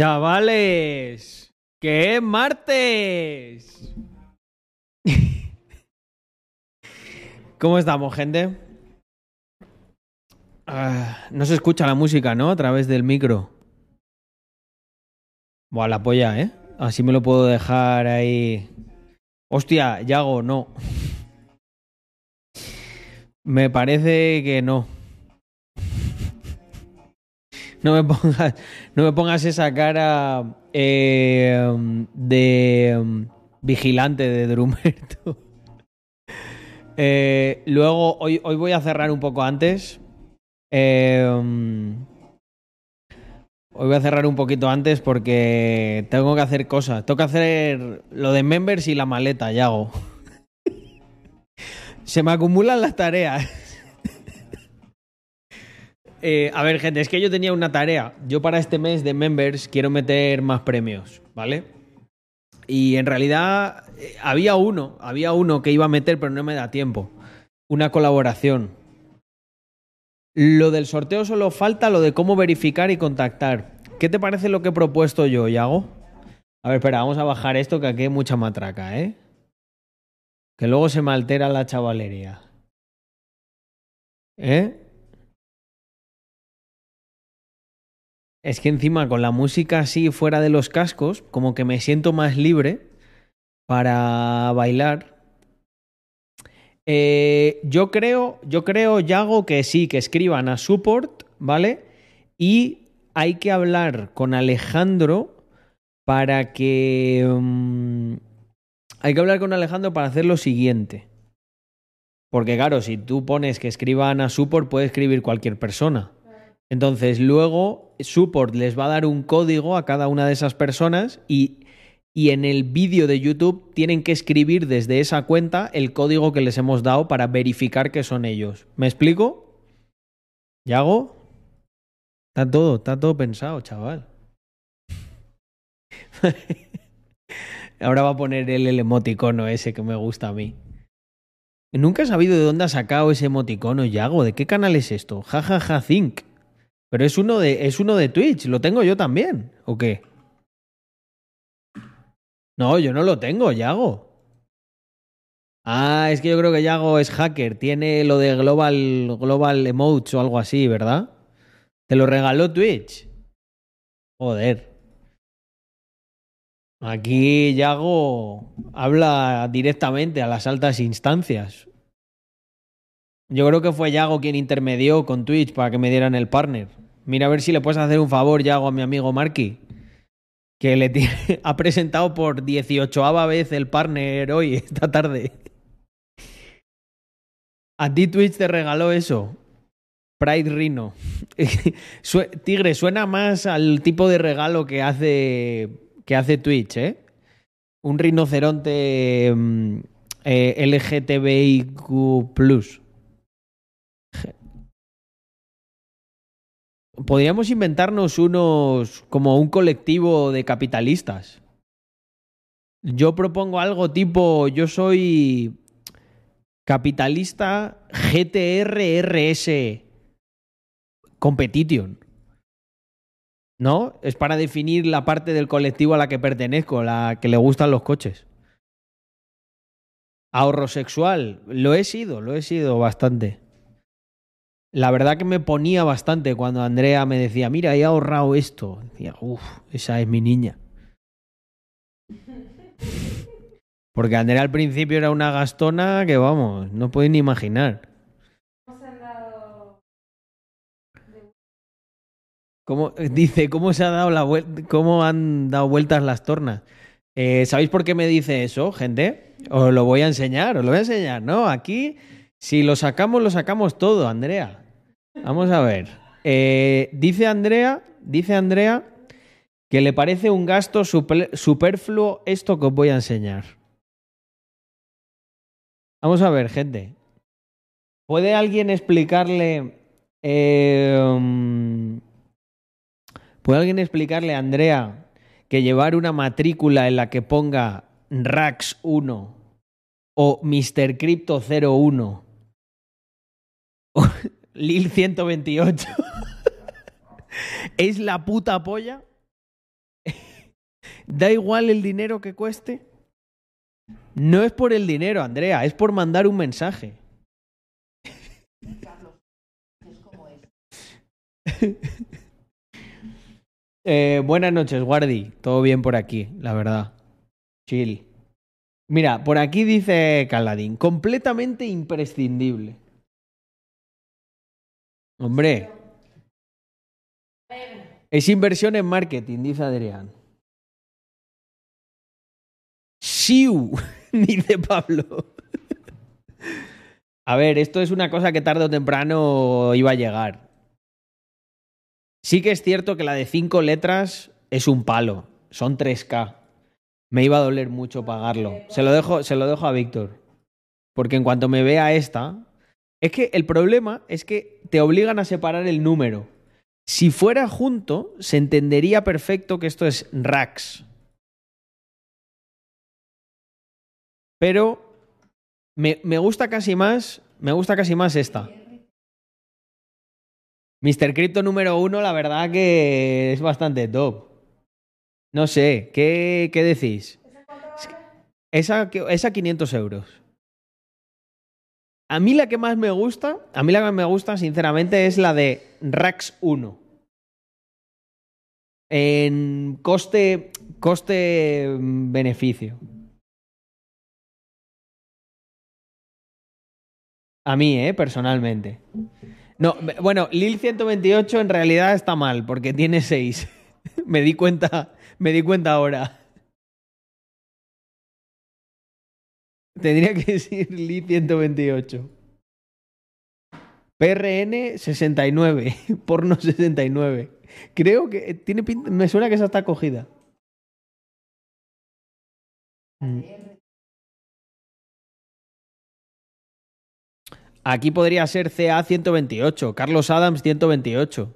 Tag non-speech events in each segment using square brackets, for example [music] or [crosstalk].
Chavales, que es martes. [laughs] ¿Cómo estamos, gente? Ah, no se escucha la música, ¿no? A través del micro. Buah, la polla, ¿eh? Así me lo puedo dejar ahí. Hostia, Yago, no. [laughs] Me parece que no. No me pongas, no me pongas esa cara eh, de um, vigilante de Drumerto. [laughs] Eh, luego, hoy, hoy voy a cerrar un poco antes. Eh, um, hoy voy a cerrar un poquito antes porque tengo que hacer cosas. Tengo que hacer lo de members y la maleta, ya hago. [laughs] Se me acumulan las tareas. Eh, a ver, gente, es que yo tenía una tarea. Yo para este mes de members quiero meter más premios, ¿vale? Y en realidad eh, había uno, había uno que iba a meter, pero no me da tiempo. Una colaboración. Lo del sorteo solo falta lo de cómo verificar y contactar. ¿Qué te parece lo que he propuesto yo, Yago? A ver, espera, vamos a bajar esto que aquí hay mucha matraca, ¿eh? Que luego se me altera la chavalería. ¿Eh? Es que encima con la música así fuera de los cascos, como que me siento más libre para bailar. Eh, yo creo, yo creo, Yago, que sí, que escriban a support, ¿vale? Y hay que hablar con Alejandro para que... um, hay que hablar con Alejandro para hacer lo siguiente. Porque claro, si tú pones que escriban a support, puede escribir cualquier persona. Entonces, luego Support les va a dar un código a cada una de esas personas y, y en el vídeo de YouTube tienen que escribir desde esa cuenta el código que les hemos dado para verificar que son ellos. ¿Me explico? ¿Yago? Está todo, está todo pensado, chaval. [laughs] Ahora va a poner él el emoticono ese que me gusta a mí. Nunca he sabido de dónde ha sacado ese emoticono, Yago. ¿De qué canal es esto? Jajaja ja, ja, think. Pero es uno de es uno de Twitch, lo tengo yo también, ¿o qué? No, yo no lo tengo, Yago. Ah, es que yo creo que Yago es hacker, tiene lo de Global Global Emotes o algo así, ¿verdad? Te lo regaló Twitch. Joder. Aquí Yago habla directamente a las altas instancias. Yo creo que fue Yago quien intermedió con Twitch para que me dieran el partner. Mira a ver si le puedes hacer un favor, Yago, a mi amigo Marky. Que le [laughs] ha presentado por 18ava vez el partner hoy, [laughs] esta tarde. A ti Twitch te regaló eso. Pride Rhino. [laughs] Tigre, suena más al tipo de regalo que hace, que hace Twitch, ¿eh? Un rinoceronte eh, LGTBIQ. Podríamos inventarnos unos como un colectivo de capitalistas. Yo propongo algo tipo, yo soy capitalista GTRRS Competition. ¿No? Es para definir la parte del colectivo a la que pertenezco, la que le gustan los coches. Ahorro sexual, lo he sido, lo he sido bastante. La verdad que me ponía bastante cuando Andrea me decía, mira, he ahorrado esto. Decía, uff, esa es mi niña. Porque Andrea al principio era una gastona que, vamos, no podéis ni imaginar. ¿Cómo, dice, ¿cómo se ha dado la vuelta, cómo han dado vueltas las tornas? Eh, ¿Sabéis por qué me dice eso, gente? Os lo voy a enseñar, os lo voy a enseñar, ¿no? Aquí, si lo sacamos, lo sacamos todo, Andrea. Vamos a ver. Eh, dice Andrea, dice Andrea que le parece un gasto super, superfluo esto que os voy a enseñar. Vamos a ver, gente. ¿Puede alguien explicarle? Eh, ¿Puede alguien explicarle a Andrea que llevar una matrícula en la que ponga Rax 1 o Mr. Crypto 01 o Lil 128 es la puta polla? Da igual el dinero que cueste. No es por el dinero, Andrea, es por mandar un mensaje. Eh, buenas noches, Guardi. Todo bien por aquí, la verdad. Chill. Mira, por aquí dice Caladín, completamente imprescindible. Hombre. Es inversión en marketing, dice Adrián. Siu, [laughs] dice Pablo. A ver, esto es una cosa que tarde o temprano iba a llegar. Sí que es cierto que la de cinco letras es un palo. Son 3K. Me iba a doler mucho pagarlo. Se lo dejo, se lo dejo a Víctor. Porque en cuanto me vea esta. Es que el problema es que te obligan a separar el número. Si fuera junto, se entendería perfecto que esto es racks. Pero me, me gusta casi más. Me gusta casi más esta. Mr. Crypto número uno, la verdad que es bastante top. No sé, ¿qué, qué decís? Esa, esa 500 euros. A mí la que más me gusta, a mí la que más me gusta, sinceramente, es la de Rax 1. En coste, coste beneficio. A mí, eh, personalmente. No, bueno, Lil 128 en realidad está mal porque tiene 6. [laughs] me di cuenta, me di cuenta ahora. Tendría que [laughs] decir Lil 128. PRN 69, porno 69. Creo que tiene me suena que esa está cogida. Mm. Aquí podría ser CA 128, Carlos Adams 128.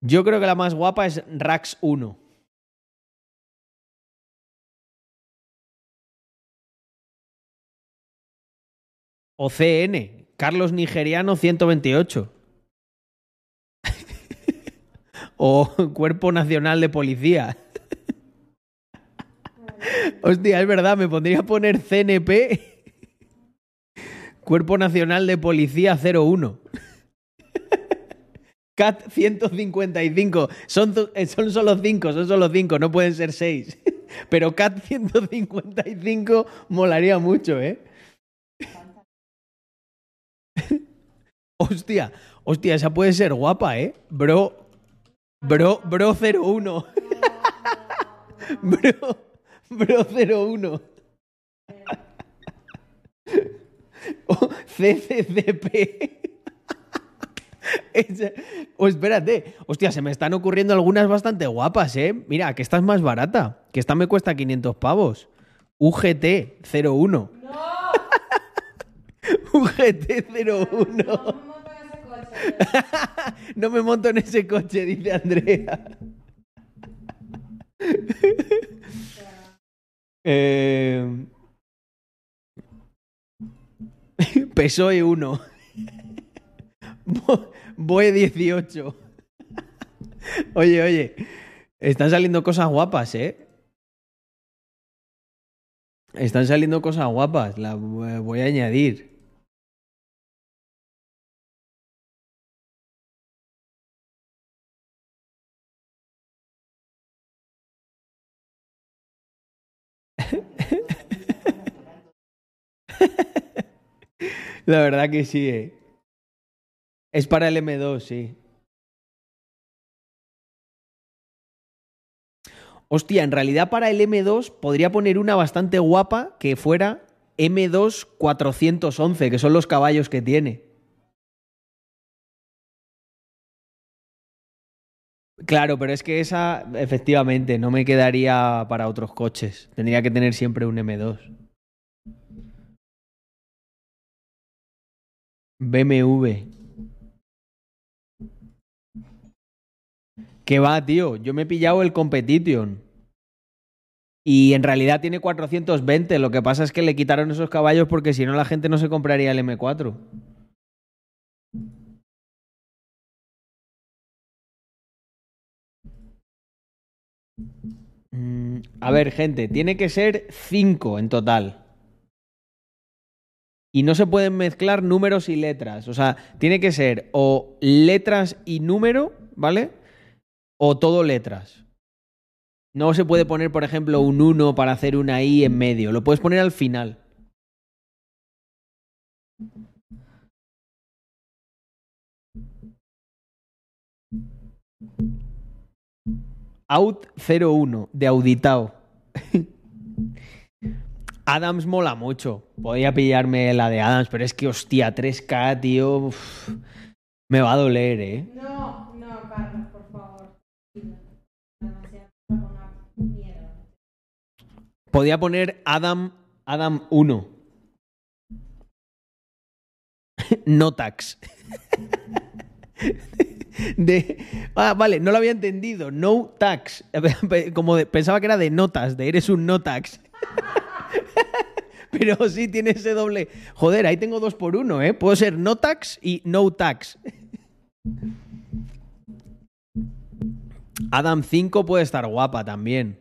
Yo creo que la más guapa es Rax 1. O CN, Carlos Nigeriano 128. [laughs] o Cuerpo Nacional de Policía. [laughs] Hostia, es verdad, me pondría a poner CNP. [laughs] Cuerpo Nacional de Policía 01. CAT 155. Son, eh, son solo 5, son solo 5, no pueden ser 6. Pero CAT 155 molaría mucho, ¿eh? Hostia, hostia, esa puede ser guapa, ¿eh? Bro, bro, bro 01. [laughs] Bro, Bro 01. o CCCP. o espérate. Hostia, se me están ocurriendo algunas bastante guapas, ¿eh? Mira, que esta es más barata. Que esta me cuesta 500 pavos. UGT 01. No. UGT [laughs] 01. No me monto en ese coche, dice Andrea. [laughs] Eh... PSOE 1. Boe 18. Oye, oye. Están saliendo cosas guapas, ¿eh? Están saliendo cosas guapas. La voy a añadir. La verdad que sí, eh. Es para el M2, sí. Hostia, en realidad para el M2 podría poner una bastante guapa que fuera M2 411, que son los caballos que tiene. Claro, pero es que esa, efectivamente, no me quedaría para otros coches. Tendría que tener siempre un M2. BMW. ¿Qué va, tío? Yo me he pillado el Competition. Y en realidad tiene 420. Lo que pasa es que le quitaron esos caballos porque si no la gente no se compraría el M4. Mm, a ver, gente, tiene que ser 5 en total. Y no se pueden mezclar números y letras. O sea, tiene que ser o letras y número, ¿vale? O todo letras. No se puede poner, por ejemplo, un 1 para hacer una I en medio. Lo puedes poner al final. Out 01 de auditado. Adams mola mucho. Podría pillarme la de Adams, pero es que, hostia, 3K, tío. uf, me va a doler, ¿eh? No, no, Carlos, por favor. Podía poner Adam, Adam 1. [laughs] no tax. [laughs] De, ah, vale, no lo había entendido. No tax. [laughs] Como de- pensaba que era de notas, de eres un no tax. [laughs] Pero sí tiene ese doble. Joder, ahí tengo dos por uno, ¿eh? Puedo ser no tax y no tax. [laughs] Adam 5 puede estar guapa también.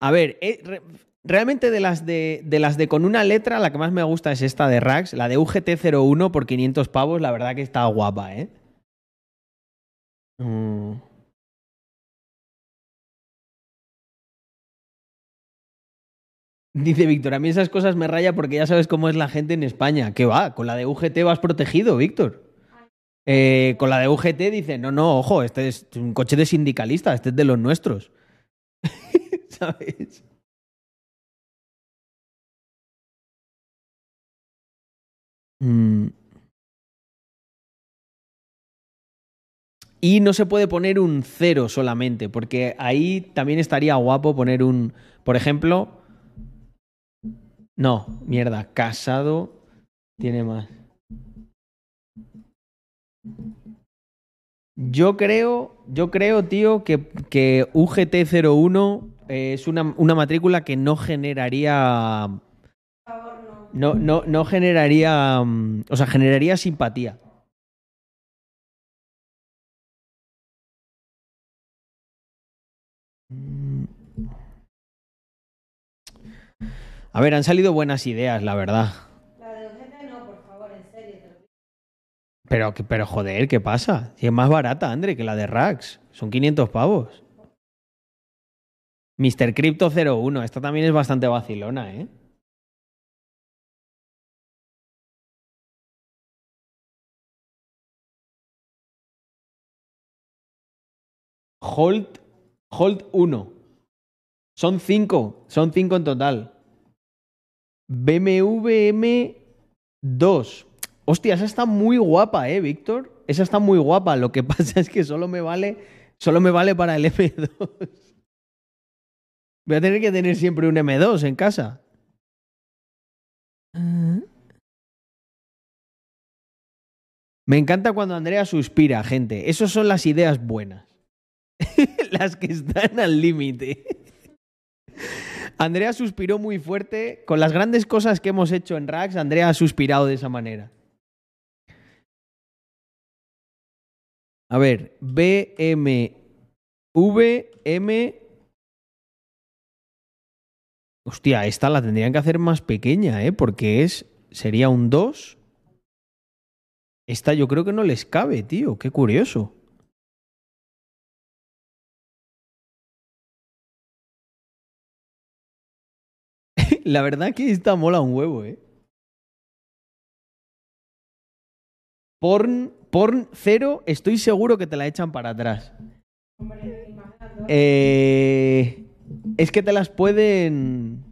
A ver, eh, re- realmente de las de, de las de con una letra, la que más me gusta es esta de Rax, la de UGT01 por 500 pavos, la verdad que está guapa, ¿eh? Mm. Dice Víctor, a mí esas cosas me raya porque ya sabes cómo es la gente en España. ¿Qué va? Con la de UGT vas protegido, Víctor. Eh, con la de UGT dice, no, no, ojo, este es un coche de sindicalista, este es de los nuestros. [laughs] ¿Sabes? Mm. Y no se puede poner un cero solamente, porque ahí también estaría guapo poner un, por ejemplo, no, mierda, casado tiene más. Yo creo, yo creo, tío, que, que UGT01 eh, es una, una matrícula que no generaría. No. No, no, generaría. mm, O sea, generaría simpatía. A ver, han salido buenas ideas, la verdad. La de ojete no, por favor, en serio. Te lo pido. Pero, pero joder, ¿qué pasa? Si es más barata, André, que la de Rax. Son 500 pavos. Mr. Crypto 01. Esta también es bastante vacilona, ¿eh? Holt, Holt 1. Son 5. Son 5 en total. BMW M2. Hostia, esa está muy guapa, ¿eh, Víctor? Esa está muy guapa. Lo que [laughs] pasa es que solo me vale, solo me vale para el M2. Voy a tener que tener siempre un M2 en casa. Me encanta cuando Andrea suspira, gente. Esas son las ideas buenas. [laughs] las que están al límite. Andrea suspiró muy fuerte. Con las grandes cosas que hemos hecho en Rax, Andrea ha suspirado de esa manera. A ver, BMW M. Hostia, esta la tendrían que hacer más pequeña, ¿eh? Porque es. Sería un 2. Esta yo creo que no les cabe, tío. Qué curioso. La verdad que esta mola un huevo, ¿eh? Porn, porn cero, estoy seguro que te la echan para atrás. Eh, es que te las pueden.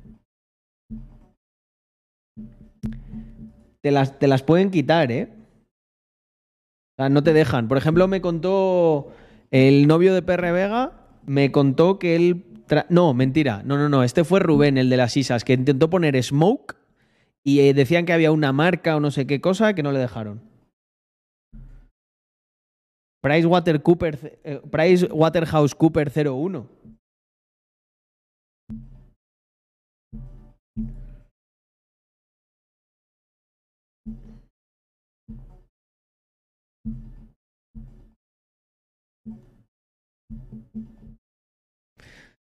Te las, te las pueden quitar, ¿eh? O sea, no te dejan. Por ejemplo, me contó el novio de Perre Vega, me contó que él. No, mentira. No, no, no. Este fue Rubén, el de las Isas, que intentó poner Smoke y eh, decían que había una marca o no sé qué cosa que no le dejaron. Price, Water Cooper, eh, Price Waterhouse Cooper 01.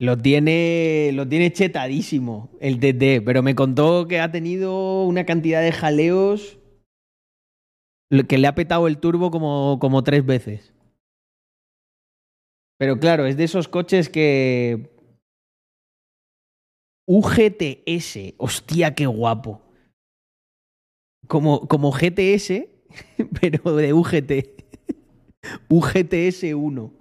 Lo tiene, lo tiene chetadísimo el TT, pero me contó que ha tenido una cantidad de jaleos que le ha petado el turbo como, como tres veces. Pero claro, es de esos coches que... UGTS, hostia, qué guapo. Como, como GTS, [laughs] pero de UGT. UGTS 1.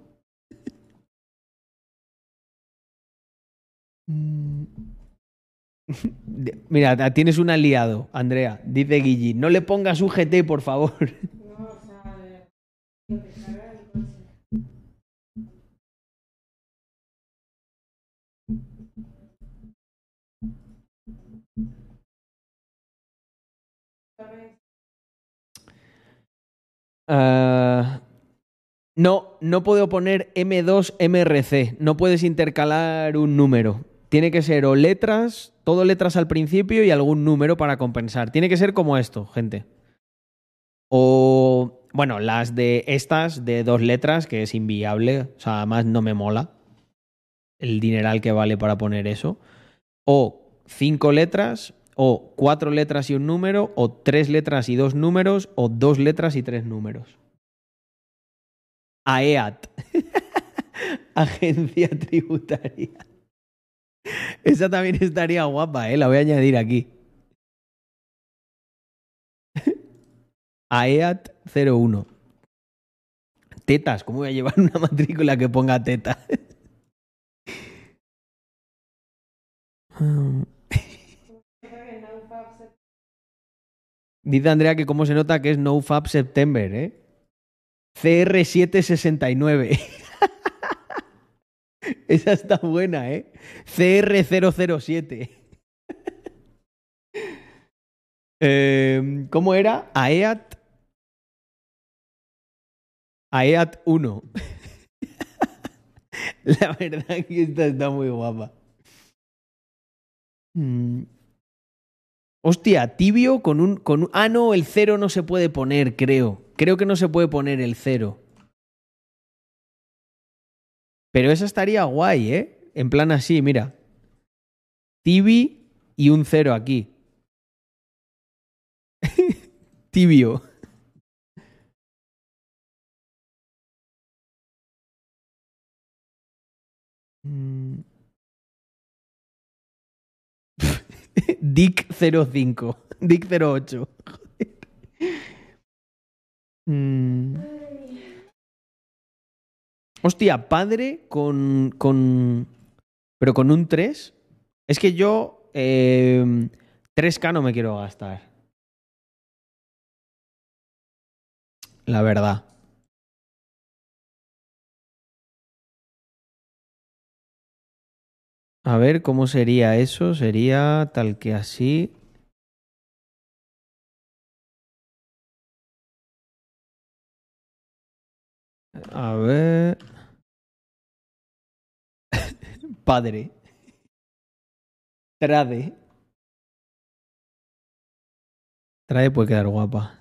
[laughs] Mira, tienes un aliado, Andrea. Dice Guilli. No le pongas UGT, por favor. No. [laughs] Ah, no, no puedo poner M2 MRC. No puedes intercalar un número. Tiene que ser o letras, todo letras al principio y algún número para compensar. Tiene que ser como esto, gente. O, bueno, las de estas de dos letras, que es inviable. O sea, además no me mola el dineral que vale para poner eso. O cinco letras, o cuatro letras y un número, o tres letras y dos números, o dos letras y tres números. AEAT. [laughs] Agencia Tributaria. [laughs] Esa también estaría guapa, ¿eh? La voy a añadir aquí. [laughs] AEAT 01. Tetas, ¿cómo voy a llevar una matrícula que ponga teta? [laughs] Dice Andrea que cómo se nota que es NoFap September, ¿eh? CR769. [laughs] Esa está buena, ¿eh? CR007. [laughs] Eh, ¿Cómo era? AEAT. AEAT 1. [laughs] La verdad que esta está muy guapa. Mm. Hostia, tibio con un, con un... Ah, no, el cero no se puede poner, creo. Creo que no se puede poner el cero. Pero esa estaría guay, ¿eh? En plan así, mira. Tibi y un cero aquí. [laughs] Tibio. Mm. [laughs] Dick 05. Dick 08. Joder. Mm. Hostia, padre con. con. Pero con un 3. Es que yo. eh, 3K no me quiero gastar. La verdad. A ver cómo sería eso. Sería tal que así. A ver. [laughs] Padre. Trade. Trade puede quedar guapa.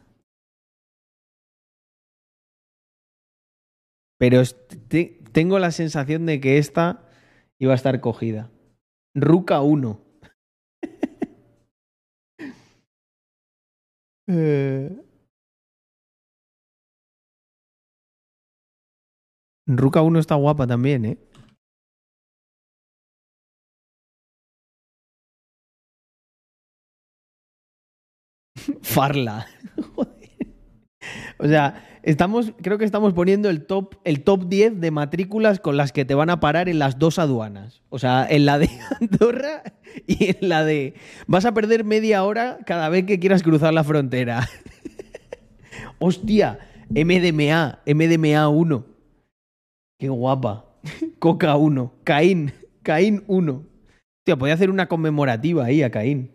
Pero te- tengo la sensación de que esta iba a estar cogida. Ruca 1. [laughs] Eh, Ruca 1 está guapa también, ¿eh? [laughs] Farla. [laughs] O sea, estamos, creo que estamos poniendo el top, el top 10 de matrículas con las que te van a parar en las dos aduanas. O sea, en la de [laughs] Andorra y en la de... Vas a perder media hora cada vez que quieras cruzar la frontera. Hostia, MDMA, MDMA 1. Qué guapa. Coca 1. Caín, Caín 1. Hostia, podía hacer una conmemorativa ahí a Caín.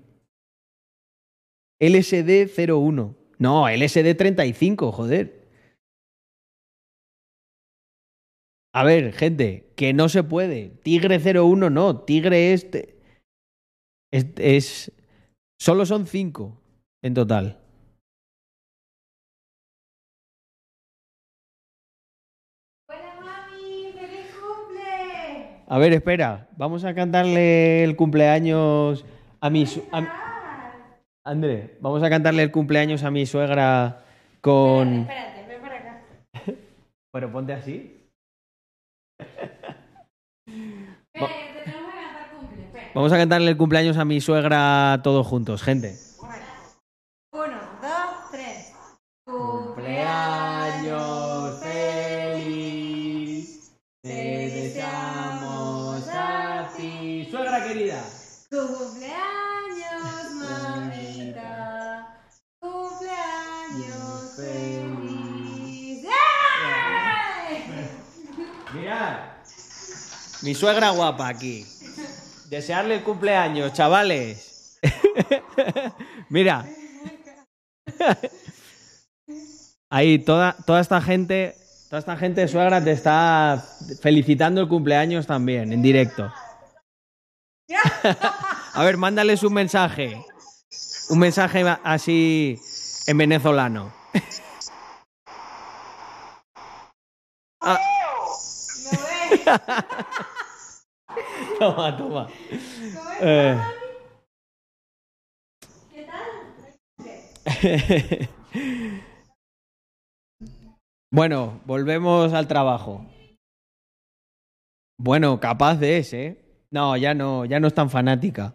LSD 01. No, LSD 35, joder. A ver, gente, que no se puede. Tigre 01 no, Tigre este es, es solo son 5 en total. A ver, espera. Vamos a cantarle el cumpleaños a mi... su- a- André, vamos a cantarle el cumpleaños a mi suegra con... Espérate, ven para acá. [laughs] Pero ponte así. Espera. Vamos a cantarle el cumpleaños a mi suegra todos juntos, gente. Mi suegra guapa aquí. Desearle el cumpleaños, chavales. [laughs] Mira. Ahí, toda, toda esta gente, toda esta gente, suegra, te está felicitando el cumpleaños también, en directo. [laughs] A ver, mándales un mensaje. Un mensaje así en venezolano. [laughs] Ah. [laughs] toma, toma. Eh. ¿Qué tal? [laughs] bueno, volvemos al trabajo. Bueno, capaz de ese, ¿eh? No, ya no, ya no es tan fanática.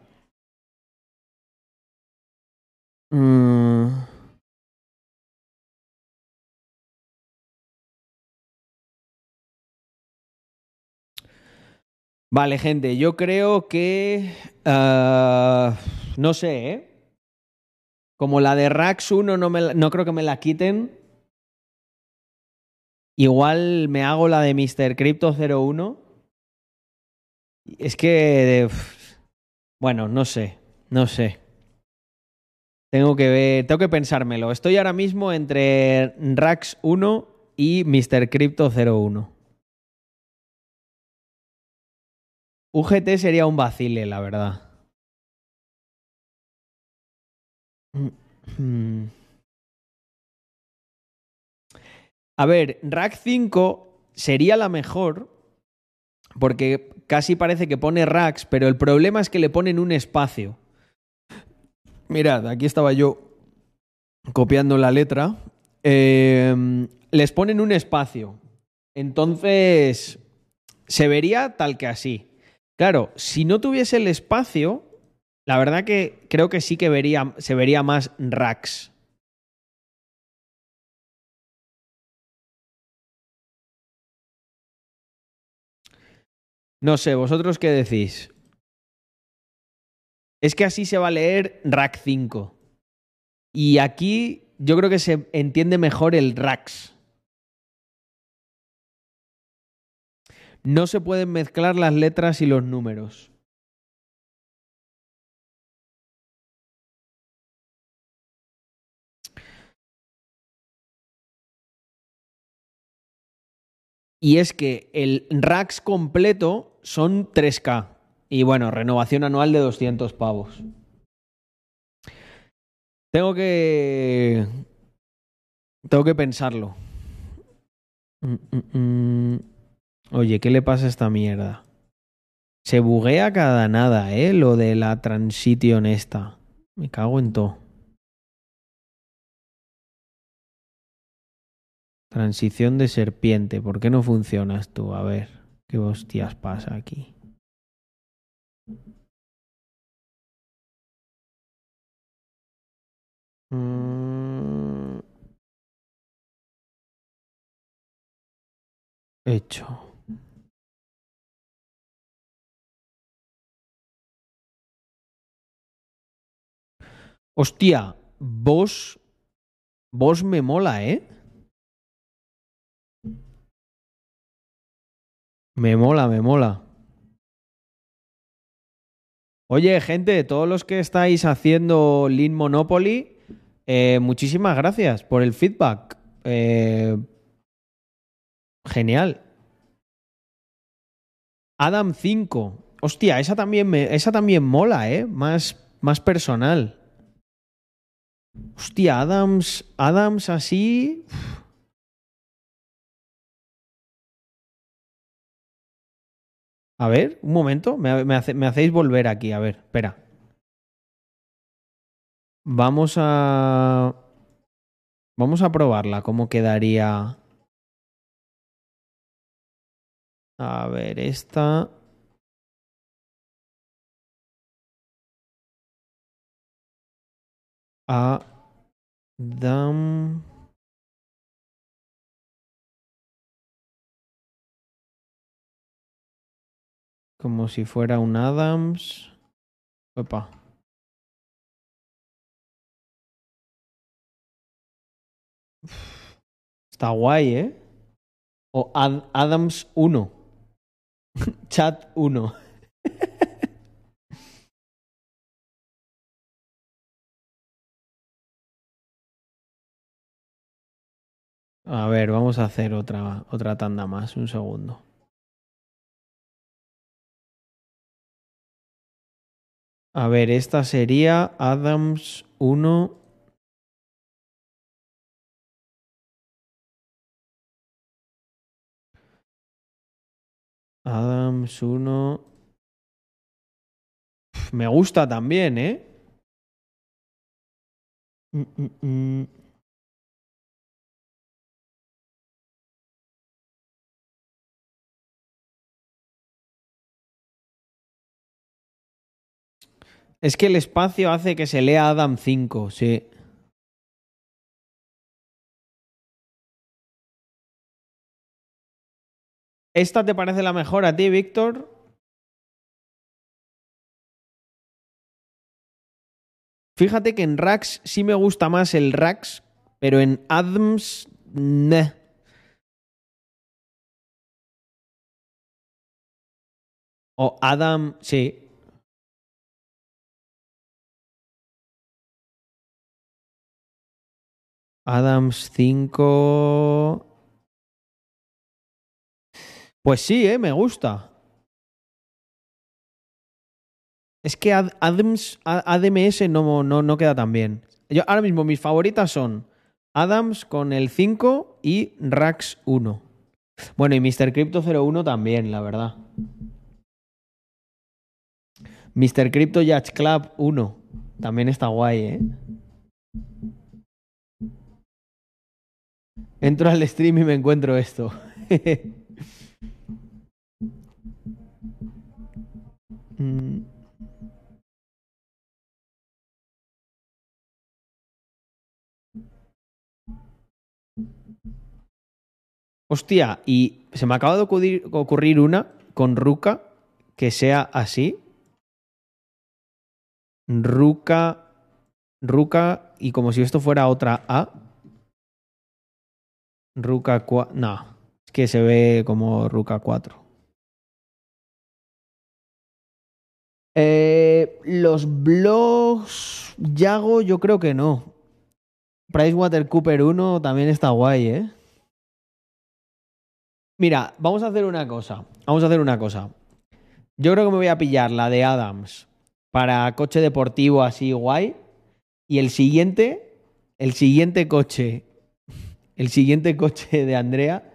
Mm. Vale, gente, yo creo que... ah, no sé, ¿eh? Como la de Rax 1 no, me la- no creo que me la quiten. Igual me hago la de Mr. Crypto 01. Es que... Bueno, no sé, no sé. Tengo que ver, tengo que pensármelo. Estoy ahora mismo entre Rax 1 y Mr. Crypto 01. UGT sería un vacile, la verdad. A ver, Rack 5 sería la mejor porque casi parece que pone racks, pero el problema es que le ponen un espacio. Mirad, aquí estaba yo copiando la letra. Eh, les ponen un espacio. Entonces, se vería tal que así. Claro, si no tuviese el espacio, la verdad que creo que sí que se vería más racks. No sé, ¿vosotros qué decís? Es que así se va a leer rack 5. Y aquí yo creo que se entiende mejor el racks. No se pueden mezclar las letras y los números. Y es que el racks completo son 3K. Y bueno, renovación anual de 200 pavos. Tengo que... Tengo que pensarlo. Mm, mm, mm. Oye, ¿qué le pasa a esta mierda? Se buguea cada nada, ¿eh? Lo de la transition esta. Me cago en todo. Transición de serpiente. ¿Por qué no funcionas tú? A ver, ¿qué hostias pasa aquí? Mm. Hecho. Hostia, vos. Vos me mola, ¿eh? Me mola, me mola. Oye, gente, todos los que estáis haciendo Lean Monopoly, eh, muchísimas gracias por el feedback. Eh, genial. Adam 5. Hostia, esa también, me, esa también mola, ¿eh? Más, más personal. Hostia, Adams, Adams así. A ver, un momento. Me, me hacéis volver aquí. A ver, espera. Vamos a. Vamos a probarla. ¿Cómo quedaría? A ver, esta. Adam. Como si fuera un Adams. Opa. Está guay, ¿eh? O Ad- Adams 1. [laughs] Chat 1. A ver, vamos a hacer otra, otra tanda más. Un segundo. A ver, esta sería Adams 1. Adams 1. Pf, Me gusta también, ¿eh? Mm, mm, mm. Es que el espacio hace que se lea Adam 5, sí. ¿Esta te parece la mejor a ti, Víctor? Fíjate que en Rax sí me gusta más el Rax, pero en Adams, nah. O Adam, sí. Adams 5. Pues sí, eh, me gusta. Es que Ad- Adams, ADMS no, no, no queda tan bien. Yo ahora mismo mis favoritas son Adams con el 5 y Rax 1. Bueno, y Mr. Crypto 01 también, la verdad. Mr. Crypto Yacht Club 1. También está guay, ¿eh? Entro al stream y me encuentro esto. [laughs] Mm. Hostia, y se me acaba de ocurrir, ocurrir una con Ruka que sea así. Ruka, Ruka, y como si esto fuera otra A. Ruka 4. No, es que se ve como Ruka 4. Eh, los blogs Yago, yo creo que no. PricewaterCooper 1 también está guay, ¿eh? Mira, vamos a hacer una cosa. Vamos a hacer una cosa. Yo creo que me voy a pillar la de Adams para coche deportivo así guay. Y el siguiente, el siguiente coche, el siguiente coche de Andrea,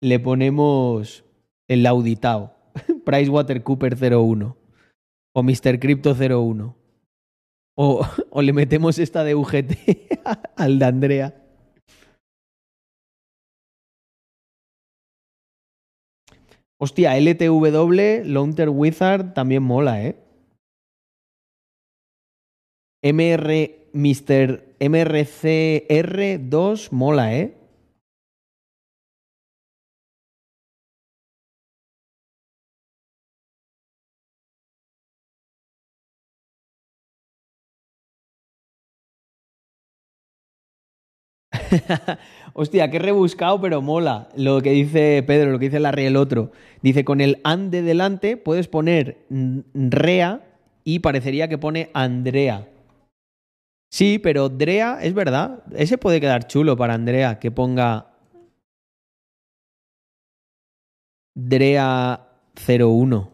le ponemos el auditado. [laughs] PricewaterCooper 01. O Mr. Crypto 01. O, o le metemos esta de UGT [laughs] al de Andrea. Hostia, LTW, Launter Wizard también mola, ¿eh? MR, Mr. MRCR2 mola, ¿eh? [laughs] Hostia, qué rebuscado, pero mola lo que dice Pedro, lo que dice Larry el otro. Dice, con el and de delante puedes poner rea y parecería que pone Andrea. Sí, pero Drea, es verdad, ese puede quedar chulo para Andrea, que ponga Drea 01.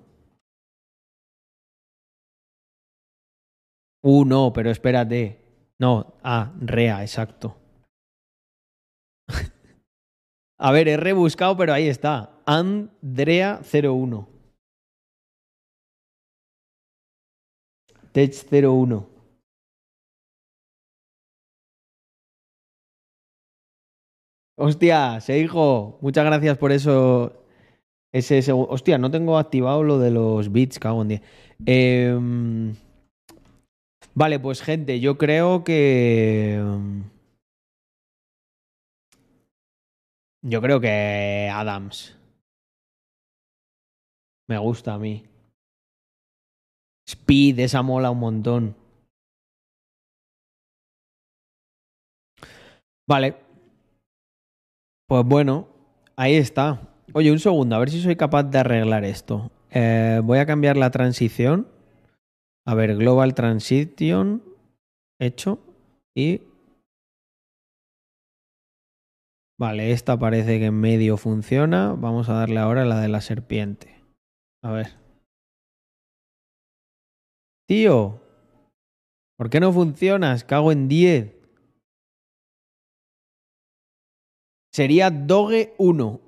Uh, no, pero espérate. No, ah, Rea, exacto. A ver, he rebuscado, pero ahí está. Andrea01. Tech01. Hostia, se hijo. Muchas gracias por eso. Ese, ese, hostia, no tengo activado lo de los bits, cago en 10. Em, vale, pues gente, yo creo que... Em, Yo creo que Adams. Me gusta a mí. Speed, esa mola un montón. Vale. Pues bueno, ahí está. Oye, un segundo, a ver si soy capaz de arreglar esto. Eh, voy a cambiar la transición. A ver, Global Transition. Hecho. Y. Vale, esta parece que en medio funciona. Vamos a darle ahora la de la serpiente. A ver. Tío. ¿Por qué no funcionas? Cago en 10. Sería Doge 1.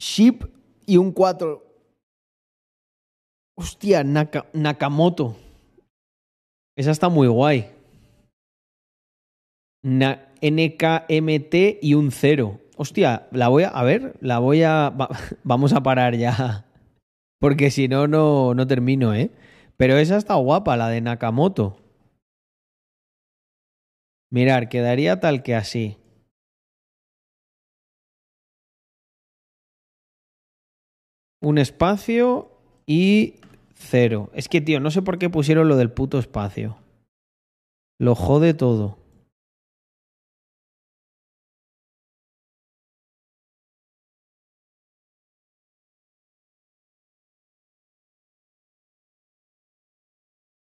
Ship y un 4. Hostia, Naka- Nakamoto. Esa está muy guay. NKMT y un 0. Hostia, la voy a. A ver, la voy a. va- [laughs] vamos a parar ya. Porque si no, no, no termino, ¿eh? Pero esa está guapa, la de Nakamoto. Mirar, quedaría tal que así. Un espacio y cero. Es que, tío, no sé por qué pusieron lo del puto espacio. Lo jode todo.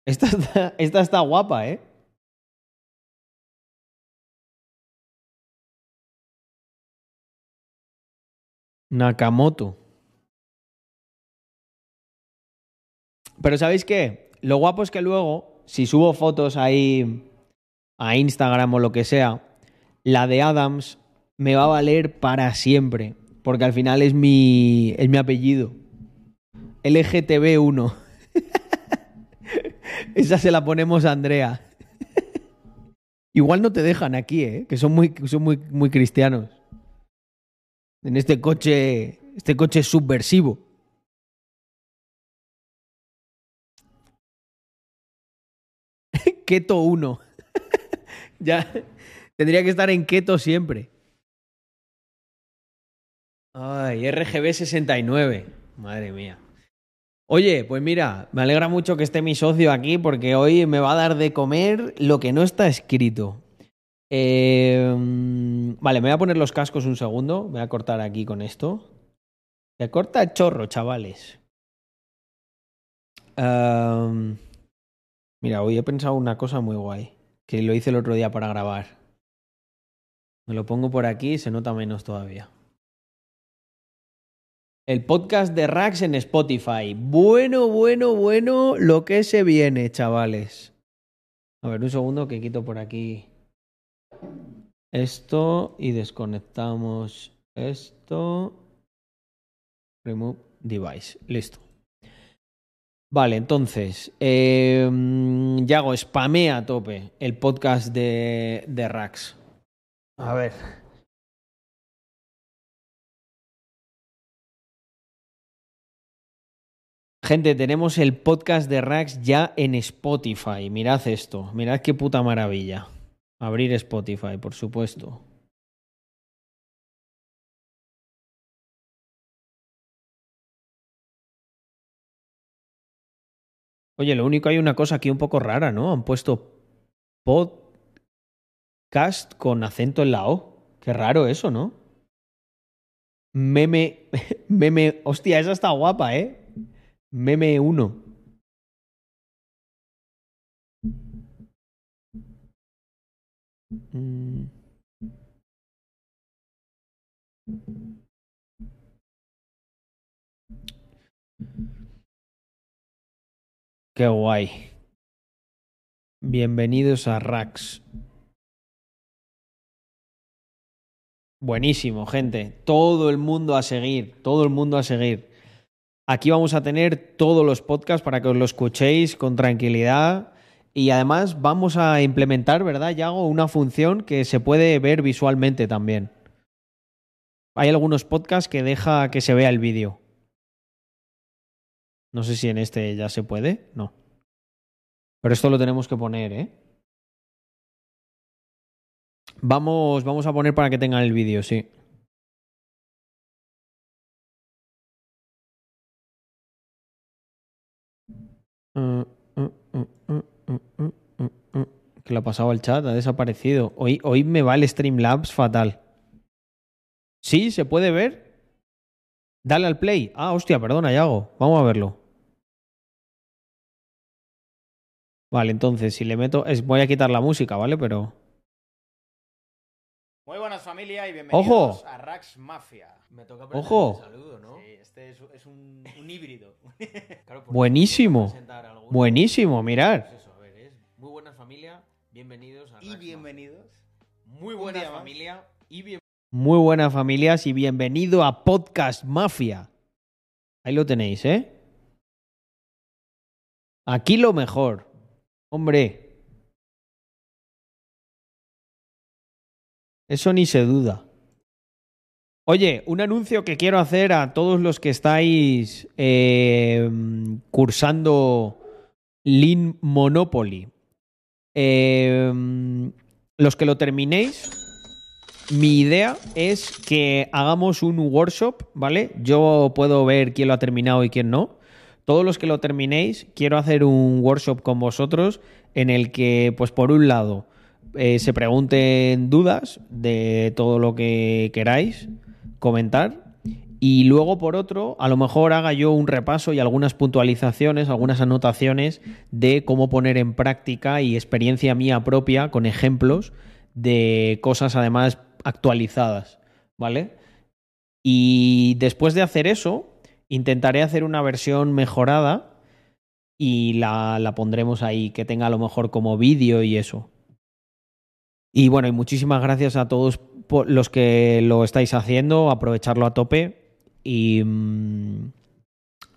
Esta está, guapa, ¿eh? Nakamoto. Pero ¿sabéis qué? Lo guapo es que luego, si subo fotos ahí a Instagram o lo que sea, la de Adams me va a valer para siempre. Porque al final es mi, es mi apellido. LGTB1. Esa se la ponemos a Andrea. Igual no te dejan aquí, ¿eh? Que son muy, son muy, muy cristianos. En este coche, este coche subversivo. [laughs] Keto 1. [laughs] ya tendría que estar en keto siempre. Ay, RGB 69. Madre mía. Oye, pues mira, me alegra mucho que esté mi socio aquí porque hoy me va a dar de comer lo que no está escrito. Mm, vale, me voy a poner los cascos un segundo. Voy a cortar aquí con esto. Se corta chorro, chavales. Am, mira, hoy he pensado una cosa muy guay. Que lo hice el otro día para grabar. Me lo pongo por aquí y se nota menos todavía. El podcast de Rax en Spotify. Bueno, bueno, bueno, lo que se viene, chavales. A ver, un segundo que quito por aquí esto y desconectamos esto. Remove device. Listo. Vale, entonces, eh, Yago, spamea a tope el podcast de, de Rax. A ver. Gente, tenemos el podcast de Rax ya en Spotify. Mirad esto, mirad qué puta maravilla. Abrir Spotify, por supuesto. Oye, lo único hay una cosa aquí un poco rara, ¿no? Han puesto podcast con acento en la O. Qué raro eso, ¿no? Meme, [laughs] meme, hostia, esa está guapa, ¿eh? Meme 1. Mm. Qué guay. Bienvenidos a Rax. Buenísimo, gente. Todo el mundo a seguir. Todo el mundo a seguir. Aquí vamos a tener todos los podcasts para que os lo escuchéis con tranquilidad. Y además vamos a implementar, ¿verdad, Yago? Una función que se puede ver visualmente también. Hay algunos podcasts que deja que se vea el vídeo. No sé si en este ya se puede. No. Pero esto lo tenemos que poner, ¿eh? Vamos, vamos a poner para que tengan el vídeo, sí. ¿Qué le ha pasado al chat? Ha desaparecido. Hoy, hoy me va el Streamlabs fatal. ¿Sí? ¿Se puede ver? Dale al play. Ah, hostia, perdona, Yago. Vamos a verlo. Vale, entonces, si le meto. Es, voy a quitar la música, ¿vale? Pero. Muy buenas familia y bienvenidos ¡Ojo! a Rax Mafia. Me toca Ojo. el saludo, ¿no? Sí, este es, es un, un híbrido. [laughs] Claro, Buenísimo. Buenísimo, mirar. Pues eso, a ver, es muy buena familia, bienvenidos a y Rax bienvenidos. Muy buena familia y bien... Muy buenas familias y bienvenido a Podcast Mafia. Ahí lo tenéis, ¿eh? Aquí lo mejor. Hombre. Eso ni se duda. Oye, un anuncio que quiero hacer a todos los que estáis eh, cursando Lean Monopoly. Eh, los que lo terminéis, mi idea es que hagamos un workshop, ¿vale? Yo puedo ver quién lo ha terminado y quién no. Todos los que lo terminéis, quiero hacer un workshop con vosotros en el que, pues por un lado, eh, se pregunten dudas de todo lo que queráis comentar. Y luego, por otro, a lo mejor haga yo un repaso y algunas puntualizaciones, algunas anotaciones de cómo poner en práctica y experiencia mía propia con ejemplos de cosas además actualizadas, ¿vale? Y después de hacer eso, intentaré hacer una versión mejorada y la, la pondremos ahí, que tenga a lo mejor como vídeo y eso. Y bueno, y muchísimas gracias a todos los que lo estáis haciendo, aprovecharlo a tope y, mm,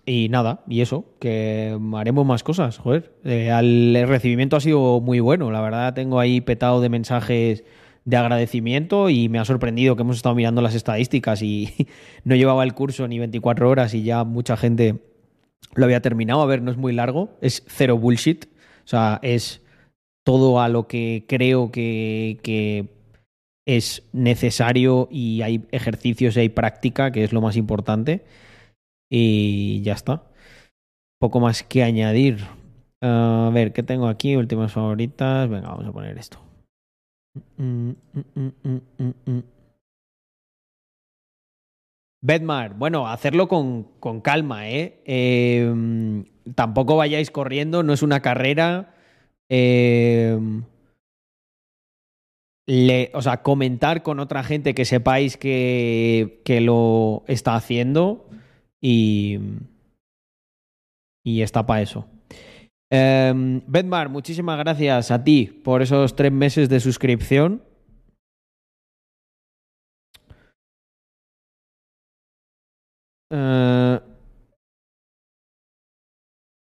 y nada, y eso, que haremos más cosas, joder. Eh, el recibimiento ha sido muy bueno, la verdad tengo ahí petado de mensajes de agradecimiento y me ha sorprendido que hemos estado mirando las estadísticas y [laughs] no llevaba el curso ni 24 horas y ya mucha gente lo había terminado. A ver, no es muy largo, es cero bullshit, o sea, es todo a lo que creo que, es necesario y hay ejercicios y hay práctica, que es lo más importante. Y ya está. Poco más que añadir. a ver, ¿qué tengo aquí? Últimas favoritas. Venga, vamos a poner esto. Mm. Bedmar, bueno, hacerlo con, con calma, ¿eh? Eh, Tampoco vayáis corriendo, no es una carrera. Le- o sea, comentar con otra gente que sepáis que, que lo está haciendo y, y está para eso. Eh, Bedmar, muchísimas gracias a ti por esos tres meses de suscripción. Eh,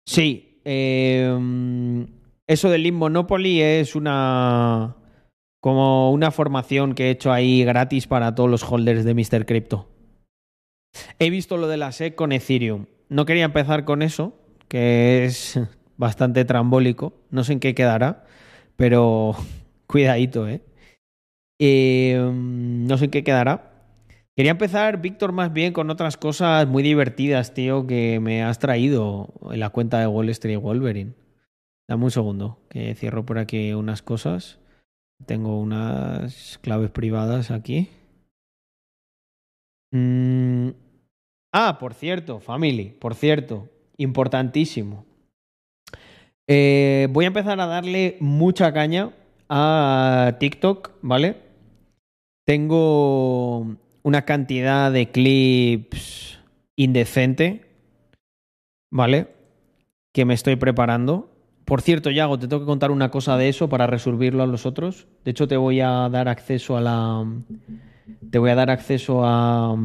sí, eh, eso del Lean Monopoly es una como una formación que he hecho ahí gratis para todos los holders de Mr. Crypto. He visto lo de la SEC con Ethereum. No quería empezar con eso, que es [laughs] bastante trambólico. No sé en qué quedará, pero [laughs] cuidadito, ¿eh? Eh, no sé en qué quedará. Quería empezar, Víctor, más bien con otras cosas muy divertidas, tío, que me has traído en la cuenta de Wall Street Wolverine. Dame un segundo, que cierro por aquí unas cosas. Tengo unas claves privadas aquí. Mm. Ah, por cierto, family, por cierto, importantísimo. Eh, voy a empezar a darle mucha caña a TikTok, ¿vale? Tengo una cantidad de clips indecente, ¿vale? Que me estoy preparando. Por cierto, Yago, te tengo que contar una cosa de eso para resolverlo a los otros. De hecho, te voy a dar acceso a la. Te voy a dar acceso a,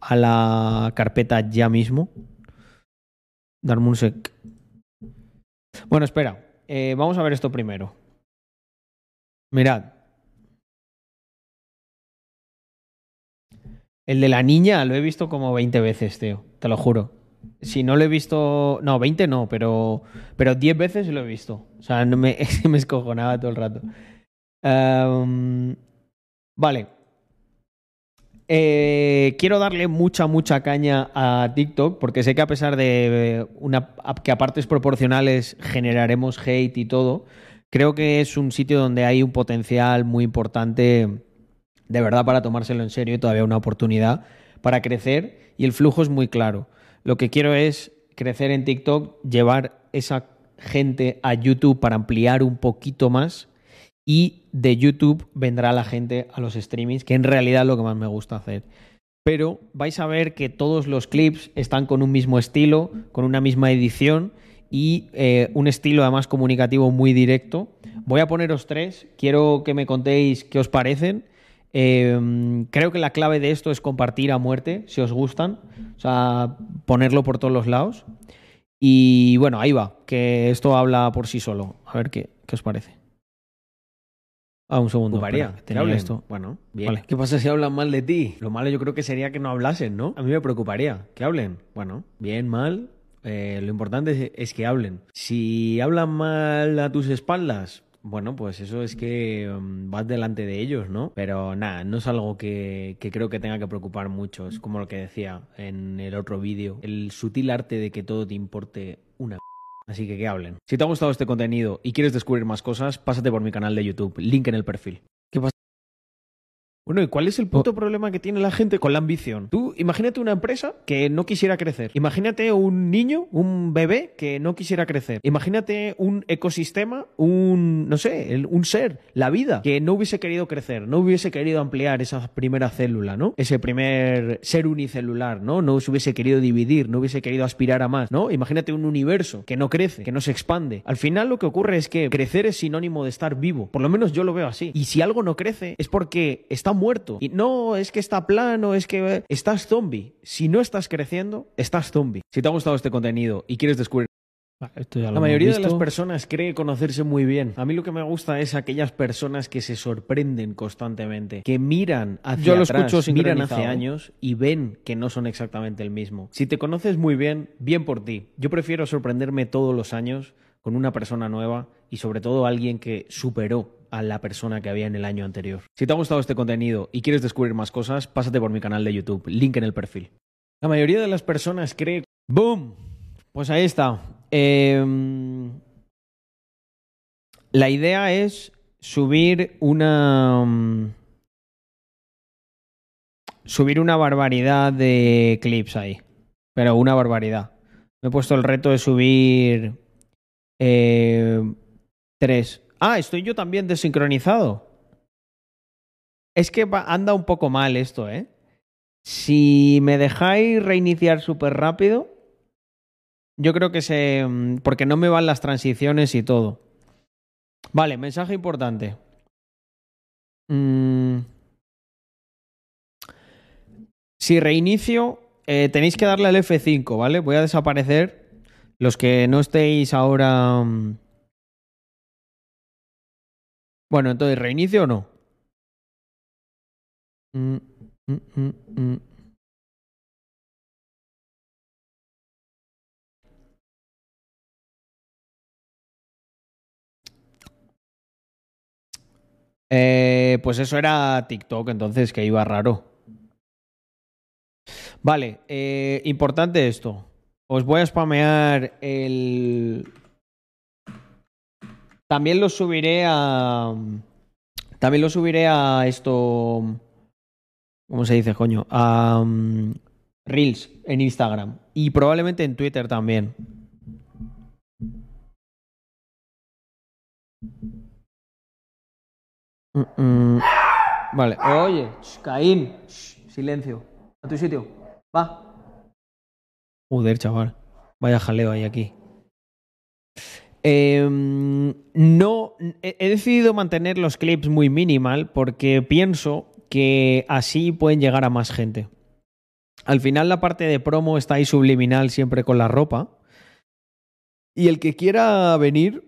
a la carpeta ya mismo. Darmunsek. Bueno, espera. eh, vamos a ver esto primero. Mirad. El de la niña lo he visto como 20 veces, tío. Te lo juro. Si no lo he visto. No, 20 no, pero. Pero 10 veces lo he visto. O sea, no me, [laughs] me escojonaba todo el rato. Vale. Eh, quiero darle mucha, mucha caña a TikTok porque sé que a pesar de una, que a partes proporcionales generaremos hate y todo, creo que es un sitio donde hay un potencial muy importante de verdad para tomárselo en serio y todavía una oportunidad para crecer y el flujo es muy claro. Lo que quiero es crecer en TikTok, llevar esa gente a YouTube para ampliar un poquito más y de YouTube vendrá la gente a los streamings, que en realidad es lo que más me gusta hacer. Pero vais a ver que todos los clips están con un mismo estilo, con una misma edición y eh, un estilo además comunicativo muy directo. Voy a poneros tres, quiero que me contéis qué os parecen. Eh, creo que la clave de esto es compartir a muerte, si os gustan, o sea, ponerlo por todos los lados. Y bueno, ahí va, que esto habla por sí solo. A ver qué, qué os parece. Ah, un segundo. Preocuparía espera, esto. Bueno, bien. Vale. ¿Qué pasa si hablan mal de ti? Lo malo yo creo que sería que no hablasen, ¿no? A mí me preocuparía que hablen. Bueno, bien, mal. eh, lo importante es, es que hablen. Si hablan mal a tus espaldas, bueno, pues eso es que mm, vas delante de ellos, ¿no? Pero nada, no es algo que, que creo que tenga que preocupar mucho. Es como lo que decía en el otro vídeo. El sutil arte de que todo te importe una Así que que hablen. Si te ha gustado este contenido y quieres descubrir más cosas, pásate por mi canal de YouTube, link en el perfil. ¿Qué pasa? Bueno, ¿y cuál es el puto problema que tiene la gente con la ambición? Tú imagínate una empresa que no quisiera crecer. Imagínate un niño, un bebé que no quisiera crecer. Imagínate un ecosistema, un, no sé, un ser, la vida, que no hubiese querido crecer, no hubiese querido ampliar esa primera célula, ¿no? Ese primer ser unicelular, ¿no? No se hubiese querido dividir, no hubiese querido aspirar a más, ¿no? Imagínate un universo que no crece, que no se expande. Al final lo que ocurre es que crecer es sinónimo de estar vivo. Por lo menos yo lo veo así. Y si algo no crece es porque está muerto. Y no es que está plano, es que eh, estás zombie. Si no estás creciendo, estás zombie. Si te ha gustado este contenido y quieres descubrir lo la mayoría de las personas cree conocerse muy bien. A mí lo que me gusta es aquellas personas que se sorprenden constantemente, que miran hacia Yo lo atrás, escucho miran hace años y ven que no son exactamente el mismo. Si te conoces muy bien, bien por ti. Yo prefiero sorprenderme todos los años con una persona nueva y sobre todo alguien que superó a la persona que había en el año anterior. Si te ha gustado este contenido y quieres descubrir más cosas, pásate por mi canal de YouTube, link en el perfil. La mayoría de las personas cree ¡Boom! Pues ahí está. Em, la idea es subir una. mm, Subir una barbaridad de clips ahí. Pero una barbaridad. Me he puesto el reto de subir. Eh, tres. Ah, estoy yo también desincronizado. Es que anda un poco mal esto, ¿eh? Si me dejáis reiniciar súper rápido, yo creo que se... mm, Porque no me van las transiciones y todo. Vale, mensaje importante. Mm. Si reinicio, eh, tenéis que darle al F5, ¿vale? Voy a desaparecer. Los que no estéis ahora... mm. Bueno, entonces, ¿reinicio o no? Mm, mm. Eh, pues eso era TikTok, entonces que iba raro. Vale, eh, importante esto. Os voy a spamear el. También lo subiré a. También lo subiré a esto. ¿Cómo se dice, coño? A mm, Reels en Instagram. Y probablemente en Twitter también. Mm, mm. Vale, oye, Caín, silencio. A tu sitio. Va. Joder, chaval. Vaya jaleo hay aquí. Em, no, he decidido mantener los clips muy minimal porque pienso que así pueden llegar a más gente. Al final la parte de promo está ahí subliminal siempre con la ropa, Y el que quiera venir,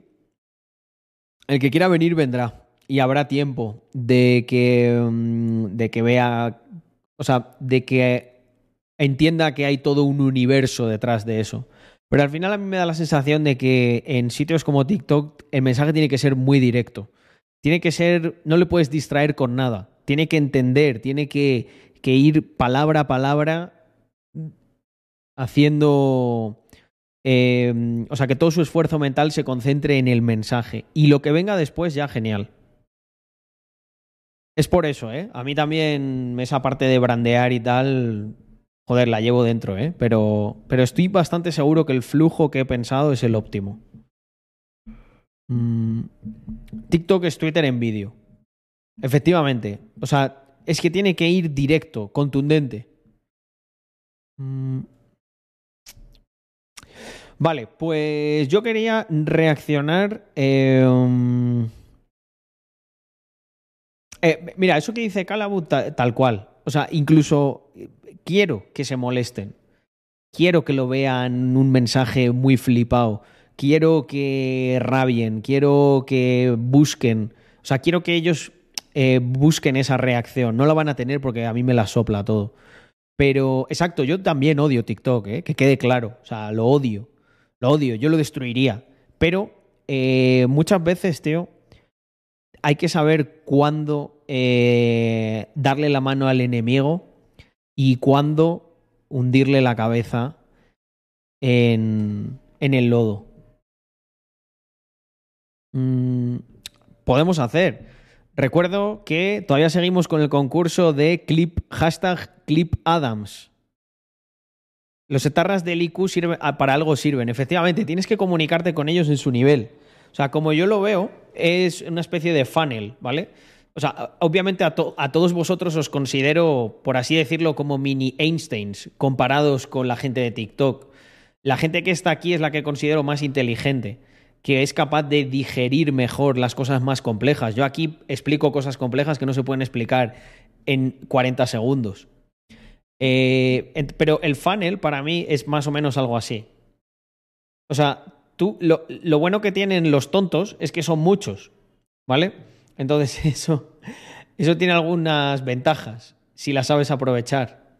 el que quiera venir vendrá. Y habrá tiempo de que, mm, de que vea, o sea, de que entienda que hay todo un universo detrás de eso. Pero al final a mí me da la sensación de que en sitios como TikTok el mensaje tiene que ser muy directo. Tiene que ser, no le puedes distraer con nada. Tiene que entender, tiene que, ir palabra a palabra haciendo... eh, o sea, que todo su esfuerzo mental se concentre en el mensaje. Y lo que venga después ya genial. Es por eso, ¿eh? A mí también esa parte de brandear y tal, joder, la llevo dentro, ¿eh? Pero, pero estoy bastante seguro que el flujo que he pensado es el óptimo. Mm, TikTok es Twitter en vídeo. Efectivamente. O sea, es que tiene que ir directo, contundente. Mm. Vale, pues yo quería reaccionar. um, eh, mira, eso que dice Calabut, ta- tal cual. O sea, incluso quiero que se molesten. Quiero que lo vean un mensaje muy flipado. Quiero que rabien. Quiero que busquen. O sea, quiero que ellos eh, busquen esa reacción. No la van a tener porque a mí me la sopla todo. Pero, exacto, yo también odio TikTok, ¿eh? que quede claro. O sea, lo odio. Lo odio, yo lo destruiría. Pero eh, muchas veces, tío, hay que saber cuándo eh, darle la mano al enemigo y cuándo hundirle la cabeza en, en el lodo. Mm, podemos hacer. Recuerdo que todavía seguimos con el concurso de clip, hashtag clip Adams. Los etarras del IQ sirven, ah, para algo sirven. Efectivamente, tienes que comunicarte con ellos en su nivel. O sea, como yo lo veo, es una especie de funnel, ¿vale? O sea, obviamente a, to- a todos vosotros os considero, por así decirlo, como mini Einsteins comparados con la gente de TikTok. La gente que está aquí es la que considero más inteligente, que es capaz de digerir mejor las cosas más complejas. Yo aquí explico cosas complejas que no se pueden explicar en 40 segundos. Eh, pero el funnel para mí es más o menos algo así. O sea, tú, lo bueno que tienen los tontos es que son muchos, ¿vale? Entonces [laughs] eso, eso tiene algunas ventajas si las sabes aprovechar.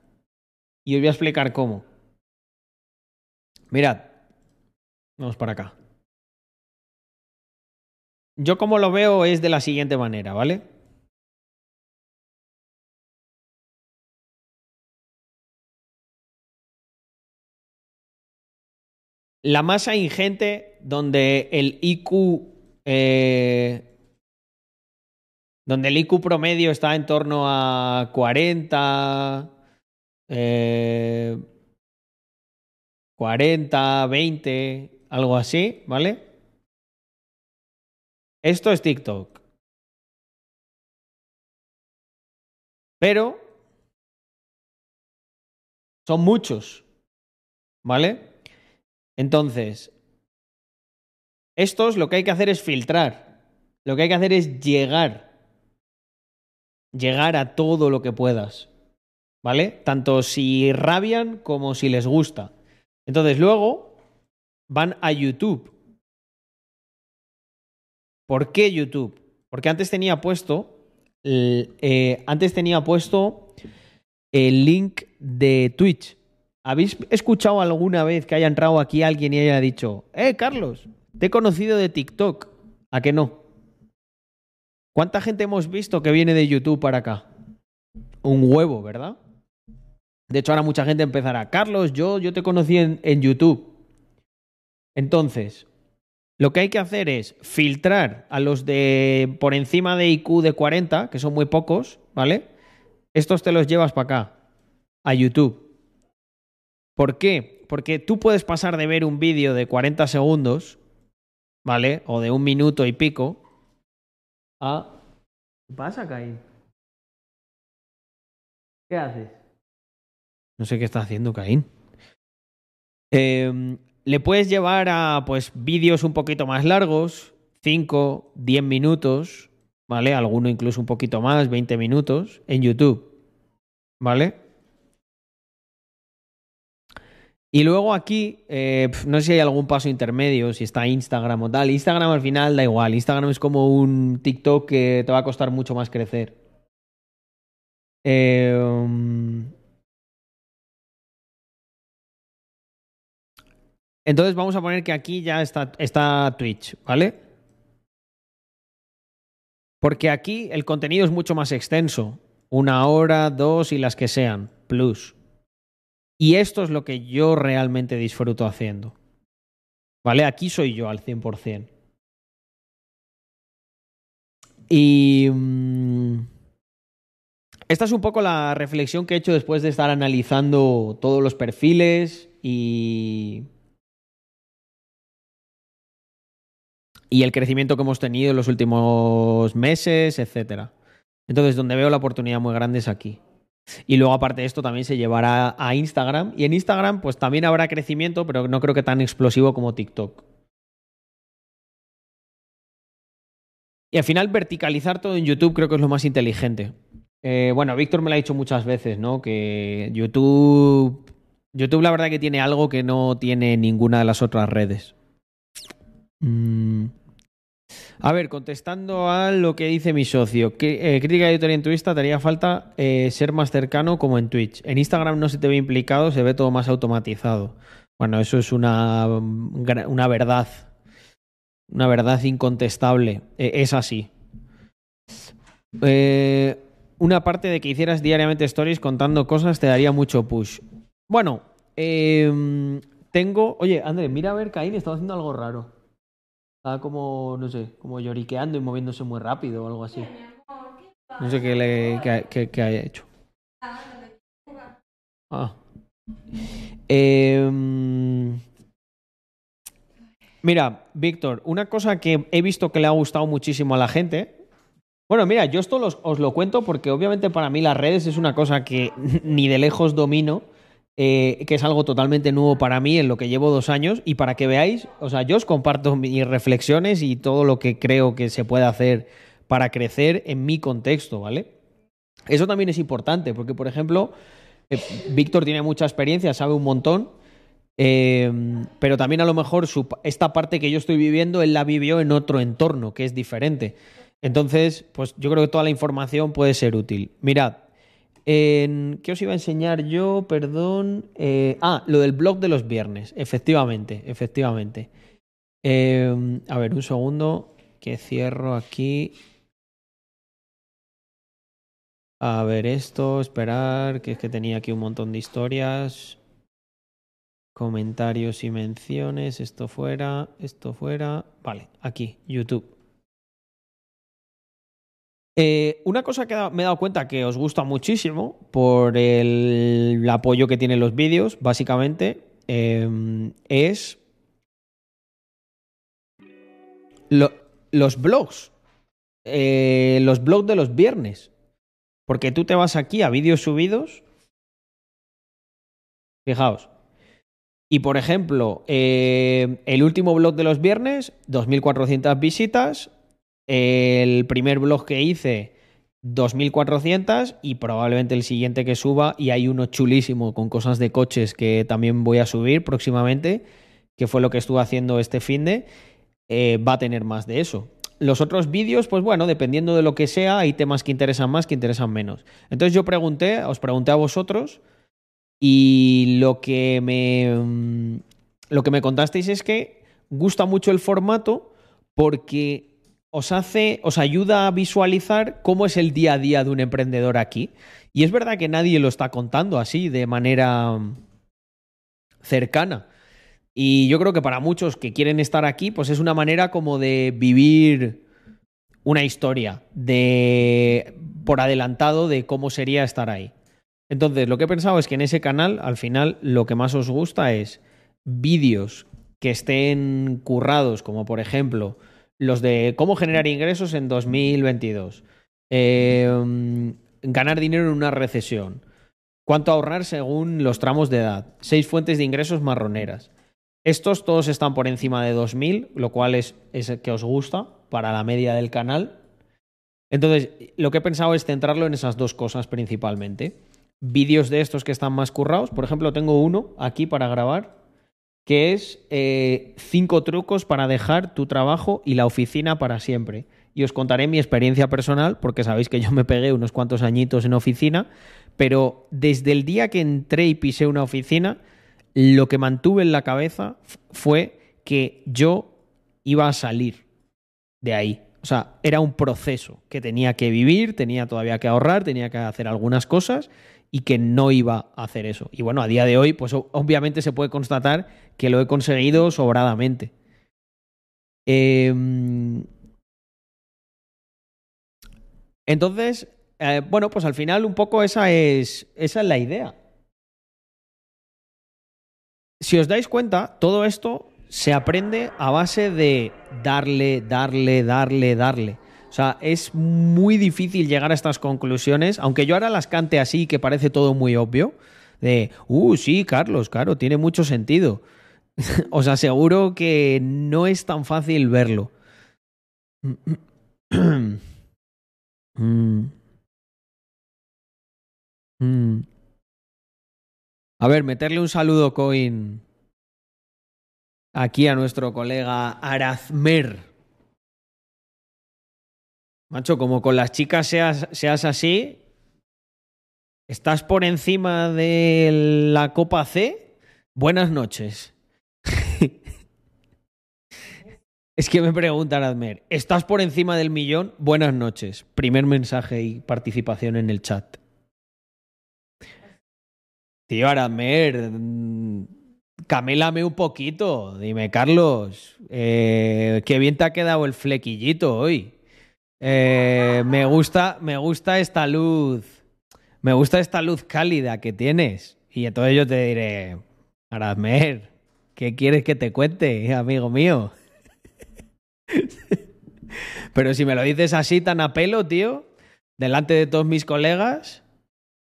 Y os voy a explicar cómo. Mirad, vamos para acá. Yo como lo veo es de la siguiente manera, ¿vale? La masa ingente donde el IQ eh, donde el IQ promedio está en torno a 40 eh, 40, 20, algo así, ¿vale? Esto es TikTok. Pero son muchos, ¿vale? Entonces, estos lo que hay que hacer es filtrar. Lo que hay que hacer es llegar. Llegar a todo lo que puedas. ¿Vale? Tanto si rabian como si les gusta. Entonces luego van a YouTube. ¿Por qué YouTube? Porque antes tenía puesto. eh, antes tenía puesto el link de Twitch. ¿Habéis escuchado alguna vez que haya entrado aquí alguien y haya dicho, eh, Carlos, te he conocido de TikTok? ¿A que no? ¿Cuánta gente hemos visto que viene de YouTube para acá? Un huevo, ¿verdad? De hecho, ahora mucha gente empezará, Carlos, yo, yo te conocí en, en YouTube. Entonces, lo que hay que hacer es filtrar a los de por encima de IQ de 40, que son muy pocos, ¿vale? Estos te los llevas para acá, a YouTube. ¿Por qué? Porque tú puedes pasar de ver un vídeo de 40 segundos, ¿vale? O de un minuto y pico, a... ¿Qué pasa, Caín? ¿Qué haces? No sé qué está haciendo Caín. Eh, le puedes llevar a pues vídeos un poquito más largos, 5, 10 minutos, ¿vale? Alguno incluso un poquito más, 20 minutos, en YouTube, ¿vale? Y luego aquí, eh, no sé si hay algún paso intermedio, si está Instagram o tal. Instagram al final da igual. Instagram es como un TikTok que te va a costar mucho más crecer. Um, Entonces vamos a poner que aquí ya está, está Twitch, ¿vale? Porque aquí el contenido es mucho más extenso. Una hora, dos y las que sean, plus. Y esto es lo que yo realmente disfruto haciendo. ¿Vale? Aquí soy yo al 100%. Y... mm, esta es un poco la reflexión que he hecho después de estar analizando todos los perfiles y... Y el crecimiento que hemos tenido en los últimos meses, etcétera. Entonces, donde veo la oportunidad muy grande es aquí. Y luego, aparte de esto, también se llevará a Instagram. Y en Instagram, pues también habrá crecimiento, pero no creo que tan explosivo como TikTok. Y al final, verticalizar todo en YouTube creo que es lo más inteligente. Eh, bueno, Víctor me lo ha dicho muchas veces, ¿no? Que YouTube. YouTube, la verdad, que tiene algo que no tiene ninguna de las otras redes. Mm. A ver, contestando a lo que dice mi socio, que, eh, crítica editorial en Twitch te haría falta eh, ser más cercano como en Twitch. En Instagram no se te ve implicado, se ve todo más automatizado. Bueno, eso es una, mm, una verdad. Una verdad incontestable. Eh, es así. Eh, una parte de que hicieras diariamente stories contando cosas te daría mucho push. Bueno, eh, tengo. Oye, André, mira a ver, Caín estaba haciendo algo raro. Estaba como, no sé, como lloriqueando y moviéndose muy rápido o algo así. No sé qué, le, qué, qué- qué haya hecho. Ah. Em, mira, Víctor, una cosa que he visto que le ha gustado muchísimo a la gente. Bueno, mira, yo esto los- os lo cuento porque obviamente para mí las redes es una cosa que [laughs] ni de lejos domino, eh, que es algo totalmente nuevo para mí en lo que llevo dos años y para que veáis, o sea, yo os comparto mis reflexiones y todo lo que creo que se puede hacer para crecer en mi contexto, ¿vale? Eso también es importante porque, por ejemplo, eh, Víctor tiene mucha experiencia, sabe un montón, eh, pero también a lo mejor esta parte que yo estoy viviendo, él la vivió en otro entorno que es diferente. Entonces, pues yo creo que toda la información puede ser útil. Mirad, en- ¿qué os iba a enseñar yo? Perdón. Eh, ah, lo del blog de los viernes. Efectivamente, efectivamente. Eh, a ver, un segundo, que cierro aquí. A ver esto, esperar, que es que tenía aquí un montón de historias. Comentarios y menciones, esto fuera, esto fuera. Vale, aquí, YouTube. Eh, una cosa que me he dado cuenta que os gusta muchísimo por el, apoyo que tienen los vídeos, básicamente, eh, es lo- los blogs. Eh, los blogs de los viernes. Porque tú te vas aquí a vídeos subidos. Fijaos. Y por ejemplo, eh, el último blog de los viernes, 2.400 visitas. El primer blog que hice, 2.400. Y probablemente el siguiente que suba, y hay uno chulísimo con cosas de coches que también voy a subir próximamente, que fue lo que estuve haciendo este fin de, eh, va a tener más de eso. Los otros vídeos, pues bueno, dependiendo de lo que sea, hay temas que interesan más, que interesan menos. Entonces yo pregunté, os pregunté a vosotros, y lo que me, mm, lo que me contasteis es que gusta mucho el formato porque os hace, os ayuda a visualizar cómo es el día a día de un emprendedor aquí. Y es verdad que nadie lo está contando así, de manera mm, cercana. Y yo creo que para muchos que quieren estar aquí, pues es una manera como de vivir una historia de por adelantado de cómo sería estar ahí. Entonces, lo que he pensado es que en ese canal, al final, lo que más os gusta es vídeos que estén currados, como por ejemplo los de cómo generar ingresos en 2022, eh, ganar dinero en una recesión, cuánto ahorrar según los tramos de edad, seis fuentes de ingresos marroneras. Estos todos están por encima de 2000, lo cual es, es que os gusta para la media del canal. Entonces, lo que he pensado es centrarlo en esas dos cosas principalmente. vídeos de estos que están más currados. Por ejemplo, tengo uno aquí para grabar, que es eh, cinco trucos para dejar tu trabajo y la oficina para siempre. Y os contaré mi experiencia personal, porque sabéis que yo me pegué unos cuantos añitos en oficina, pero desde el día que entré y pisé una oficina, lo que mantuve en la cabeza fue que yo iba a salir de ahí. O sea, era un proceso que tenía que vivir, tenía todavía que ahorrar, tenía que hacer algunas cosas y que no iba a hacer eso. Y bueno, a día de hoy, pues obviamente se puede constatar que lo he conseguido sobradamente. Em, entonces, eh, bueno, pues al final un poco esa es, esa es la idea. Si os dais cuenta, todo esto se aprende a base de darle, darle, darle, darle. O sea, es muy difícil llegar a estas conclusiones, aunque yo ahora las cante así, que parece todo muy obvio, de, uh, sí, Carlos, claro, tiene mucho sentido. [laughs] Os aseguro que no es tan fácil verlo. Mm. Mm. A ver, meterle un saludo, Coin, aquí a nuestro colega Arazmer. Macho, como con las chicas seas, seas así, ¿estás por encima de la Copa C? Buenas noches. Es que me pregunta Arazmer, ¿estás por encima del millón? Buenas noches. Primer mensaje y participación en el chat. Tío Arazmer, mm, camélame un poquito. Dime, Carlos, eh, qué bien te ha quedado el flequillito hoy. Eh, me gusta, me gusta esta luz. Me gusta esta luz cálida que tienes. Y entonces yo te diré, Arazmer, ¿qué quieres que te cuente, amigo mío? Pero si me lo dices así tan a pelo, tío, delante de todos mis colegas,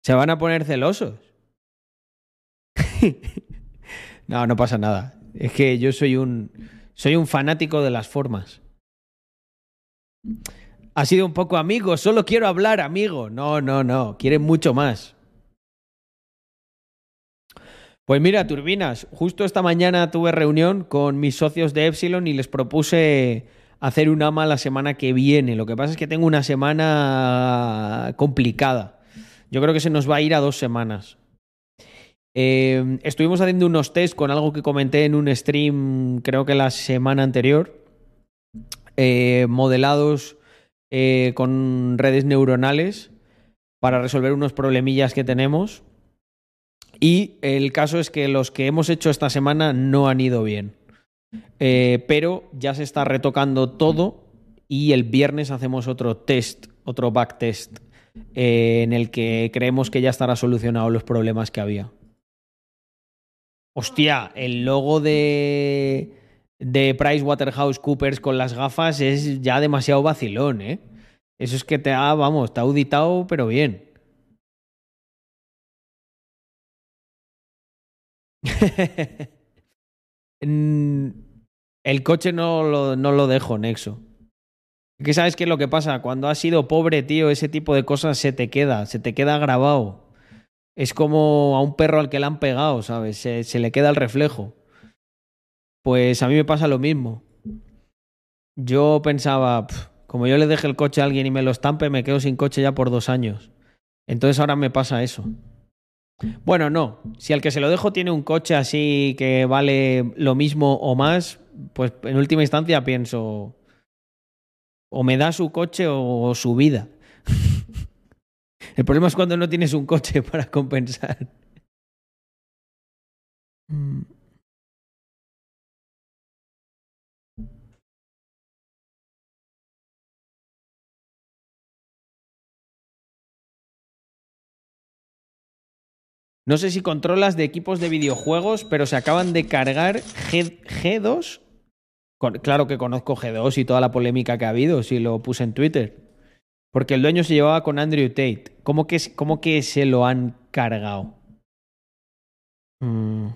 se van a poner celosos. [laughs] no, no pasa nada. Es que yo soy un soy un fanático de las formas. Ha sido un poco amigo, solo quiero hablar, amigo. No, no, no, quieren mucho más. Pues mira, turbinas, justo esta mañana tuve reunión con mis socios de Epsilon y les propuse hacer un AMA la semana que viene. Lo que pasa es que tengo una semana complicada. Yo creo que se nos va a ir a dos semanas. Eh, estuvimos haciendo unos test con algo que comenté en un stream, creo que la semana anterior, eh, modelados eh, con redes neuronales para resolver unos problemillas que tenemos. Y el caso es que los que hemos hecho esta semana no han ido bien. Eh, pero ya se está retocando todo y el viernes hacemos otro test, otro backtest, eh, en el que creemos que ya estará solucionado los problemas que había. Hostia, el logo de, de PricewaterhouseCoopers con las gafas es ya demasiado vacilón, ¿eh? Eso es que te ha, vamos, te ha auditado, pero bien. [laughs] El coche no lo, no lo dejo, Nexo. Que sabes qué es lo que pasa? Cuando has sido pobre, tío, ese tipo de cosas se te queda, se te queda grabado. Es como a un perro al que le han pegado, ¿sabes? Se, le queda el reflejo. Pues a mí me pasa lo mismo. Yo pensaba, "Pf, como yo le deje el coche a alguien y me lo estampe, me quedo sin coche ya por dos años. Entonces ahora me pasa eso. Bueno, no. Si al que se lo dejo tiene un coche así que vale lo mismo o más, pues en última instancia pienso, o me da su coche o su vida. [laughs] El problema es cuando no tienes un coche [laughs] para compensar. Mm. No sé si controlas de equipos de videojuegos, pero se acaban de cargar G, G2. Con- claro que conozco G2 y toda la polémica que ha habido, si lo puse en Twitter. Porque el dueño se llevaba con Andrew Tate. ¿Cómo que, cómo que se lo han cargado? Mm.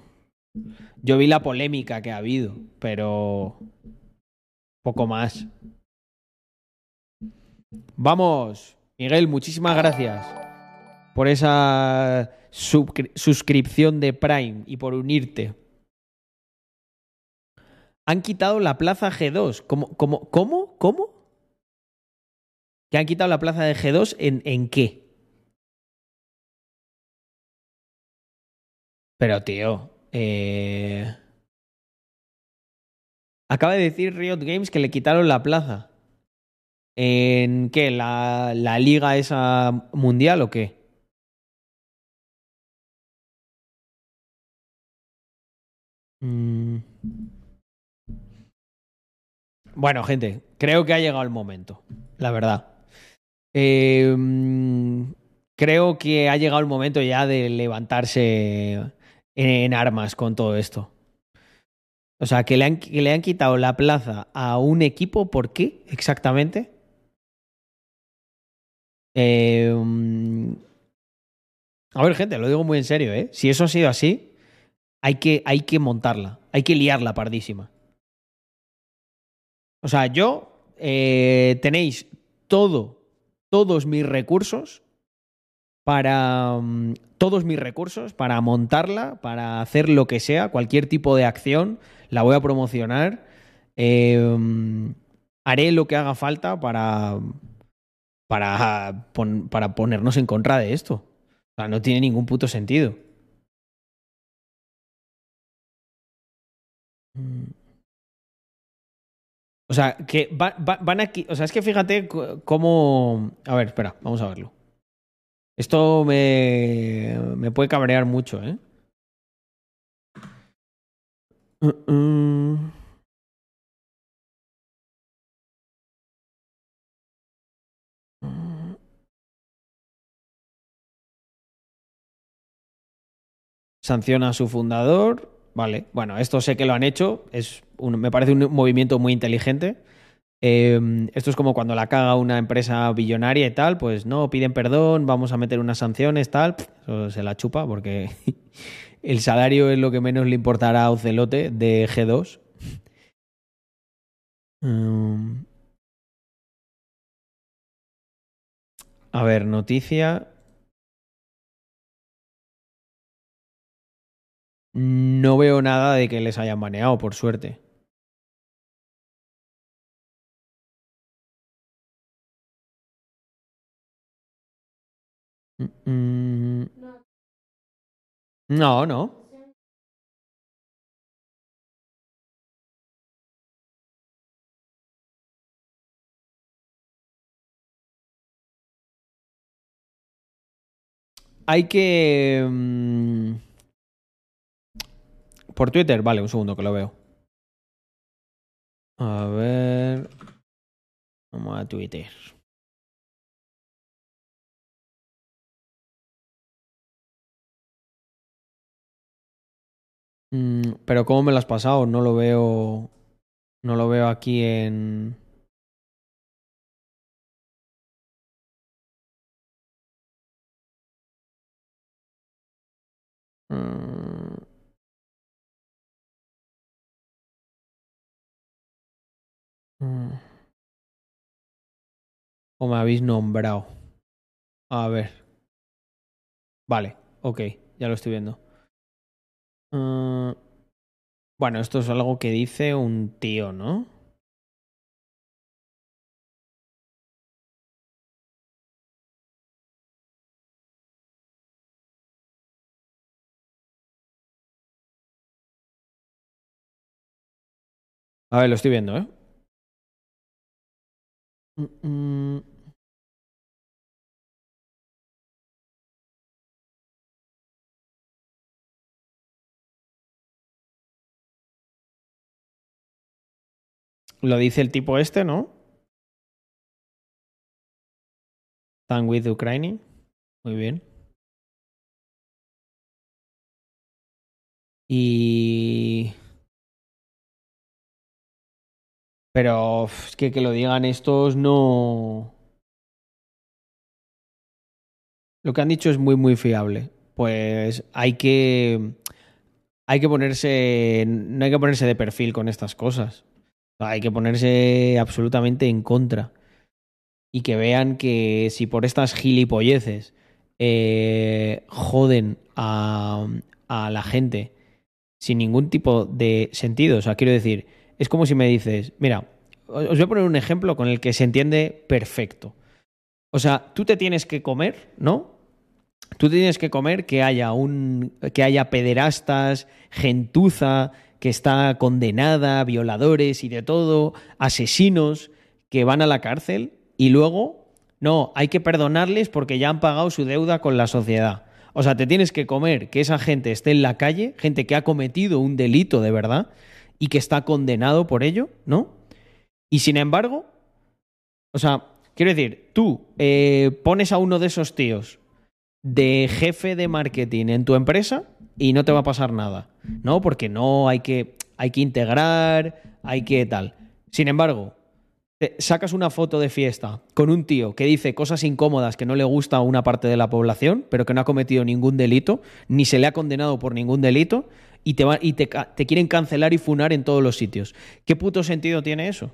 Yo vi la polémica que ha habido, pero poco más. Vamos, Miguel, muchísimas gracias. por esa suscripción de Prime y por unirte. Han quitado la plaza G2. ¿Cómo? ¿Cómo? ¿Cómo? ¿Cómo? ¿Que han quitado la plaza de G2 en, en qué? Pero, tío, eh... acaba de decir Riot Games que le quitaron la plaza. ¿En qué? ¿La, la liga esa mundial o qué? Mm. Bueno, gente, creo que ha llegado el momento, la verdad. Mm, creo que ha llegado el momento ya de levantarse en, armas con todo esto. O sea, que le, han, que le han quitado la plaza a un equipo, ¿por qué exactamente? Mm, a ver, gente, lo digo muy en serio, ¿eh? Si eso ha sido así, hay que, hay que montarla, hay que liarla pardísima. O sea, yo eh, tenéis todo, todos mis recursos para mm, todos mis recursos para montarla, para hacer lo que sea, cualquier tipo de acción, la voy a promocionar. mm, haré lo que haga falta para, para, para ponernos en contra de esto. O sea, no tiene ningún puto sentido. O sea, que va- va- van aquí. O sea, es que fíjate cómo. A ver, espera, vamos a verlo. Esto me, me puede cabrear mucho, ¿eh? Uh, uh. Sanciona a su fundador. Vale, bueno, esto sé que lo han hecho. Es me parece un movimiento muy inteligente. Eh, esto es como cuando la caga una empresa billonaria y tal, pues no, piden perdón, vamos a meter unas sanciones, tal. Eso se la chupa porque [laughs] el salario es lo que menos le importará a Ocelote de G2. Mm. A ver, noticia. No veo nada de que les hayan baneado, por suerte. Mm, mm. No, no. Hay que... Por Twitter, vale, un segundo que lo veo. A ver... Vamos a Twitter. Mm, pero ¿cómo me lo has pasado? No lo veo... No lo veo aquí en... Mm. O me habéis nombrado. A ver. Vale, ok, ya lo estoy viendo. Mm, Bueno, esto es algo que dice un tío, ¿no? A ver, lo estoy viendo, ¿eh? Mm, mm. Lo dice el tipo este, ¿no? Stand with Ukraine. Muy bien. Y... Pero que que lo digan estos no... Lo que han dicho es muy, muy fiable. Pues hay que... Hay que ponerse... No hay que ponerse de perfil con estas cosas. Hay que ponerse absolutamente en contra. Y que vean que si por estas gilipolleces eh, joden a, a la gente sin ningún tipo de sentido. O sea, quiero decir, es como si me dices, mira, os voy a poner un ejemplo con el que se entiende perfecto. O sea, tú te tienes que comer, ¿no? Tú tienes que comer que haya un que haya pederastas, gentuza que está condenada, violadores y de todo, asesinos que van a la cárcel y luego no, hay que perdonarles porque ya han pagado su deuda con la sociedad. O sea, te tienes que comer que esa gente esté en la calle, gente que ha cometido un delito de verdad y que está condenado por ello, ¿no? Y sin embargo, o sea, quiero decir, tú eh, pones a uno de esos tíos de jefe de marketing en tu empresa y no te va a pasar nada, ¿no? Porque no hay que, hay que integrar, hay que tal. Sin embargo, te sacas una foto de fiesta con un tío que dice cosas incómodas que no le gusta a una parte de la población, pero que no ha cometido ningún delito, ni se le ha condenado por ningún delito, y te, va, y te, te quieren cancelar y funar en todos los sitios. ¿Qué puto sentido tiene eso?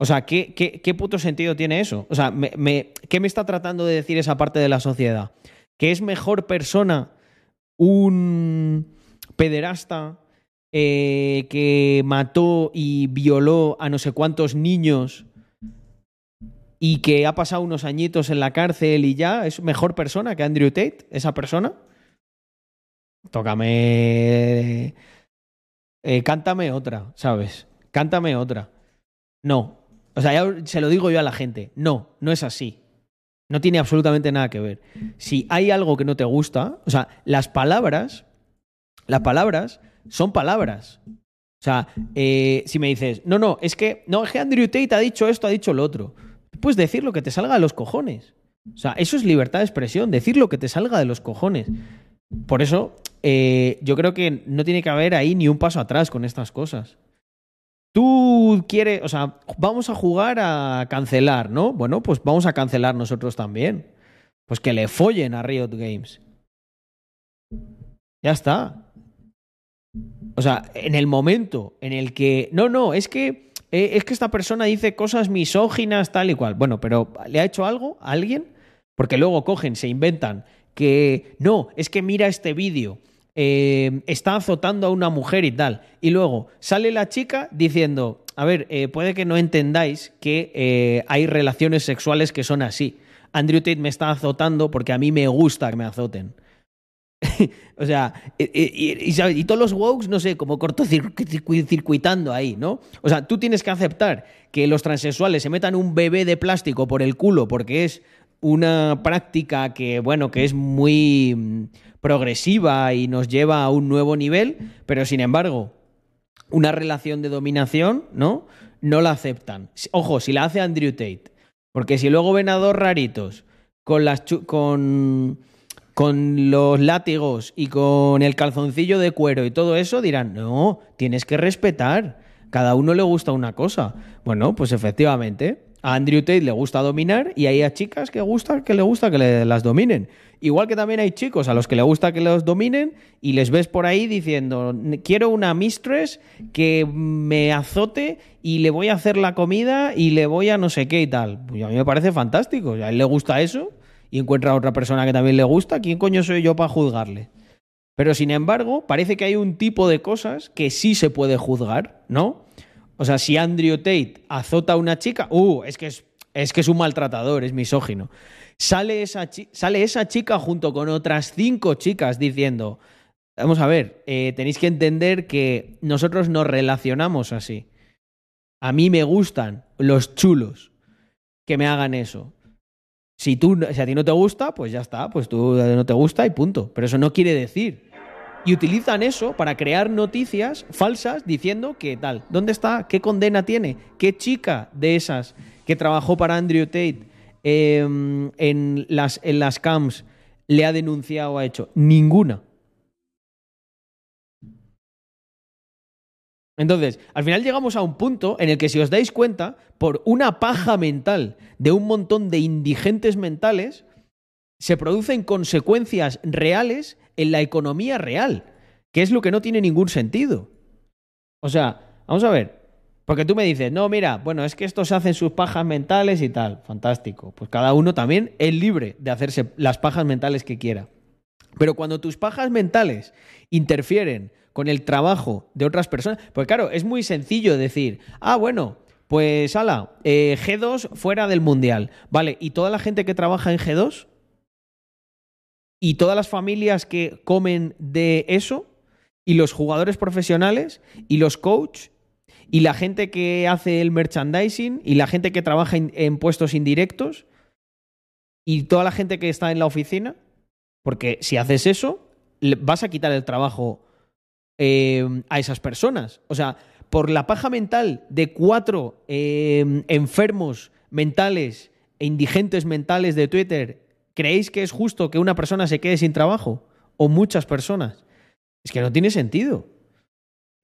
O sea, ¿qué, qué, qué puto sentido tiene eso? O sea, me- ¿qué me está tratando de decir esa parte de la sociedad? ¿Que es mejor persona un pederasta eh, que mató y violó a no sé cuántos niños y que ha pasado unos añitos en la cárcel y ya es mejor persona que Andrew Tate, esa persona? Tócame. eh, cántame otra, ¿sabes? Cántame otra. No. O sea, ya se lo digo yo a la gente. No, no es así. No tiene absolutamente nada que ver. Si hay algo que no te gusta, o sea, las palabras, las palabras son palabras. O sea, eh, si me dices, no, no, es que, no, es que Andrew Tate ha dicho esto, ha dicho lo otro. Puedes decir lo que te salga de los cojones. O sea, eso es libertad de expresión, decir lo que te salga de los cojones. Por eso, eh, yo creo que no tiene que haber ahí ni un paso atrás con estas cosas. Tú quieres, o sea, vamos a jugar a cancelar, ¿no? Bueno, pues vamos a cancelar nosotros también. Pues que le follen a Riot Games. Ya está. O sea, en el momento en el que. No, no, es que. eh, es que esta persona dice cosas misóginas, tal y cual. Bueno, pero ¿le ha hecho algo a alguien? Porque luego cogen, se inventan que. No, es que mira este vídeo. eh, está azotando a una mujer y tal. Y luego sale la chica diciendo. A ver, eh, puede que no entendáis que eh, hay relaciones sexuales que son así. Andrew Tate me está azotando porque a mí me gusta que me azoten. [laughs] o sea, y, y- y, todos los wokes, no sé, como cortocircuitando ahí, ¿no? O sea, tú tienes que aceptar que los transexuales se metan un bebé de plástico por el culo porque es una práctica que, bueno, que es muy mm, progresiva y nos lleva a un nuevo nivel, pero sin embargo, una relación de dominación, ¿no? No la aceptan. Ojo, si la hace Andrew Tate. Porque si luego ven a dos raritos con las con los látigos y con el calzoncillo de cuero y todo eso, dirán, no, tienes que respetar. Cada uno le gusta una cosa. Bueno, pues efectivamente, a Andrew Tate le gusta dominar y hay a chicas que, gusta, que le gusta que le- las dominen. Igual que también hay chicos a los que le gusta que los dominen y les ves por ahí diciendo, quiero una mistress que me azote y le voy a hacer la comida y le voy a no sé qué y tal. Pues a mí me parece fantástico. A él le gusta eso y encuentra a otra persona que también le gusta, ¿quién coño soy yo para juzgarle? Pero sin embargo, parece que hay un tipo de cosas que sí se puede juzgar, ¿no? O sea, si Andrew Tate azota a una chica, uh, es que es, un maltratador, es misógino. Sale esa, chica junto con otras cinco chicas diciendo, vamos a ver, eh, tenéis que entender que nosotros nos relacionamos así. A mí me gustan los chulos que me hagan eso. Si, tú, si a ti no te gusta, pues ya está, pues tú no te gusta y punto. Pero eso no quiere decir. Y utilizan eso para crear noticias falsas diciendo que tal. ¿Dónde está? ¿Qué condena tiene? ¿Qué chica de esas que trabajó para Andrew Tate eh, en, las, en las camps le ha denunciado o ha hecho? Ninguna. Entonces, al final llegamos a un punto en el que si os dais cuenta, por una paja mental de un montón de indigentes mentales, se producen consecuencias reales en la economía real, que es lo que no tiene ningún sentido. O sea, vamos a ver, Porque tú me dices, no, mira, bueno, es que estos hacen sus pajas mentales y tal. Fantástico. Pues cada uno también es libre de hacerse las pajas mentales que quiera. Pero cuando tus pajas mentales interfieren con el trabajo de otras personas, pues claro, es muy sencillo decir, ah, bueno, pues ala, eh, G2 fuera del Mundial. Vale, ¿y toda la gente que trabaja en G2? ¿Y todas las familias que comen de eso? ¿Y los jugadores profesionales? ¿Y los coach? ¿Y la gente que hace el merchandising? ¿Y la gente que trabaja en, puestos indirectos? ¿Y toda la gente que está en la oficina? Porque si haces eso, vas a quitar el trabajo eh, a esas personas. O sea, por la paja mental de cuatro eh, enfermos mentales e indigentes mentales de Twitter, ¿creéis que es justo que una persona se quede sin trabajo? ¿O muchas personas? Es que no tiene sentido.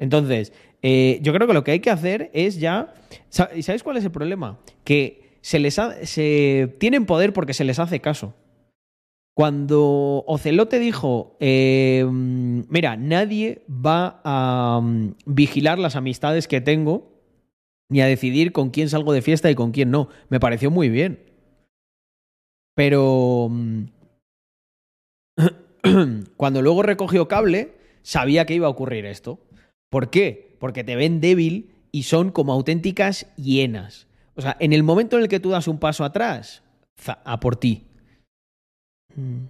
Entonces, eh, yo creo que lo que hay que hacer es ya... ¿Y sabéis cuál es el problema? Que se les ha- se tienen poder porque se les hace caso. Cuando Ocelote dijo, eh, mira, nadie va a mm, vigilar las amistades que tengo ni a decidir con quién salgo de fiesta y con quién no, me pareció muy bien. Pero mm, [clears throat] cuando luego recogió cable, sabía que iba a ocurrir esto. ¿Por qué? Porque te ven débil y son como auténticas hienas. O sea, en el momento en el que tú das un paso atrás, a por ti. Mm.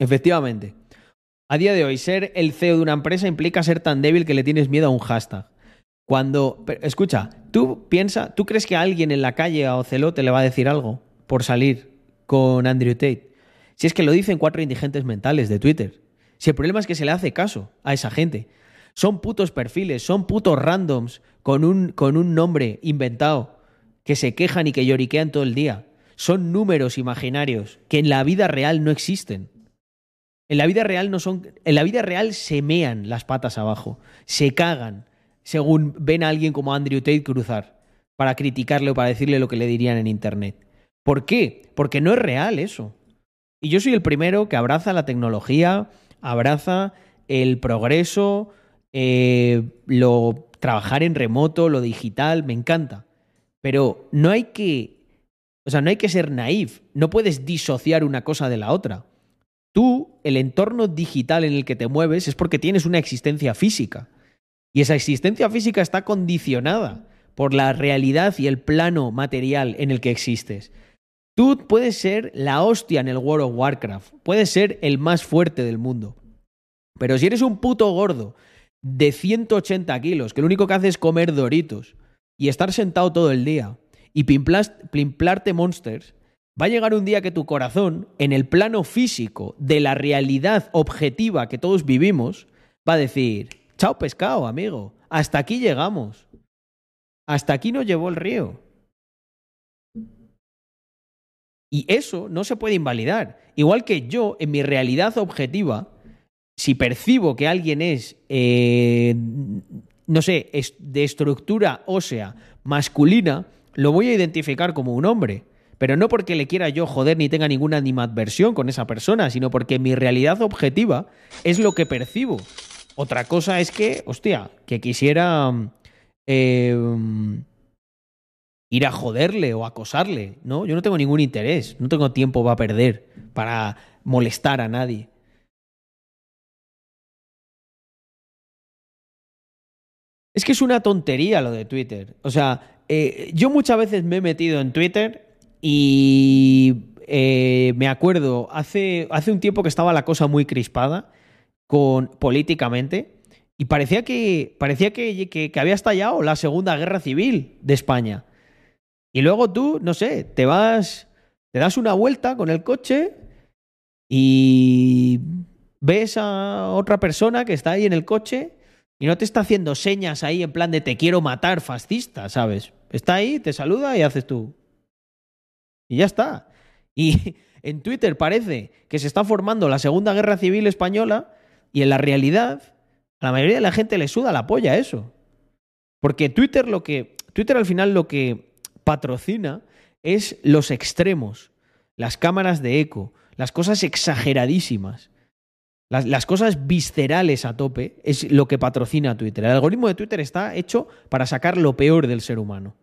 Efectivamente. A día de hoy, ser el CEO de una empresa implica ser tan débil que le tienes miedo a un hashtag. Cuando. escucha, tú piensa, ¿tú crees que alguien en la calle a Ocelote le va a decir algo por salir con Andrew Tate? Si es que lo dicen cuatro indigentes mentales de Twitter. Si el problema es que se le hace caso a esa gente. Son putos perfiles, son putos randoms con un, con un nombre inventado que se quejan y que lloriquean todo el día. Son números imaginarios que en la vida real no existen. En la vida real no son. En la vida real se mean las patas abajo, se cagan según ven a alguien como Andrew Tate cruzar para criticarle o para decirle lo que le dirían en internet. ¿Por qué? Porque no es real eso. Y yo soy el primero que abraza la tecnología, abraza el progreso, eh, lo trabajar en remoto, lo digital, me encanta. Pero no hay que, o sea, no hay que ser naif. No puedes disociar una cosa de la otra. Tú, el entorno digital en el que te mueves es porque tienes una existencia física. Y esa existencia física está condicionada por la realidad y el plano material en el que existes. Tú puedes ser la hostia en el World of Warcraft, puedes ser el más fuerte del mundo. Pero si eres un puto gordo de 180 kilos, que lo único que hace es comer doritos y estar sentado todo el día y pimplarte monsters, va a llegar un día que tu corazón, en el plano físico de la realidad objetiva que todos vivimos, va a decir, chao pescado, amigo, hasta aquí llegamos. Hasta aquí nos llevó el río. Y eso no se puede invalidar. Igual que yo, en mi realidad objetiva, si percibo que alguien es, eh, no sé, es de estructura ósea masculina, lo voy a identificar como un hombre. Pero no porque le quiera yo joder ni tenga ninguna animadversión con esa persona, sino porque mi realidad objetiva es lo que percibo. Otra cosa es que, hostia, que quisiera eh, ir a joderle o acosarle, ¿no? Yo no tengo ningún interés, no tengo tiempo para perder, para molestar a nadie. Es que es una tontería lo de Twitter. O sea, eh, yo muchas veces me he metido en Twitter y eh, me acuerdo, hace, hace un tiempo que estaba la cosa muy crispada con, políticamente y parecía, que, parecía que, que, que había estallado la Segunda Guerra Civil de España. Y luego tú, no sé, te vas, te das una vuelta con el coche y ves a otra persona que está ahí en el coche y no te está haciendo señas ahí en plan de te quiero matar, fascista, ¿sabes? Está ahí, te saluda y haces tú. Y ya está. [laughs] Y en Twitter parece que se está formando la Segunda Guerra Civil Española y en la realidad a la mayoría de la gente le suda la polla eso. Porque Twitter lo que Twitter al final lo que patrocina es los extremos, las cámaras de eco, las cosas exageradísimas. Las, cosas viscerales a tope es lo que patrocina Twitter. El algoritmo de Twitter está hecho para sacar lo peor del ser humano.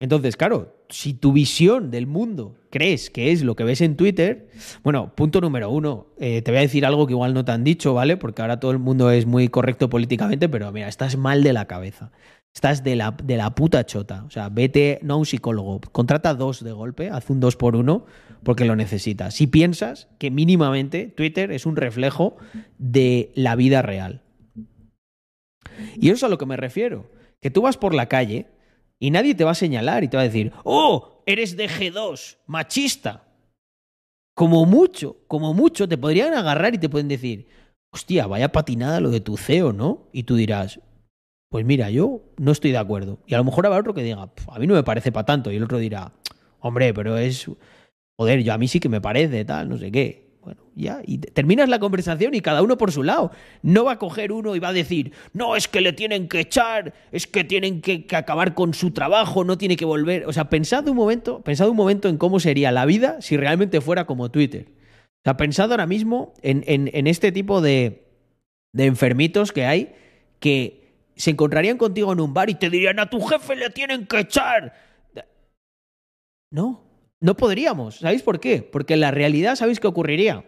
Entonces, claro, si tu visión del mundo crees que es lo que ves en Twitter, bueno, punto número uno, eh, te voy a decir algo que igual no te han dicho, ¿vale? Porque ahora todo el mundo es muy correcto políticamente, pero mira, estás mal de la cabeza. Estás de la, de la puta chota. O sea, vete, no a un psicólogo, contrata dos de golpe, haz un dos por uno, porque lo necesitas. Si piensas que mínimamente Twitter es un reflejo de la vida real. Y eso es a lo que me refiero. Que tú vas por la calle y nadie te va a señalar y te va a decir, oh, eres de G2, machista. Como mucho, como mucho, te podrían agarrar y te pueden decir, hostia, vaya patinada lo de tu CEO, ¿no? Y tú dirás, pues mira, yo no estoy de acuerdo. Y a lo mejor habrá otro que diga, "Pf, a mí no me parece para tanto. Y el otro dirá, hombre, pero es, joder, yo a mí sí que me parece, tal, no sé qué. Bueno, ya, y te- terminas la conversación y cada uno por su lado. No va a coger uno y va a decir, no, es que le tienen que echar, es que tienen que, que acabar con su trabajo, no tiene que volver. O sea, pensad un momento, pensad un momento en cómo sería la vida si realmente fuera como Twitter. O sea, pensad ahora mismo en, en- en este tipo de, de enfermitos que hay que se encontrarían contigo en un bar y te dirían, a tu jefe le tienen que echar. No, no podríamos. ¿Sabéis por qué? Porque en la realidad, ¿sabéis qué ocurriría?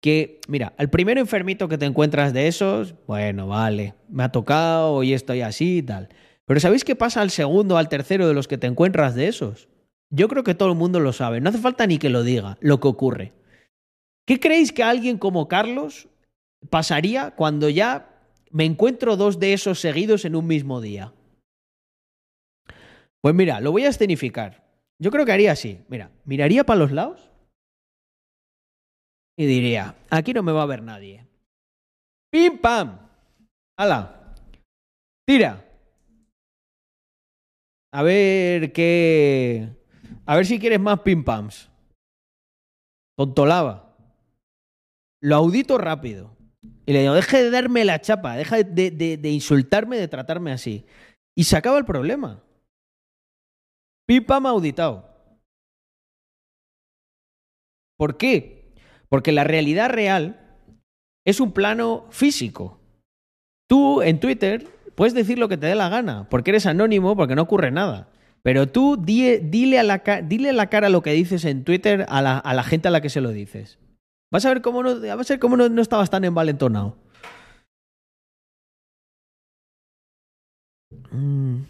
Que, mira, el primer enfermito que te encuentras de esos, bueno, vale, me ha tocado, hoy estoy así y tal. Pero ¿sabéis qué pasa al segundo, al tercero de los que te encuentras de esos? Yo creo que todo el mundo lo sabe. No hace falta ni que lo diga, lo que ocurre. ¿Qué creéis que alguien como Carlos pasaría cuando ya me encuentro dos de esos seguidos en un mismo día? Pues mira, lo voy a escenificar. Yo creo que haría así. Mira, miraría para los lados y diría, aquí no me va a ver nadie. ¡Pim, pam! ¡Hala! ¡Tira! A ver qué... A ver si quieres más pim pams. Tontolaba. Lo audito rápido. Y le digo, deje de darme la chapa, deja de, insultarme, de tratarme así. Y se acaba el problema. Pam auditado. ¿Por qué? Porque la realidad real es un plano físico. Tú en Twitter puedes decir lo que te dé la gana, porque eres anónimo, porque no ocurre nada. Pero tú di- dile, a la dile la cara lo que dices en Twitter a la gente a la que se lo dices. Vas a ver cómo no, vas a ver cómo no, no estabas tan envalentonado. Mm.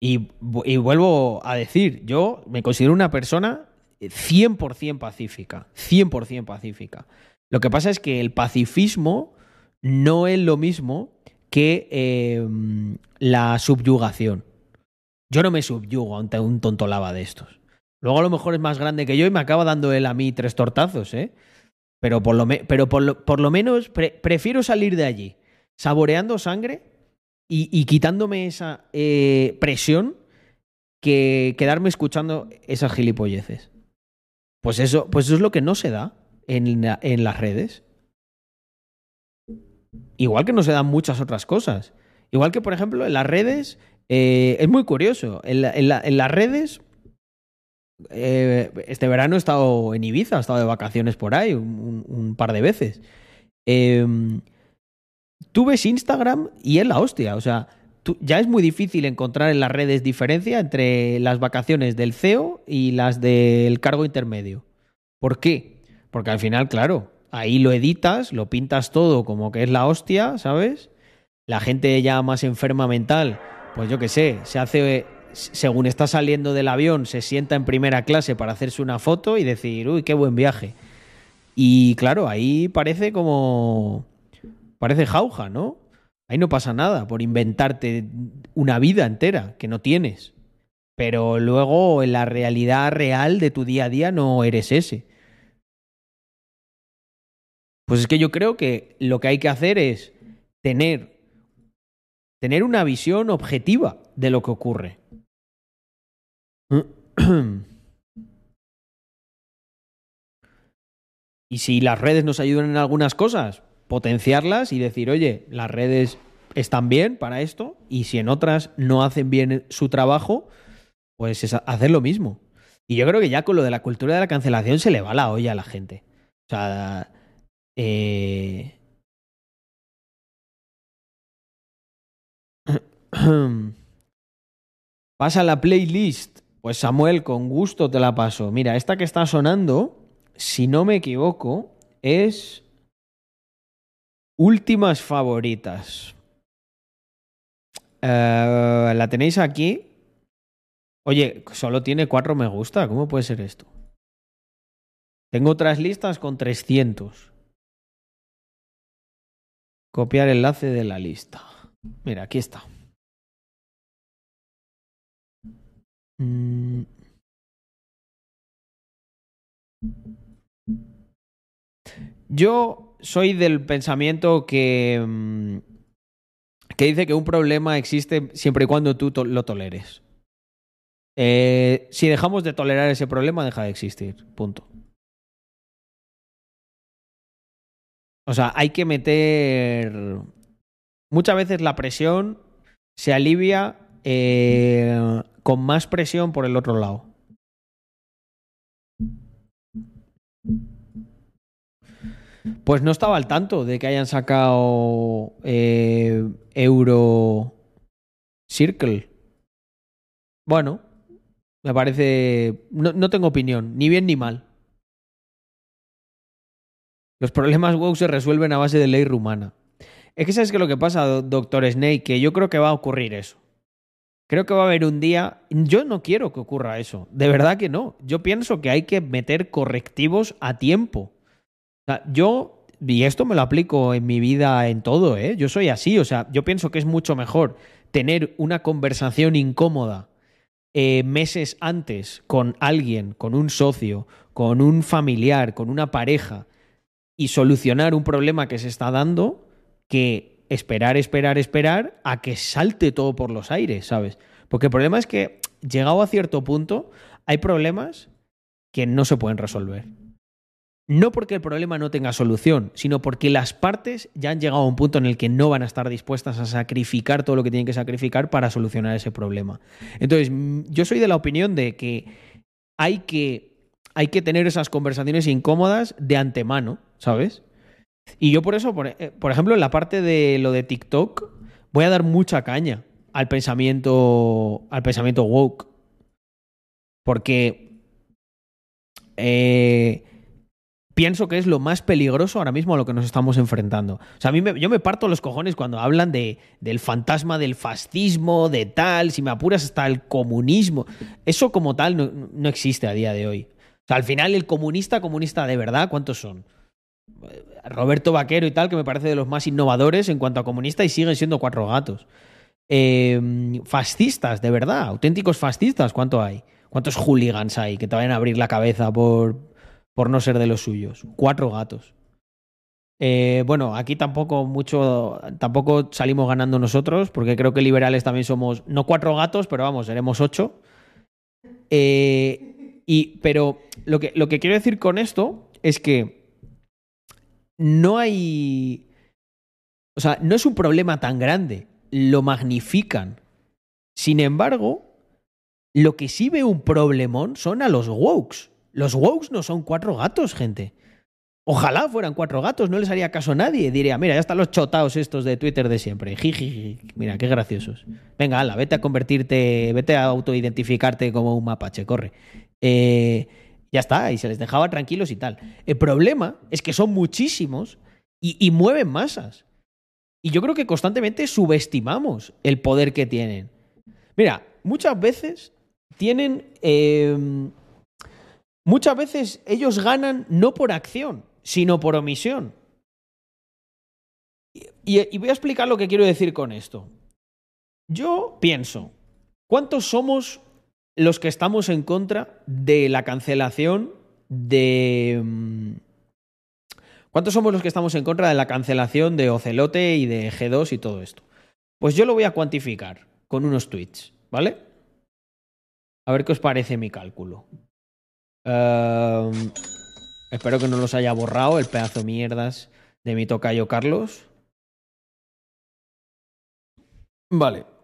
Y, vu- y vuelvo a decir, yo me considero una persona 100% pacífica, 100% pacífica. Lo que pasa es que el pacifismo no es lo mismo que eh, la subyugación. Yo no me subyugo ante un tontolaba de estos. Luego a lo mejor es más grande que yo y me acaba dando él a mí tres tortazos, ¿eh? Pero por lo, me- pero por lo, por lo menos pre- prefiero salir de allí saboreando sangre y, y quitándome esa eh, presión que quedarme escuchando esas gilipolleces. Pues eso, pues eso es lo que no se da en, en las redes. Igual que no se dan muchas otras cosas. Igual que, por ejemplo, en las redes, eh, es muy curioso. En la- en las redes, eh, este verano he estado en Ibiza, he estado de vacaciones por ahí un, par de veces. Eh, tú ves Instagram y es la hostia. O sea, ya es muy difícil encontrar en las redes diferencia entre las vacaciones del CEO y las del cargo intermedio. ¿Por qué? Porque al final, claro, ahí lo editas, lo pintas todo como que es la hostia, ¿sabes? La gente ya más enferma mental, pues yo qué sé, se hace, según está saliendo del avión, se sienta en primera clase para hacerse una foto y decir, uy, qué buen viaje. Y claro, ahí parece como... Parece jauja, ¿no? Ahí no pasa nada por inventarte una vida entera que no tienes. Pero luego en la realidad real de tu día a día no eres ese. Pues es que yo creo que lo que hay que hacer es tener, tener una visión objetiva de lo que ocurre. [clears throat] Y si las redes nos ayudan en algunas cosas, potenciarlas y decir, oye, las redes están bien para esto y si en otras no hacen bien su trabajo, pues es hacer lo mismo. Y yo creo que ya con lo de la cultura de la cancelación se le va la olla a la gente. O sea, eh... [clears throat] Pasa la playlist. Pues Samuel, con gusto te la paso. Mira, esta que está sonando, si no me equivoco, es Últimas favoritas. Eh, la tenéis aquí. Oye, solo tiene cuatro me gusta. ¿Cómo puede ser esto? Tengo otras listas con 300. Copiar enlace de la lista. Mira, aquí está. Mm. Yo soy del pensamiento que, mm, que dice que un problema existe siempre y cuando tú lo toleres. Eh, si dejamos de tolerar ese problema, deja de existir. Punto. O sea, hay que meter... Muchas veces la presión se alivia eh, con más presión por el otro lado. Pues no estaba al tanto de que hayan sacado eh, Euro Circle. Bueno, me parece... No, no tengo opinión, ni bien ni mal. Los problemas WoW se resuelven a base de ley rumana. Es que sabes que lo que pasa, do- doctor Snake, que yo creo que va a ocurrir eso. Creo que va a haber un día. Yo no quiero que ocurra eso. De verdad que no. Yo pienso que hay que meter correctivos a tiempo. O sea, yo, y esto me lo aplico en mi vida en todo, ¿eh? Yo soy así, o sea, yo pienso que es mucho mejor tener una conversación incómoda eh, meses antes con alguien, con un socio, con un familiar, con una pareja, y solucionar un problema que se está dando que esperar, esperar, esperar a que salte todo por los aires, ¿sabes? Porque el problema es que, llegado a cierto punto, hay problemas que no se pueden resolver. No porque el problema no tenga solución, sino porque las partes ya han llegado a un punto en el que no van a estar dispuestas a sacrificar todo lo que tienen que sacrificar para solucionar ese problema. Entonces, mm, yo soy de la opinión de que hay que, hay que tener esas conversaciones incómodas de antemano, ¿sabes? Y yo por eso, por, eh, por ejemplo, en la parte de lo de TikTok, voy a dar mucha caña al pensamiento, al pensamiento woke. Porque eh, pienso que es lo más peligroso ahora mismo a lo que nos estamos enfrentando. O sea, a mí me- yo me parto los cojones cuando hablan de, del fantasma del fascismo, de tal, si me apuras hasta el comunismo. Eso como tal no, no existe a día de hoy. O sea, al final el comunista, comunista de verdad, ¿cuántos son? Roberto Vaquero y tal, que me parece de los más innovadores en cuanto a comunista y siguen siendo cuatro gatos. Eh, fascistas, de verdad, auténticos fascistas, ¿cuánto hay? ¿Cuántos hooligans hay que te vayan a abrir la cabeza por, por no ser de los suyos? Cuatro gatos. Eh, bueno, aquí tampoco mucho, tampoco salimos ganando nosotros, porque creo que liberales también somos, no cuatro gatos, pero vamos, seremos ocho. Eh, y, pero lo que, lo que quiero decir con esto es que no hay. O sea, no es un problema tan grande. Lo magnifican. Sin embargo, lo que sí ve un problemón son a los wokes. Los wokes no son cuatro gatos, gente. Ojalá fueran cuatro gatos, no les haría caso a nadie. Diría, mira, ya están los chotaos estos de Twitter de siempre. Jiji, mira, qué graciosos. Venga, ala, vete a convertirte, vete a autoidentificarte como un mapache, corre. Eh, ya está, y se les dejaba tranquilos y tal. El problema es que son muchísimos y, mueven masas. Y yo creo que constantemente subestimamos el poder que tienen. Mira, muchas veces tienen. eh, muchas veces ellos ganan no por acción, sino por omisión. Y voy a explicar lo que quiero decir con esto. Yo pienso, ¿cuántos somos los que estamos en contra de la cancelación de... mm, ¿Cuántos somos los que estamos en contra de la cancelación de Ocelote y de G2 y todo esto? Pues yo lo voy a cuantificar con unos tweets, ¿vale? A ver qué os parece mi cálculo. Ehm, espero que no los haya borrado el pedazo de mierdas de mi tocayo Carlos. Vale.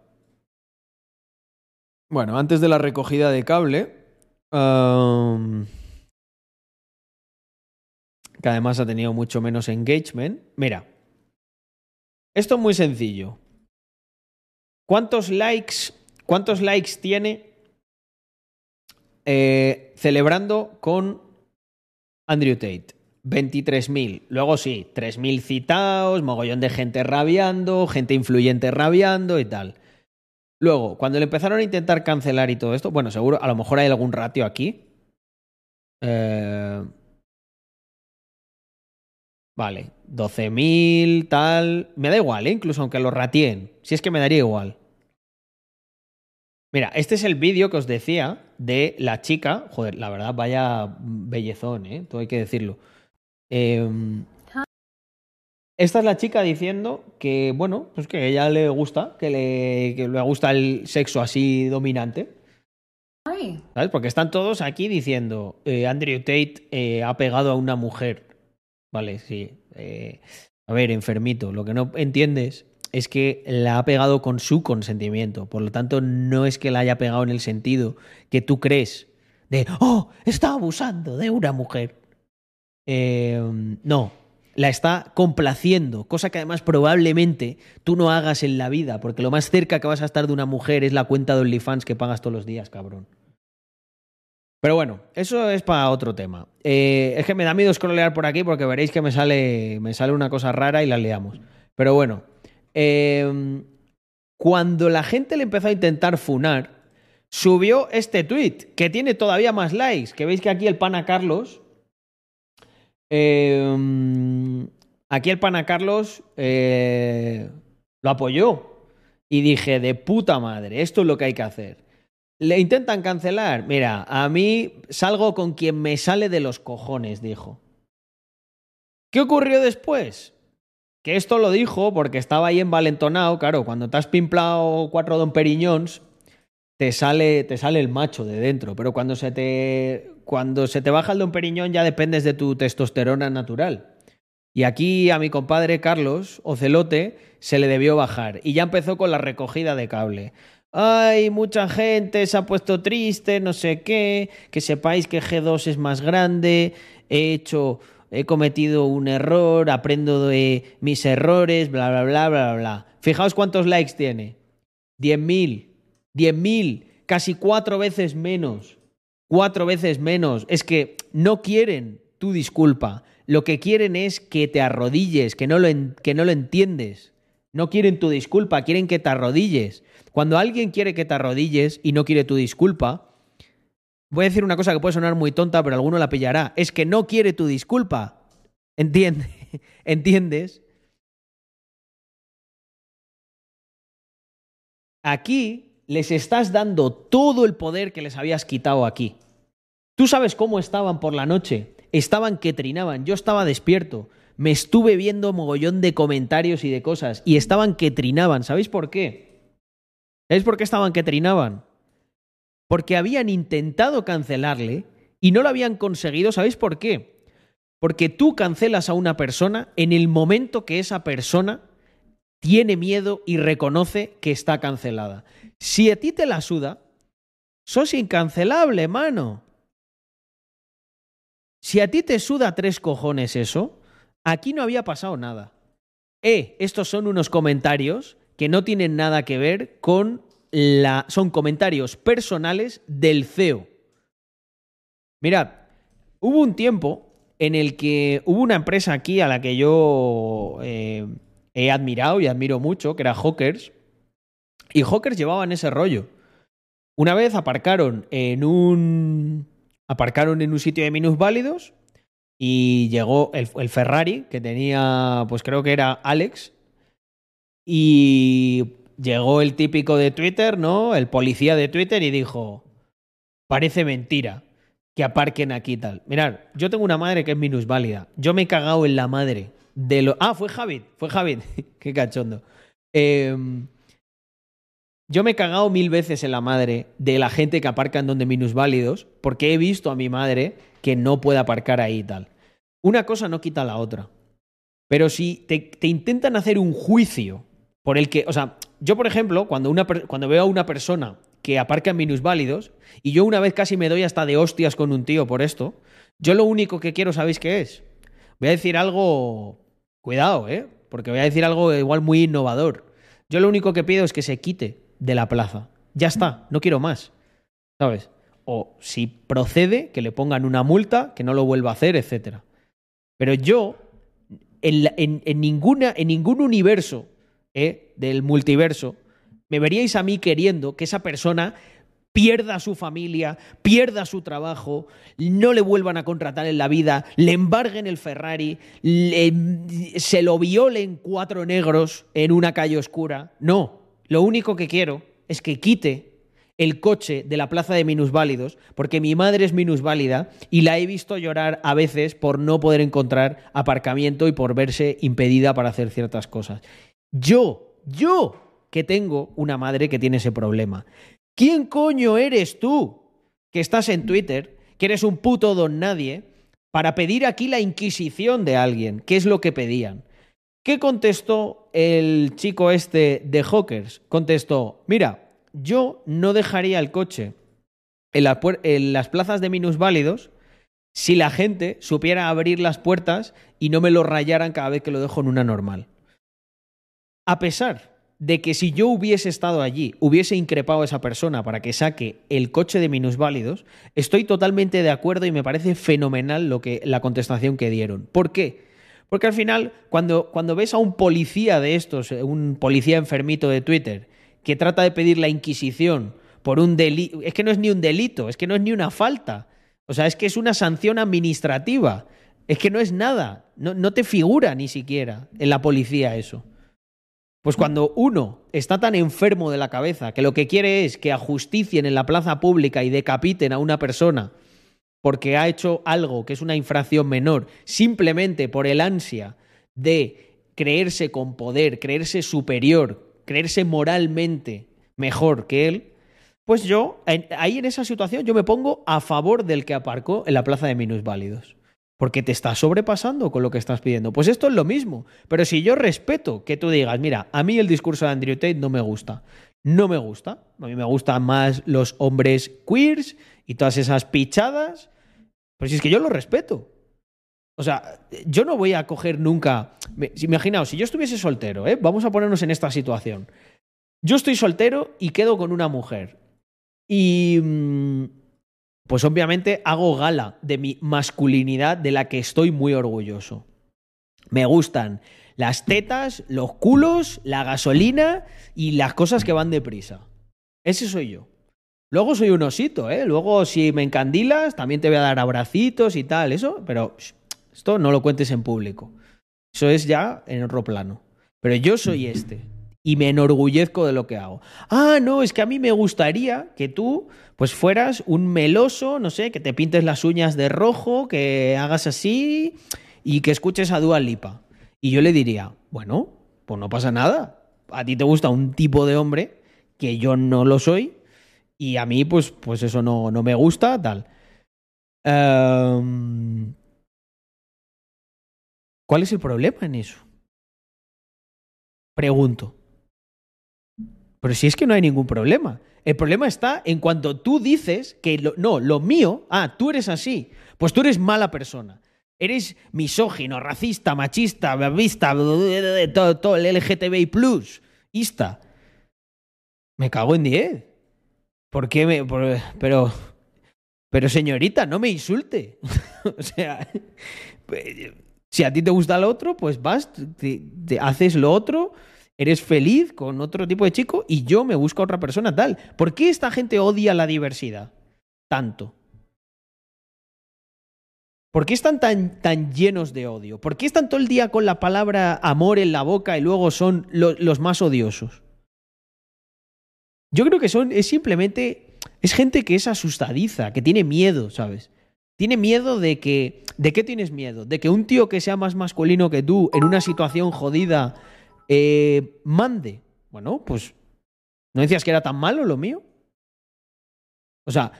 Bueno, antes de la recogida de cable, que además ha tenido mucho menos engagement. Mira, esto es muy sencillo. ¿Cuántos likes, cuántos likes tiene eh, celebrando con Andrew Tate? 23.000. Luego sí, 3.000 citados, mogollón de gente rabiando, gente influyente rabiando y tal. Luego, cuando le empezaron a intentar cancelar y todo esto, bueno, seguro, a lo mejor hay algún ratio aquí. Eh, Vale, 12.000, tal. Me da igual, ¿eh? incluso aunque lo rateen. Si es que me daría igual. Mira, este es el vídeo que os decía de la chica. Joder, la verdad, vaya bellezón, ¿eh? Todo hay que decirlo. Eh, esta es la chica diciendo que, bueno, pues que a ella le gusta, que le, que le gusta el sexo así dominante. ¿Sabes? Porque están todos aquí diciendo, eh, Andrew Tate eh, ha pegado a una mujer. Vale, sí. Eh, a ver, enfermito, lo que no entiendes es que la ha pegado con su consentimiento. Por lo tanto, no es que la haya pegado en el sentido que tú crees de, oh, está abusando de una mujer. No, la está complaciendo, cosa que además probablemente tú no hagas en la vida, porque lo más cerca que vas a estar de una mujer es la cuenta de OnlyFans que pagas todos los días, cabrón. Pero bueno, eso es para otro tema. Eh, es que me da miedo scrollear por aquí porque veréis que me sale, me sale una cosa rara y la leamos. Pero bueno, eh, cuando la gente le empezó a intentar funar, subió este tweet que tiene todavía más likes. Que veis que aquí el pana Carlos. Eh, aquí el pana Carlos eh, lo apoyó. Y dije, de puta madre, esto es lo que hay que hacer. Le intentan cancelar. Mira, a mí salgo con quien me sale de los cojones, dijo. ¿Qué ocurrió después? Que esto lo dijo porque estaba ahí envalentonado. Claro, cuando te has pimplado cuatro Don Periñons, te sale, te sale el macho de dentro. Pero cuando se te, cuando se te baja el Don Periñón, ya dependes de tu testosterona natural. Y aquí a mi compadre Carlos Ocelote se le debió bajar. Y ya empezó con la recogida de cable. Ay, mucha gente se ha puesto triste, no sé qué, que sepáis que G2 es más grande, he hecho, he cometido un error, aprendo de mis errores, bla, bla, bla, bla, bla. Fijaos cuántos likes tiene. 10.000, 10.000, casi cuatro veces menos, cuatro veces menos. Es que no quieren tu disculpa, lo que quieren es que te arrodilles, que no lo, que no lo entiendes. No quieren tu disculpa, quieren que te arrodilles. Cuando alguien quiere que te arrodilles y no quiere tu disculpa, voy a decir una cosa que puede sonar muy tonta, pero alguno la pillará. Es que no quiere tu disculpa. ¿Entiende? [laughs] ¿Entiendes? Aquí les estás dando todo el poder que les habías quitado aquí. Tú sabes cómo estaban por la noche. Estaban que trinaban. Yo estaba despierto. Me estuve viendo mogollón de comentarios y de cosas. Y estaban que trinaban. ¿Sabéis por qué? ¿Sabéis por qué estaban que trinaban? Porque habían intentado cancelarle y no lo habían conseguido. ¿Sabéis por qué? Porque tú cancelas a una persona en el momento que esa persona tiene miedo y reconoce que está cancelada. Si a ti te la suda, sos incancelable, mano. Si a ti te suda tres cojones eso, aquí no había pasado nada. Eh, estos son unos comentarios que no tienen nada que ver con la... Son comentarios personales del CEO. Mirad, hubo un tiempo en el que hubo una empresa aquí a la que yo eh, he admirado y admiro mucho, que era Hawkers, y Hawkers llevaban ese rollo. Una vez aparcaron en un aparcaron en un sitio de minusválidos y llegó el, Ferrari que tenía, pues creo que era Alex, y llegó el típico de Twitter, ¿no? El policía de Twitter y dijo, parece mentira que aparquen aquí tal. Mirad, yo tengo una madre que es minusválida. Yo me he cagado en la madre de lo... Ah, fue Javid, fue Javid. [laughs] Qué cachondo. Eh, yo me he cagado mil veces en la madre de la gente que aparca en donde minusválidos porque he visto a mi madre que no puede aparcar ahí y tal. Una cosa no quita la otra. Pero si te, te intentan hacer un juicio por el que, o sea, yo por ejemplo, cuando, una, cuando veo a una persona que aparcan minusválidos, y yo una vez casi me doy hasta de hostias con un tío por esto, yo lo único que quiero, ¿sabéis qué es? Voy a decir algo, cuidado, ¿eh? Porque voy a decir algo igual muy innovador. Yo lo único que pido es que se quite de la plaza. Ya está, no quiero más. ¿Sabes? O si procede, que le pongan una multa, que no lo vuelva a hacer, etc. Pero yo, en, en- en ninguna, en ningún universo ¿eh? del multiverso, me veríais a mí queriendo que esa persona pierda su familia, pierda su trabajo, no le vuelvan a contratar en la vida, le embarguen el Ferrari, le- se lo violen cuatro negros en una calle oscura. No, lo único que quiero es que quite el coche de la plaza de minusválidos, porque mi madre es minusválida y la he visto llorar a veces por no poder encontrar aparcamiento y por verse impedida para hacer ciertas cosas. Yo, yo, que tengo una madre que tiene ese problema. ¿Quién coño eres tú que estás en Twitter, que eres un puto don nadie, para pedir aquí la inquisición de alguien? ¿Qué es lo que pedían? ¿Qué contestó el chico este de Hawkers? Contestó, mira, yo no dejaría el coche en, en las plazas de minusválidos si la gente supiera abrir las puertas y no me lo rayaran cada vez que lo dejo en una normal. A pesar de que si yo hubiese estado allí, hubiese increpado a esa persona para que saque el coche de minusválidos, estoy totalmente de acuerdo y me parece fenomenal lo que, la contestación que dieron. ¿Por qué? Porque al final, cuando, cuando ves a un policía de estos, eh, un policía enfermito de Twitter, que trata de pedir la Inquisición por un delito, es que no es ni un delito, es que no es ni una falta, o sea, es que es una sanción administrativa, es que no es nada, no, no te figura ni siquiera en la policía eso. Pues cuando uno está tan enfermo de la cabeza que lo que quiere es que ajusticien en la plaza pública y decapiten a una persona porque ha hecho algo que es una infracción menor, simplemente por el ansia de creerse con poder, creerse superior, creerse moralmente mejor que él, pues yo, ahí en esa situación, yo me pongo a favor del que aparcó en la plaza de minusválidos. Porque te estás sobrepasando con lo que estás pidiendo. Pues esto es lo mismo. Pero si yo respeto que tú digas, mira, a mí el discurso de Andrew Tate no me gusta. No me gusta. A mí me gustan más los hombres queers y todas esas pichadas. Pero si es que yo lo respeto. O sea, yo no voy a coger nunca. Imaginaos, si yo estuviese soltero, ¿eh? vamos a ponernos en esta situación. Yo estoy soltero y quedo con una mujer. Y. mm, Pues obviamente hago gala de mi masculinidad de la que estoy muy orgulloso. Me gustan las tetas, los culos, la gasolina y las cosas que van deprisa. Ese soy yo. Luego soy un osito, ¿eh? Luego si me encandilas también te voy a dar abracitos y tal, eso, pero esto no lo cuentes en público. Eso es ya en otro plano. Pero yo soy este y me enorgullezco de lo que hago. Ah, no, es que a mí me gustaría que tú pues fueras un meloso, no sé, que te pintes las uñas de rojo, que hagas así y que escuches a Dua Lipa. Y yo le diría, bueno, pues no pasa nada. A ti te gusta un tipo de hombre que yo no lo soy y a mí pues, pues eso no, no me gusta, tal. Em, ¿Cuál es el problema en eso? Pregunto. Pero si es que no hay ningún problema. El problema está en cuanto tú dices que lo- no, lo mío, ah, tú eres así, pues tú eres mala persona. Eres misógino, racista, machista, babista, todo, todo el LGTBI ista. Me cago en 10. ¿Por qué me.? pero. Pero señorita, no me insulte. [laughs] o sea. Si a ti te gusta lo otro, pues vas, haces lo otro, eres feliz con otro tipo de chico y yo me busco a otra persona tal. ¿Por qué esta gente odia la diversidad? Tanto. ¿Por qué están tan, tan llenos de odio? ¿Por qué están todo el día con la palabra amor en la boca y luego son lo- los más odiosos? Yo creo que son, es simplemente, es gente que es asustadiza, que tiene miedo, ¿sabes? Tiene miedo de que, ¿de qué tienes miedo? De que un tío que sea más masculino que tú en una situación jodida eh, mande. Bueno, pues, ¿no decías que era tan malo lo mío? O sea,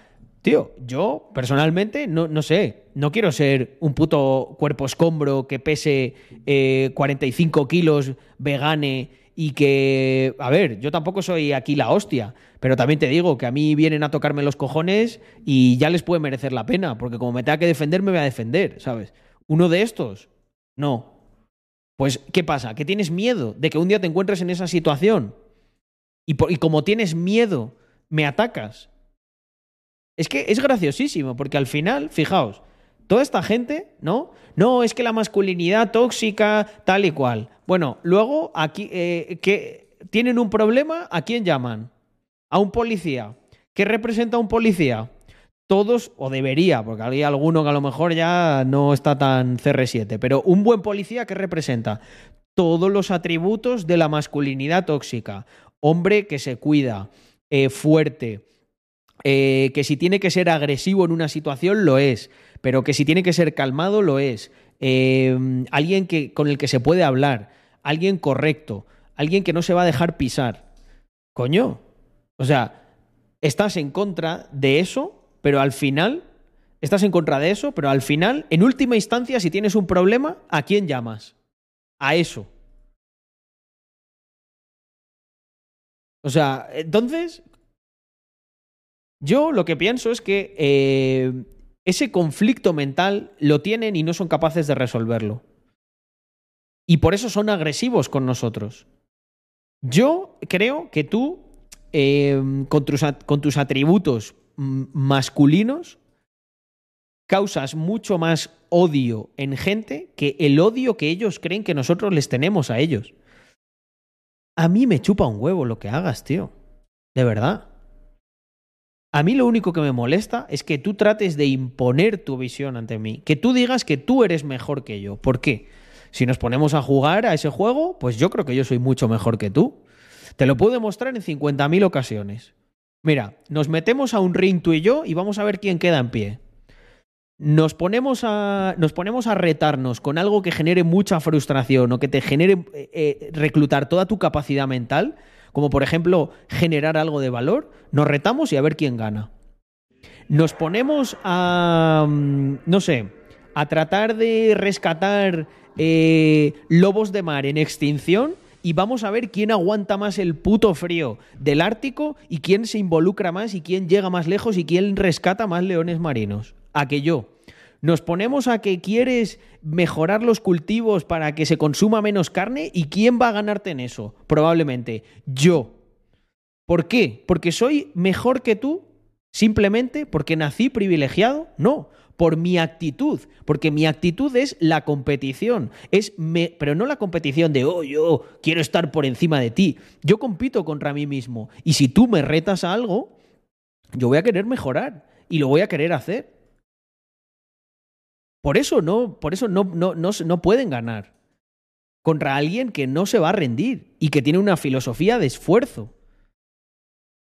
Tío, yo personalmente no, no sé, no quiero ser un puto cuerpo escombro que pese eh, 45 kilos, vegane y que, a ver, yo tampoco soy aquí la hostia, pero también te digo que a mí vienen a tocarme los cojones y ya les puede merecer la pena, porque como me tenga que defender, me voy a defender, ¿sabes? Uno de estos, no. Pues, ¿qué pasa? Que tienes miedo de que un día te encuentres en esa situación y, por- y como tienes miedo, me atacas. Es que es graciosísimo, porque al final, fijaos, toda esta gente, ¿no? No, es que la masculinidad tóxica, tal y cual. Bueno, luego aquí eh, que tienen un problema, ¿a quién llaman? A un policía. ¿Qué representa un policía? Todos, o debería, porque hay alguno que a lo mejor ya no está tan CR7, pero un buen policía, ¿qué representa? Todos los atributos de la masculinidad tóxica. Hombre que se cuida, eh, fuerte, eh, que si tiene que ser agresivo en una situación, lo es, pero que si tiene que ser calmado, lo es. Eh, alguien que, con el que se puede hablar, alguien correcto, alguien que no se va a dejar pisar. Coño. O sea, estás en contra de eso, pero al final, estás en contra de eso, pero al final, en última instancia, si tienes un problema, ¿a quién llamas? A eso. O sea, entonces, yo lo que pienso es que eh, ese conflicto mental lo tienen y no son capaces de resolverlo. Y por eso son agresivos con nosotros. Yo creo que tú, con, tus, at- con tus atributos mm, masculinos, causas mucho más odio en gente que el odio que ellos creen que nosotros les tenemos a ellos. A mí me chupa un huevo lo que hagas, tío. De verdad. A mí lo único que me molesta es que tú trates de imponer tu visión ante mí. Que tú digas que tú eres mejor que yo. ¿Por qué? Si nos ponemos a jugar a ese juego, pues yo creo que yo soy mucho mejor que tú. Te lo puedo demostrar en 50.000 ocasiones. Mira, nos metemos a un ring tú y yo y vamos a ver quién queda en pie. Nos ponemos a, nos ponemos a retarnos con algo que genere mucha frustración o que te genere eh, eh, reclutar toda tu capacidad mental, como por ejemplo generar algo de valor, nos retamos y a ver quién gana. Nos ponemos a, mm, no sé, a tratar de rescatar eh, lobos de mar en extinción y vamos a ver quién aguanta más el puto frío del Ártico y quién se involucra más y quién llega más lejos y quién rescata más leones marinos. A que yo. Nos ponemos a que quieres mejorar los cultivos para que se consuma menos carne y quién va a ganarte en eso. Probablemente yo. ¿Por qué? ¿Porque soy mejor que tú? ¿Simplemente porque nací privilegiado? No, por mi actitud, porque mi actitud es la competición, es pero no la competición de, oh, yo quiero estar por encima de ti, yo compito contra mí mismo y si tú me retas a algo, yo voy a querer mejorar y lo voy a querer hacer. Por eso no, por eso no, no, no, no pueden ganar contra alguien que no se va a rendir y que tiene una filosofía de esfuerzo.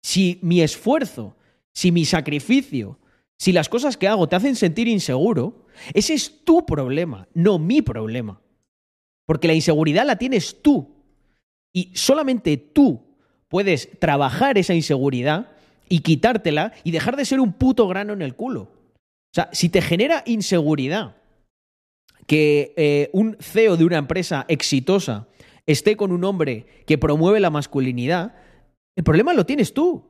Si mi esfuerzo, si mi sacrificio, si las cosas que hago te hacen sentir inseguro, ese es tu problema, no mi problema. Porque la inseguridad la tienes tú. Y solamente tú puedes trabajar esa inseguridad y quitártela y dejar de ser un puto grano en el culo. Sea, si te genera inseguridad que eh, un CEO de una empresa exitosa esté con un hombre que promueve la masculinidad, el problema lo tienes tú.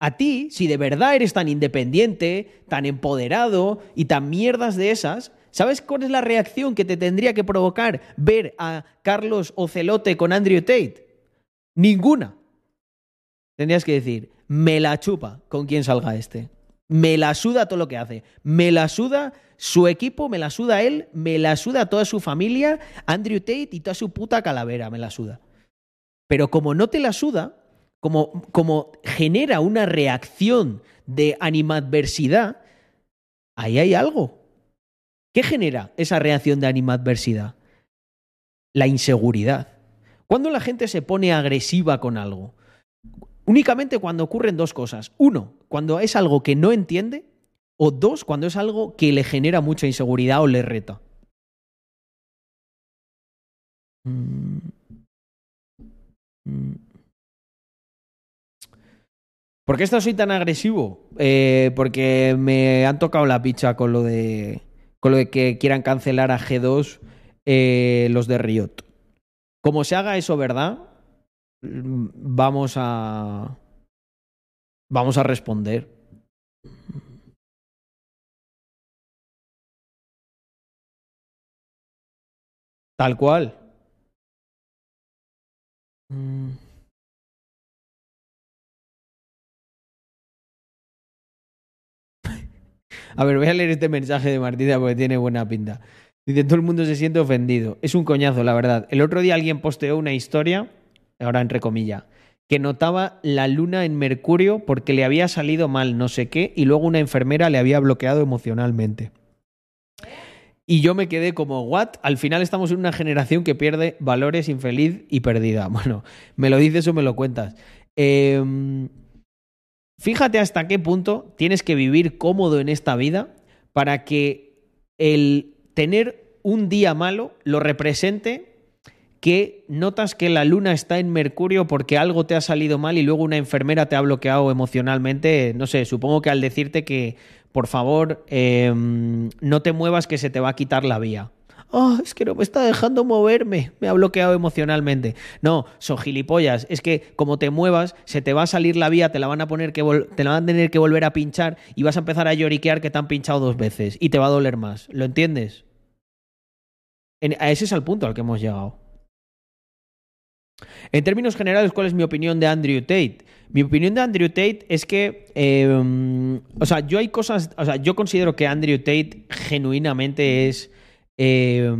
A ti, si de verdad eres tan independiente, tan empoderado y tan mierdas de esas, ¿sabes cuál es la reacción que te tendría que provocar ver a Carlos Ocelote con Andrew Tate? Ninguna. Tendrías que decir, me la chupa con quien salga este. Me la suda todo lo que hace. Me la suda su equipo, me la suda él, me la suda toda su familia, Andrew Tate y toda su puta calavera, me la suda. Pero como no te la suda, como, como genera una reacción de animadversidad, ahí hay algo. ¿Qué genera esa reacción de animadversidad? La inseguridad. Cuando la gente se pone agresiva con algo, únicamente cuando ocurren dos cosas. Uno, cuando es algo que no entiende, o dos, cuando es algo que le genera mucha inseguridad o le reta. Mm. Mm. ¿Por qué esto soy tan agresivo? Eh, porque me han tocado la picha con lo de. con lo de que quieran cancelar a G2 eh, los de Riot. Como se haga eso, ¿verdad? Mm, Vamos a. Vamos a responder. Tal cual. Mm. [laughs] A ver, voy a leer este mensaje de Martina porque tiene buena pinta. Dice, todo el mundo se siente ofendido. Es un coñazo, la verdad. El otro día alguien posteó una historia, ahora entre comillas, que notaba la luna en Mercurio porque le había salido mal no sé qué y luego una enfermera le había bloqueado emocionalmente. Y yo me quedé como, ¿what? Al final estamos en una generación que pierde valores infeliz y perdida. [laughs] Bueno, me lo dices o me lo cuentas. Eh, fíjate hasta qué punto tienes que vivir cómodo en esta vida para que el tener un día malo lo represente que notas que la luna está en Mercurio porque algo te ha salido mal y luego una enfermera te ha bloqueado emocionalmente. No sé, supongo que al decirte que, por favor, eh, no te muevas que se te va a quitar la vía. Oh, es que no me está dejando moverme, me ha bloqueado emocionalmente. No, son gilipollas, es que como te muevas, se te va a salir la vía, te la van a poner que te la van a tener que volver a pinchar y vas a empezar a lloriquear que te han pinchado dos veces y te va a doler más. ¿Lo entiendes? En- a ese es el punto al que hemos llegado. En términos generales, ¿cuál es mi opinión de Andrew Tate? Mi opinión de Andrew Tate es que, eh, o sea, yo hay cosas, o sea, yo considero que Andrew Tate genuinamente es eh,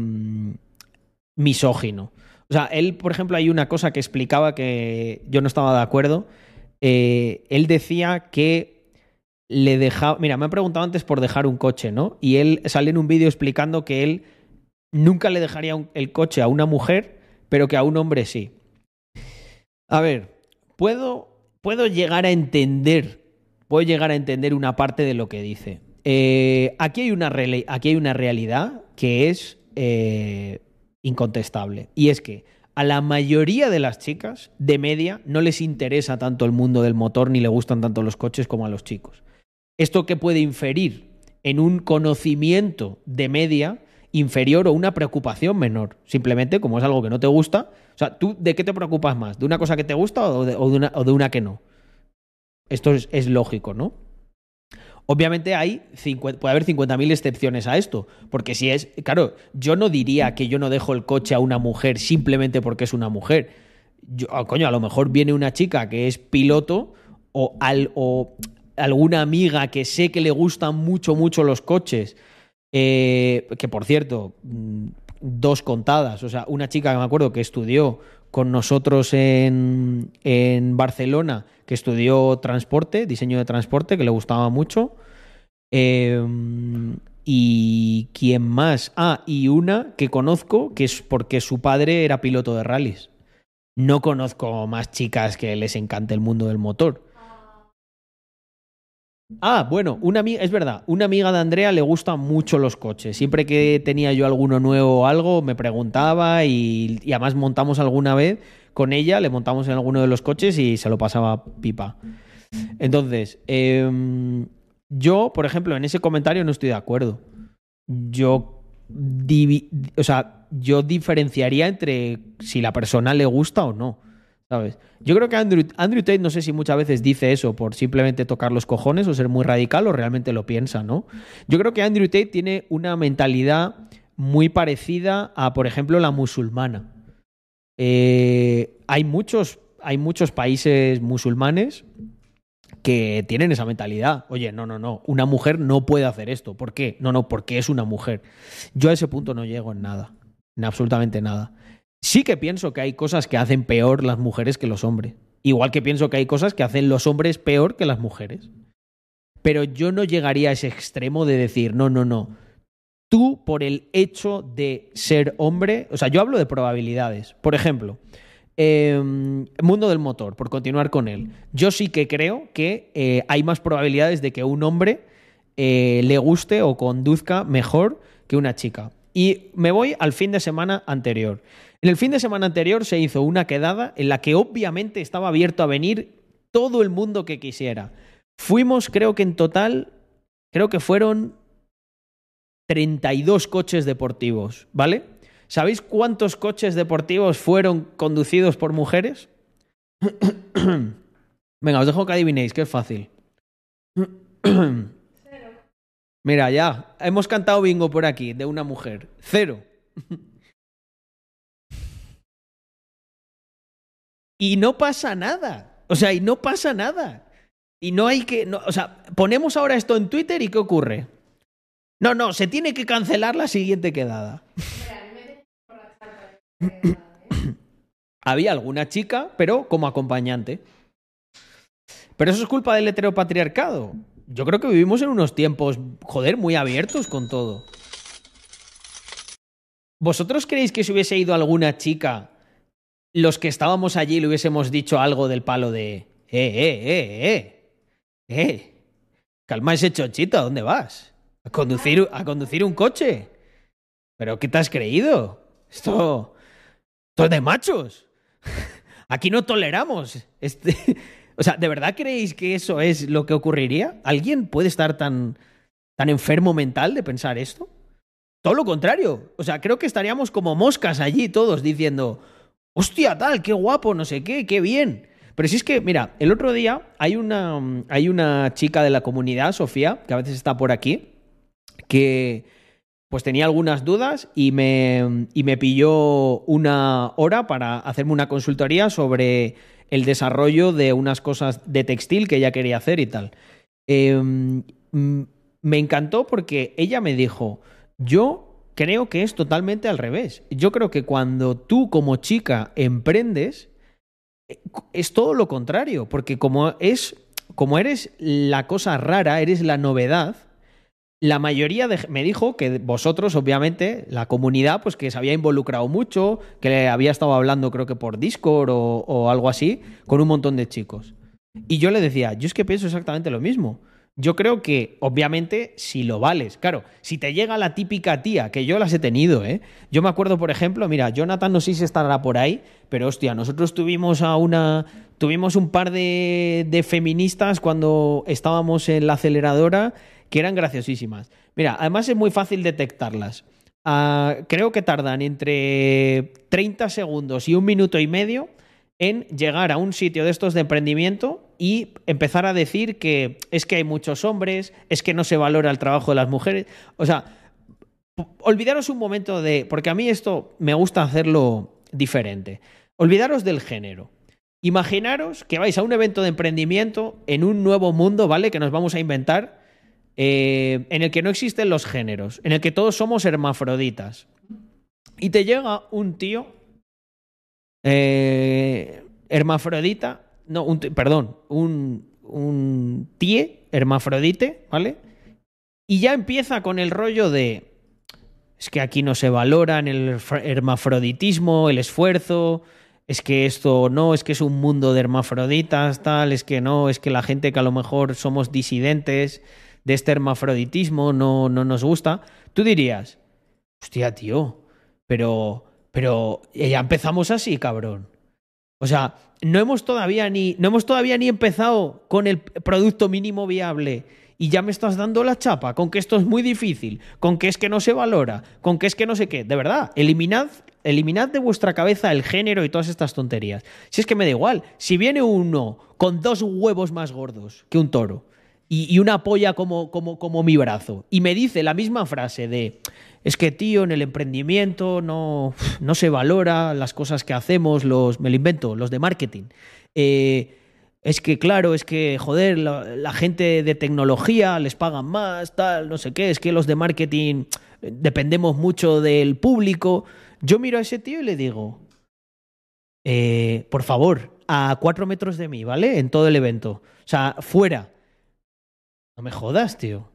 misógino. O sea, él, por ejemplo, hay una cosa que explicaba que yo no estaba de acuerdo. Eh, él decía que le dejaba. Mira, me han preguntado antes por dejar un coche, ¿no? Y él sale en un vídeo explicando que él nunca le dejaría el coche a una mujer, pero que a un hombre sí. A ver, puedo, puedo llegar a entender, puedo llegar a entender una parte de lo que dice. Eh, aquí, hay una aquí hay una realidad que es eh, incontestable. Y es que a la mayoría de las chicas, de media, no les interesa tanto el mundo del motor ni le gustan tanto los coches como a los chicos. ¿Esto qué puede inferir? En un conocimiento de media inferior o una preocupación menor. Simplemente, como es algo que no te gusta. O sea, ¿tú de qué te preocupas más? ¿De una cosa que te gusta o de, una, o de una que no? Esto es, es lógico, ¿no? Obviamente hay 50 puede haber 50.000 excepciones a esto, porque si es, claro, yo no diría que yo no dejo el coche a una mujer simplemente porque es una mujer. Yo, ah, coño, a lo mejor viene una chica que es piloto o, al, o alguna amiga que sé que le gustan mucho, mucho los coches, eh, que por cierto, mm, dos contadas, o sea, una chica que me acuerdo que estudió con nosotros en, en Barcelona, que estudió transporte, diseño de transporte, que le gustaba mucho. Eh, y quién más. Ah, y una que conozco, que es porque su padre era piloto de rallies. No conozco más chicas que les encante el mundo del motor. Ah, bueno, una amiga, es verdad, una amiga de Andrea le gustan mucho los coches. Siempre que tenía yo alguno nuevo o algo, me preguntaba y, además montamos alguna vez con ella, le montamos en alguno de los coches y se lo pasaba pipa. Entonces, em, yo, por ejemplo, en ese comentario no estoy de acuerdo. Yo, o sea, yo diferenciaría entre si la persona le gusta o no. ¿Sabes? Yo creo que Andrew, Andrew Tate no sé si muchas veces dice eso por simplemente tocar los cojones o ser muy radical o realmente lo piensa, ¿no? Yo creo que Andrew Tate tiene una mentalidad muy parecida a, por ejemplo, la musulmana. Eh, hay, muchos, hay muchos países musulmanes que tienen esa mentalidad. Oye, no, no, no, una mujer no puede hacer esto. ¿Por qué? No, no, porque es una mujer. Yo a ese punto no llego en nada, en absolutamente nada. Sí que pienso que hay cosas que hacen peor las mujeres que los hombres. Igual que pienso que hay cosas que hacen los hombres peor que las mujeres. Pero yo no llegaría a ese extremo de decir, no, no, no. Tú, por el hecho de ser hombre, o sea, yo hablo de probabilidades. Por ejemplo, eh, mundo del motor, por continuar con él. Yo sí que creo que eh, hay más probabilidades de que un hombre eh, le guste o conduzca mejor que una chica. Y me voy al fin de semana anterior. En el fin de semana anterior se hizo una quedada en la que obviamente estaba abierto a venir todo el mundo que quisiera. Fuimos, creo que en total, creo que fueron 32 coches deportivos, ¿vale? ¿Sabéis cuántos coches deportivos fueron conducidos por mujeres? [coughs] Venga, os dejo que adivinéis, que es fácil. [coughs] Mira, ya, hemos cantado bingo por aquí, de una mujer. Cero. y no pasa nada. O sea, y no pasa nada. Y no hay que. no- o sea, ponemos ahora esto en Twitter y ¿qué ocurre? No, no, se tiene que cancelar la siguiente quedada. Había alguna chica, pero como acompañante. Pero eso es culpa del heteropatriarcado. Yo creo que vivimos en unos tiempos, joder, muy abiertos con todo. ¿Vosotros creéis que si hubiese ido alguna chica, los que estábamos allí le hubiésemos dicho algo del palo de... Eh, eh, eh, eh. Eh. Calma ese chochito, ¿a dónde vas? ¿A conducir, a conducir un coche? ¿Pero qué te has creído? Esto... Esto es de machos. [laughs] Aquí no toleramos. Este... O sea, ¿de verdad creéis que eso es lo que ocurriría? ¿Alguien puede estar tan, tan enfermo mental de pensar esto? Todo lo contrario. O sea, creo que estaríamos como moscas allí todos diciendo, hostia, tal, qué guapo, no sé qué, qué bien. Pero si es que, mira, el otro día hay una, hay una chica de la comunidad, Sofía, que a veces está por aquí, que pues tenía algunas dudas y me, y me pilló una hora para hacerme una consultoría sobre el desarrollo de unas cosas de textil que ella quería hacer y tal. Mm, me encantó porque ella me dijo, yo creo que es totalmente al revés. Yo creo que cuando tú como chica emprendes, eh, es todo lo contrario, porque como es como eres la cosa rara, eres la novedad, la mayoría de, me dijo que vosotros, obviamente, la comunidad, pues que se había involucrado mucho, que le había estado hablando, creo que por Discord o, algo así, con un montón de chicos. Y yo le decía, yo es que pienso exactamente lo mismo. Yo creo que, obviamente, si lo vales. Claro, si te llega la típica tía, que yo las he tenido, ¿eh? Yo me acuerdo, por ejemplo, mira, Jonathan no sé si estará por ahí, pero hostia, nosotros tuvimos a una. Tuvimos un par de, de feministas cuando estábamos en la aceleradora que eran graciosísimas. Mira, además es muy fácil detectarlas. Ah, creo que tardan entre 30 segundos y un minuto y medio en llegar a un sitio de estos de emprendimiento y empezar a decir que es que hay muchos hombres, es que no se valora el trabajo de las mujeres. O sea, olvidaros un momento de. Porque a mí esto me gusta hacerlo diferente. Olvidaros del género. Imaginaros que vais a un evento de emprendimiento en un nuevo mundo, ¿vale? Que nos vamos a inventar, eh, en el que no existen los géneros, en el que todos somos hermafroditas. Y te llega un tío, eh, hermafrodita, no, un t- perdón, un, un hermafrodite, ¿vale? Y ya empieza con el rollo de, es que aquí no se valoran el fr- hermafroditismo, el esfuerzo, es que esto no, es que es un mundo de hermafroditas, tal, es que no, es que la gente que a lo mejor somos disidentes de este hermafroditismo no, no nos gusta. Tú dirías, hostia, tío, pero, pero ya empezamos así, cabrón. O sea, no hemos todavía ni, no hemos todavía ni empezado con el producto mínimo viable y ya me estás dando la chapa con que esto es muy difícil, con que es que no se valora, con que es que no sé qué. De verdad, eliminad, eliminad de vuestra cabeza el género y todas estas tonterías. Si es que me da igual, si viene uno con dos huevos más gordos que un toro y, una polla como, como, como mi brazo. Y me dice la misma frase de es que tío en el emprendimiento no, no se valora las cosas que hacemos los me lo invento los de marketing. Eh, es que claro es que joder la, gente de tecnología les pagan más tal no sé qué es que los de marketing dependemos mucho del público yo miro a ese tío y le digo eh, por favor a cuatro metros de mí vale en todo el evento. O sea fuera no me jodas, tío.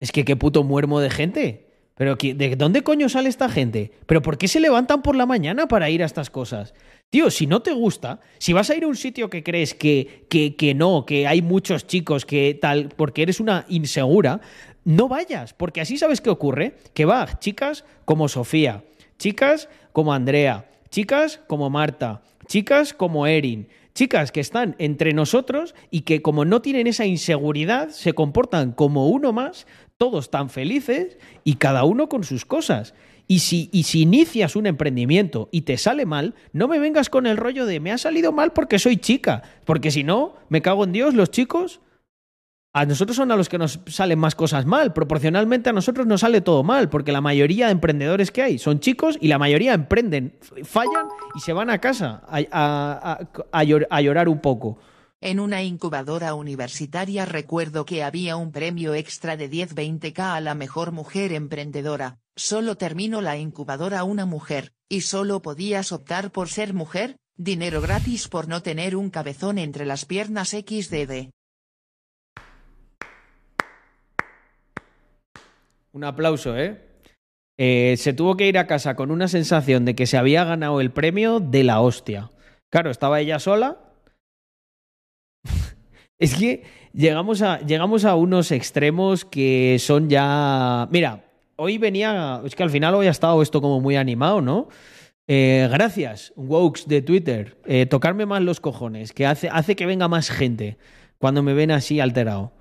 Es que qué puto muermo de gente. Pero ¿qué- ¿de dónde coño sale esta gente? ¿Pero por qué se levantan por la mañana para ir a estas cosas? Tío, si no te gusta, si vas a ir a un sitio que crees que, que, que no, que hay muchos chicos, que tal, porque eres una insegura, no vayas, porque así sabes qué ocurre. Que va, chicas como Sofía, chicas como Andrea, chicas como Marta, chicas como Erin, chicas que están entre nosotros y que como no tienen esa inseguridad, se comportan como uno más, todos tan felices y cada uno con sus cosas. Y si, y si inicias un emprendimiento y te sale mal, no me vengas con el rollo de me ha salido mal porque soy chica, porque si no, me cago en Dios, los chicos a nosotros son a los que nos salen más cosas mal. Proporcionalmente a nosotros nos sale todo mal, porque la mayoría de emprendedores que hay son chicos y la mayoría emprenden, fallan y se van a casa a, a- a- a llor- a llorar un poco. En una incubadora universitaria recuerdo que había un premio extra de 10-20k a la mejor mujer emprendedora. Solo terminó la incubadora una mujer, y solo podías optar por ser mujer, dinero gratis por no tener un cabezón entre las piernas XDD. Un aplauso, ¿eh? Eh, Se tuvo que ir a casa con una sensación de que se había ganado el premio de la hostia. Claro, estaba ella sola. [laughs] es que llegamos a, llegamos a unos extremos que son ya. Mira, hoy venía. Es que al final hoy ha estado esto como muy animado, ¿no? Eh, gracias, Wokes de Twitter. Eh, tocarme más los cojones, que hace, hace que venga más gente cuando me ven así alterado.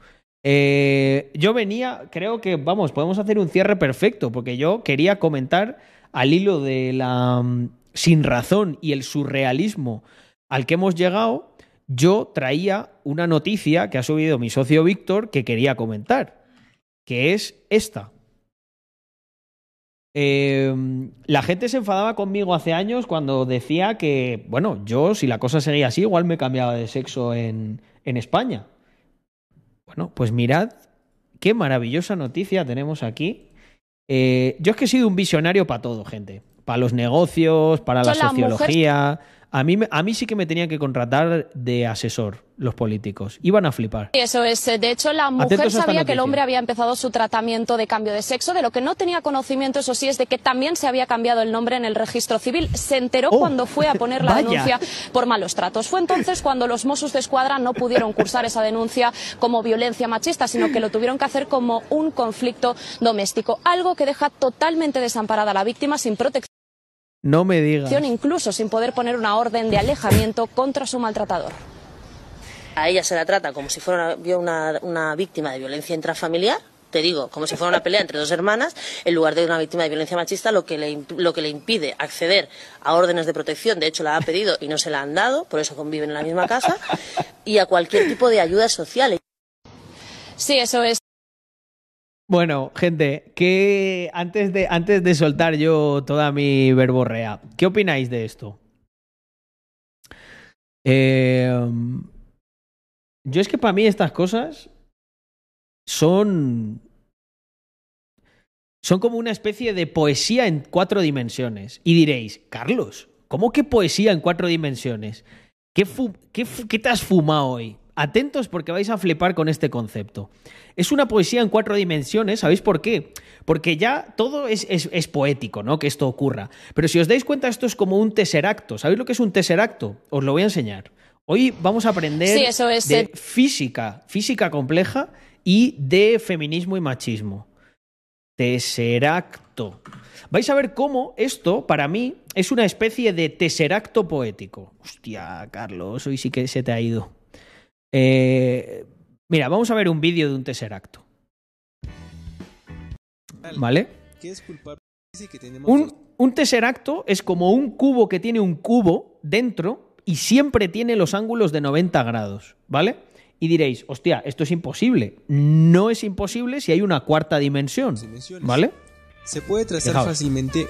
Eh, yo venía, creo que, vamos, podemos hacer un cierre perfecto, porque yo quería comentar al hilo de la mm, sin razón y el surrealismo al que hemos llegado, yo traía una noticia que ha subido mi socio Víctor que quería comentar, que es esta. Eh, la gente se enfadaba conmigo hace años cuando decía que, bueno, yo si la cosa seguía así, igual me cambiaba de sexo en, en España. Bueno, pues mirad qué maravillosa noticia tenemos aquí. Eh, yo es que he sido un visionario para todo, gente. Para los negocios, para la sociología. A mí, a mí sí que me tenían que contratar de asesor los políticos. Iban a flipar. Eso es. De hecho, la mujer sabía que el hombre había empezado su tratamiento de cambio de sexo. De lo que no tenía conocimiento, eso sí, es de que también se había cambiado el nombre en el registro civil. Se enteró Oh, cuando fue a poner la vaya. denuncia por malos tratos. Fue entonces cuando los Mossos de Escuadra no pudieron cursar esa denuncia como violencia machista, sino que lo tuvieron que hacer como un conflicto doméstico. Algo que deja totalmente desamparada a la víctima sin protección, No me digas. incluso sin poder poner una orden de alejamiento contra su maltratador. A ella se la trata como si fuera una, una- una víctima de violencia intrafamiliar. Te digo, como si fuera una pelea entre dos hermanas, en lugar de una víctima de violencia machista, lo que, le, lo que le impide acceder a órdenes de protección, de hecho la ha pedido y no se la han dado, por eso conviven en la misma casa, y a cualquier tipo de ayudas sociales. Sí, eso es. Bueno, gente, que antes de, antes de soltar yo toda mi verborrea, ¿qué opináis de esto? Eh, yo es que para mí estas cosas son. Son como una especie de poesía en cuatro dimensiones. Y diréis, Carlos, ¿cómo que poesía en cuatro dimensiones? ¿Qué, qué qué te has fumado hoy? Atentos porque vais a flipar con este concepto. Es una poesía en cuatro dimensiones, ¿sabéis por qué? Porque ya todo es, es- es poético, ¿no? Que esto ocurra. Pero si os dais cuenta, esto es como un tesseracto. ¿Sabéis lo que es un tesseracto? Os lo voy a enseñar. Hoy vamos a aprender Sí, eso es, de eh. física, física compleja y de feminismo y machismo. Tesseracto. Vais a ver cómo esto, para mí, es una especie de tesseracto poético. Hostia, Carlos, hoy sí que se te ha ido. Eh, mira, vamos a ver un vídeo de un tesseracto. ¿Vale? Un, un tesseracto es como un cubo que tiene un cubo dentro y siempre tiene los ángulos de 90 grados, ¿vale? Y diréis, hostia, esto es imposible. No es imposible si hay una cuarta dimensión. ¿vale? Se puede trazar fácilmente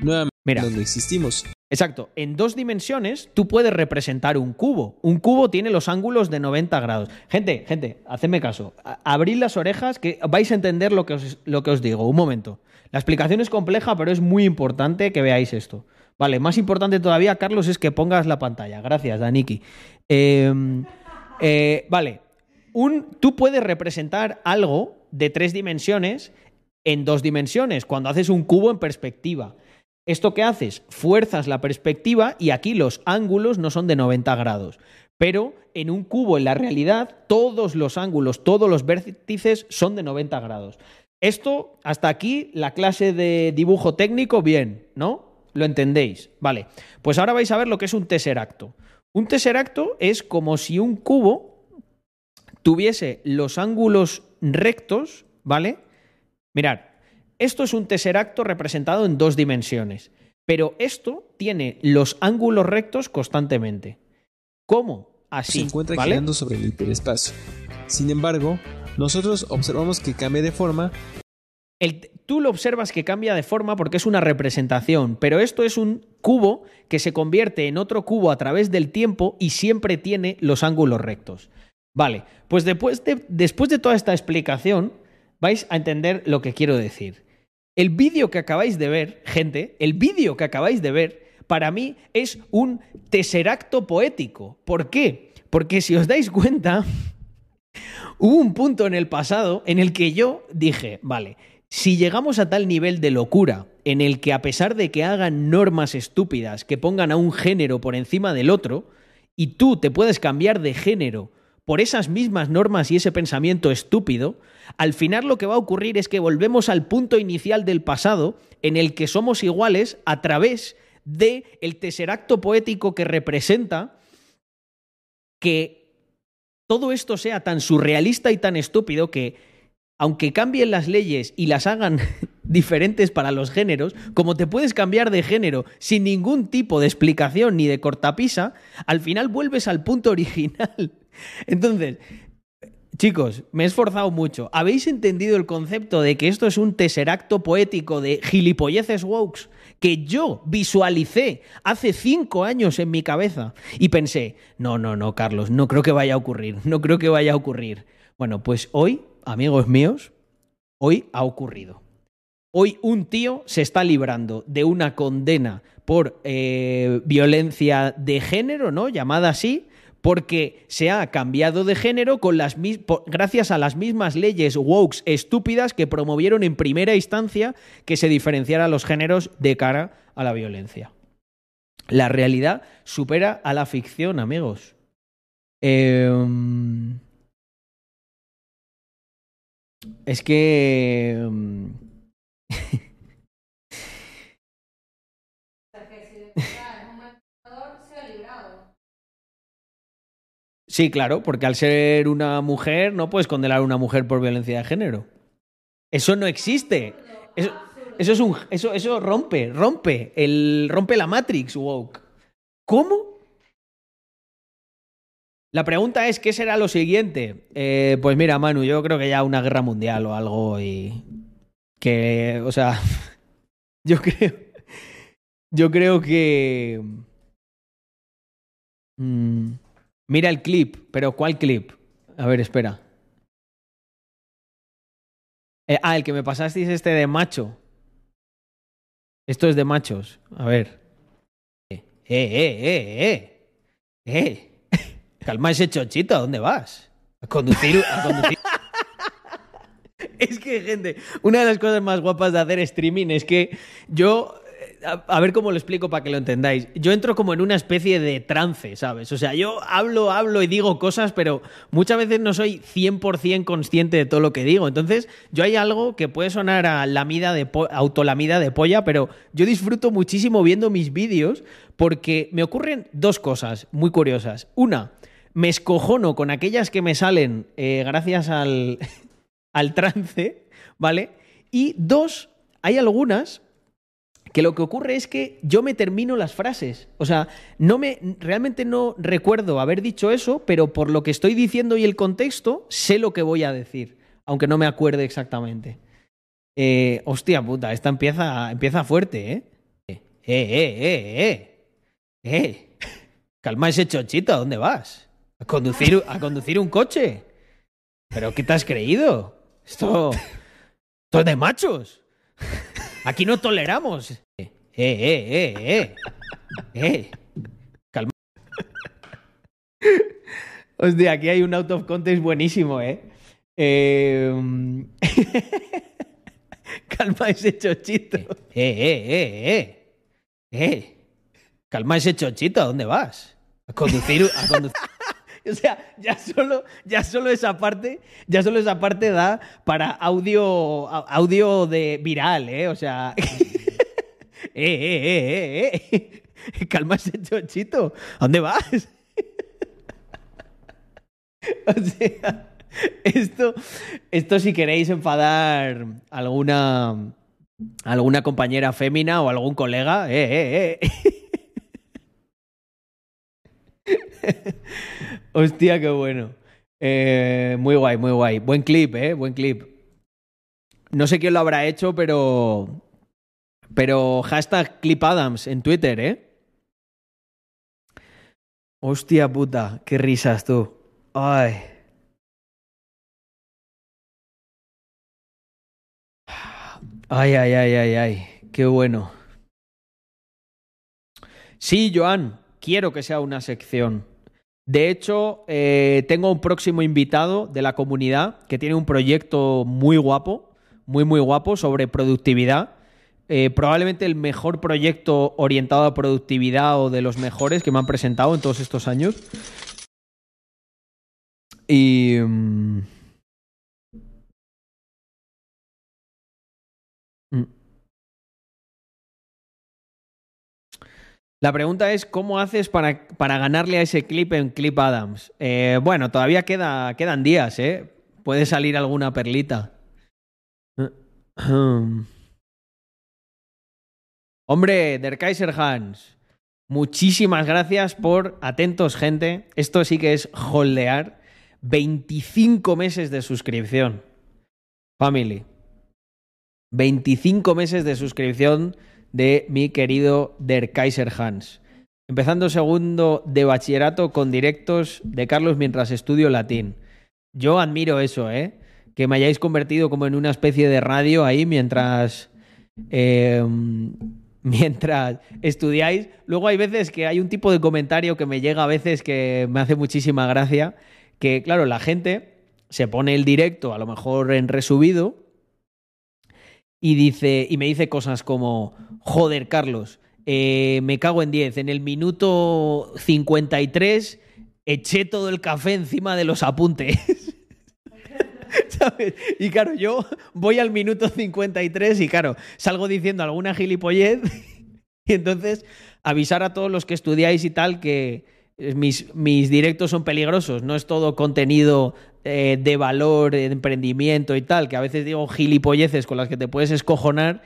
nuevamente Mira. donde existimos. Exacto. En dos dimensiones tú puedes representar un cubo. Un cubo tiene los ángulos de 90 grados. Gente, gente, hacedme caso. Abrid las orejas que vais a entender lo que, os, lo que os digo. Un momento. La explicación es compleja, pero es muy importante que veáis esto. Vale, más importante todavía, Carlos, es que pongas la pantalla. Gracias, Daniki. Eh, eh, vale. Un, tú puedes representar algo de tres dimensiones en dos dimensiones, cuando haces un cubo en perspectiva. ¿Esto qué haces? Fuerzas la perspectiva y aquí los ángulos no son de 90 grados. Pero en un cubo, en la realidad, todos los ángulos, todos los vértices son de 90 grados. Esto, hasta aquí, la clase de dibujo técnico, bien, ¿no? ¿Lo entendéis? Vale. Pues ahora vais a ver lo que es un tesseracto. Un tesseracto es como si un cubo tuviese los ángulos rectos, ¿vale? Mirad, esto es un tesseracto representado en dos dimensiones, pero esto tiene los ángulos rectos constantemente. ¿Cómo? se Así, encuentra ¿vale? girando sobre el hiperespacio. Sin embargo, nosotros observamos que cambia de forma El- tú lo observas que cambia de forma porque es una representación, pero esto es un cubo que se convierte en otro cubo a través del tiempo y siempre tiene los ángulos rectos. Vale, pues después de, después de toda esta explicación vais a entender lo que quiero decir. El vídeo que acabáis de ver, gente, el vídeo que acabáis de ver, para mí es un teseracto poético. ¿Por qué? Porque si os dais cuenta, [laughs] hubo un punto en el pasado en el que yo dije, vale, si llegamos a tal nivel de locura en el que a pesar de que hagan normas estúpidas que pongan a un género por encima del otro, y tú te puedes cambiar de género por esas mismas normas y ese pensamiento estúpido, al final lo que va a ocurrir es que volvemos al punto inicial del pasado en el que somos iguales a través de el tesseracto poético que representa que todo esto sea tan surrealista y tan estúpido que, aunque cambien las leyes y las hagan [laughs] diferentes para los géneros, como te puedes cambiar de género sin ningún tipo de explicación ni de cortapisa, al final vuelves al punto [laughs] original. Entonces, chicos, me he esforzado mucho. ¿Habéis entendido el concepto de que esto es un tesseracto poético de gilipolleces wokes? que yo visualicé hace cinco años en mi cabeza y pensé, no, no, no, Carlos, no creo que vaya a ocurrir, no creo que vaya a ocurrir. Bueno, pues hoy, amigos míos, hoy ha ocurrido. Hoy un tío se está librando de una condena por eh, violencia de género, ¿no? Llamada así, porque se ha cambiado de género con las gracias a las mismas leyes woke estúpidas que promovieron en primera instancia que se diferenciara los géneros de cara a la violencia. La realidad supera a la ficción, amigos. Em, es que... [laughs] em, O sea, que si de verdad es un manipulador, se ha librado. Sí, claro, porque al ser una mujer no puedes condenar a una mujer por violencia de género. Eso no existe. Eso, eso es un eso, eso rompe, rompe el rompe la Matrix woke. ¿Cómo? La pregunta es ¿qué será lo siguiente? Eh, pues mira, Manu, yo creo que ya una guerra mundial o algo y que, o sea, [laughs] yo creo yo creo que Mm, Mira el clip, pero ¿cuál clip? A ver, espera. Eh, ah, el que me pasasteis este de macho. Esto es de machos. A ver. Eh, eh, eh, eh. Eh. [laughs] Calma ese chochito, ¿a dónde vas? A conducir. A conducir. [laughs] es que, gente, una de las cosas más guapas de hacer streaming es que yo. A, ver cómo lo explico para que lo entendáis. Yo entro como en una especie de trance, ¿sabes? O sea, yo hablo, hablo y digo cosas, pero muchas veces no soy 100% consciente de todo lo que digo. Entonces, yo hay algo que puede sonar a lamida de autolamida de polla, pero yo disfruto muchísimo viendo mis vídeos porque me ocurren dos cosas muy curiosas. Una, me escojono con aquellas que me salen eh, gracias al, [laughs] al trance, ¿vale? Y dos, hay algunas que lo que ocurre es que yo me termino las frases. O sea, no me realmente no recuerdo haber dicho eso, pero por lo que estoy diciendo y el contexto, sé lo que voy a decir, aunque no me acuerde exactamente. Eh, hostia puta, esta empieza, empieza fuerte, ¿eh? Eh, eh, eh, eh. Eh. Calma ese chochito, ¿a dónde vas? ¿A conducir, a conducir un coche? ¿Pero qué te has creído? Esto, esto es de machos. Aquí no toleramos. Eh, eh, eh, eh. Eh. Calma. Hostia, aquí hay un out of context buenísimo, ¿eh? Eh, [laughs] Calma ese chochito. Eh, eh, eh, eh. Eh. Calma ese chochito, ¿a dónde vas? A conducir, a conducir. [laughs] O sea, ya solo, ya solo esa parte, ya solo esa parte da para audio, audio de viral, ¿eh? O sea, [laughs] eh, eh, eh, eh, eh. [laughs] Calma ese chochito. ¿A dónde vas? O sea, esto, esto si queréis enfadar alguna, alguna compañera fémina o algún colega, eh, eh, eh. [laughs] Hostia, qué bueno. Eh, muy guay, muy guay. Buen clip, eh, buen clip. No sé quién lo habrá hecho, pero. Pero hashtag Clip Adams en Twitter, ¿eh? Hostia puta, qué risas tú. Ay. Ay, ay, ay, ay, ay. Qué bueno. Sí, Joan, quiero que sea una sección. De hecho, eh, tengo un próximo invitado de la comunidad que tiene un proyecto muy guapo, muy, muy guapo sobre productividad. Eh, probablemente el mejor proyecto orientado a productividad o de los mejores que me han presentado en todos estos años. Y. mm, La pregunta es: ¿cómo haces para, para ganarle a ese clip en Clip Adams? Eh, bueno, todavía queda, quedan días, ¿eh? Puede salir alguna perlita. [clears throat] Hombre, Der Kaiser Hans, muchísimas gracias por atentos, gente. Esto sí que es holdear. 25 meses de suscripción. Family. 25 meses de suscripción de mi querido Der Kaiser Hans. Empezando segundo de bachillerato con directos de Carlos mientras estudio latín. Yo admiro eso, ¿eh? Que me hayáis convertido como en una especie de radio ahí mientras. eh, [laughs] mientras estudiáis. Luego hay veces que hay un tipo de comentario que me llega a veces que me hace muchísima gracia. Que, claro, la gente se pone el directo, a lo mejor en resubido, y dice, y me dice cosas como: Joder, Carlos, eh, me cago en 10. En el minuto 53 eché todo el café encima de los apuntes. [laughs] ¿Sabes? Y claro, yo voy al minuto 53 y claro, salgo diciendo alguna gilipollez [laughs] y entonces avisar a todos los que estudiáis y tal que mis, mis directos son peligrosos, no es todo contenido eh, de valor, de emprendimiento y tal, que a veces digo gilipolleces con las que te puedes escojonar.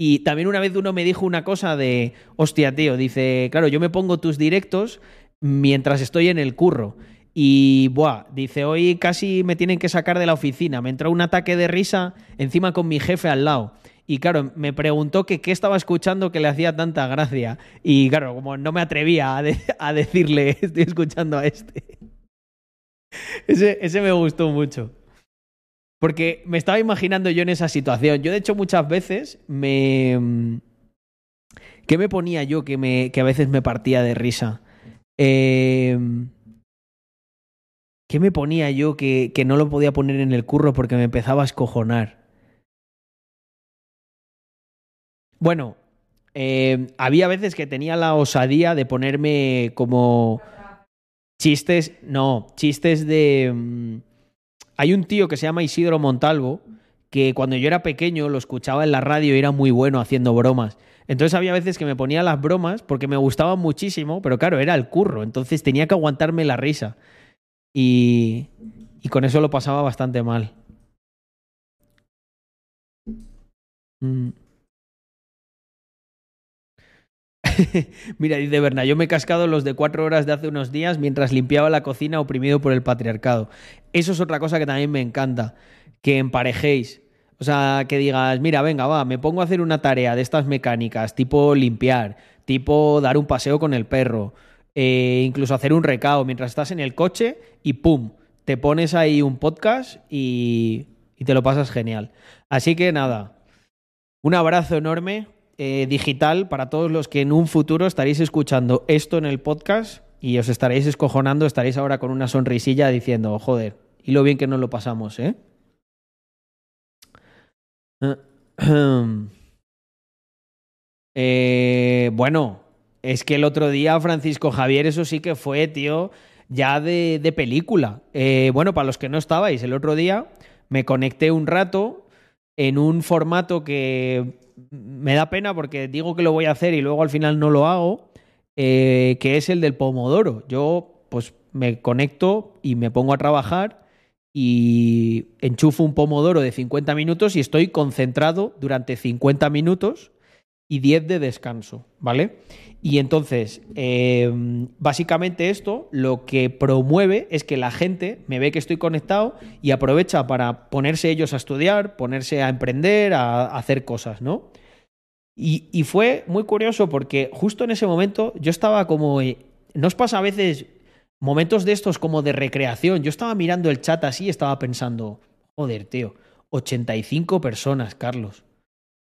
Y también una vez uno me dijo una cosa de, hostia, tío, dice, claro, yo me pongo tus directos mientras estoy en el curro. Y, buah, dice, hoy casi me tienen que sacar de la oficina. Me entró un ataque de risa encima con mi jefe al lado. Y claro, me preguntó que qué estaba escuchando que le hacía tanta gracia. Y claro, como no me atrevía a, de- a decirle, estoy escuchando a este. [laughs] Ese me gustó mucho. Porque me estaba imaginando yo en esa situación. Yo, de hecho, muchas veces me. ¿Qué me ponía yo que, me, que a veces me partía de risa? Eh, ¿Qué me ponía yo que, que no lo podía poner en el curro porque me empezaba a escojonar? Bueno, eh, había veces que tenía la osadía de ponerme como chistes, no, chistes de... Hay un tío que se llama Isidro Montalvo que cuando yo era pequeño lo escuchaba en la radio y era muy bueno haciendo bromas. Entonces había veces que me ponía las bromas porque me gustaban muchísimo, pero claro, era el curro, entonces tenía que aguantarme la risa. Y, y con eso lo pasaba bastante mal. Mm. [laughs] Mira, dice Berna, yo me he cascado los de cuatro horas de hace unos días mientras limpiaba la cocina oprimido por el patriarcado. Eso es otra cosa que también me encanta, que emparejéis. O sea, que digas, mira, venga, va, me pongo a hacer una tarea de estas mecánicas, tipo limpiar, tipo dar un paseo con el perro, eh, incluso hacer un recao mientras estás en el coche y ¡pum! Te pones ahí un podcast y te lo pasas genial. Así que nada, un abrazo enorme eh, digital para todos los que en un futuro estaréis escuchando esto en el podcast y os estaréis escojonando, estaréis ahora con una sonrisilla diciendo, joder, y lo bien que nos lo pasamos, ¿eh? [clears throat] Eh, bueno, es que el otro día Francisco Javier, eso sí que fue, tío, ya de, de película. Eh, bueno, para los que no estabais, el otro día me conecté un rato en un formato que me da pena porque digo que lo voy a hacer y luego al final no lo hago, eh, que es el del Pomodoro. Yo, pues me conecto y me pongo a trabajar y enchufo un pomodoro de 50 minutos y estoy concentrado durante 50 minutos y 10 de descanso, ¿vale? Y entonces, eh, básicamente esto lo que promueve es que la gente me ve que estoy conectado y aprovecha para ponerse ellos a estudiar, ponerse a emprender, a, hacer cosas, ¿no? Y, y fue muy curioso porque justo en ese momento yo estaba como... eh, ¿No os pasa a veces momentos de estos como de recreación? Yo estaba mirando el chat así y estaba pensando, joder, tío, 85 personas, Carlos.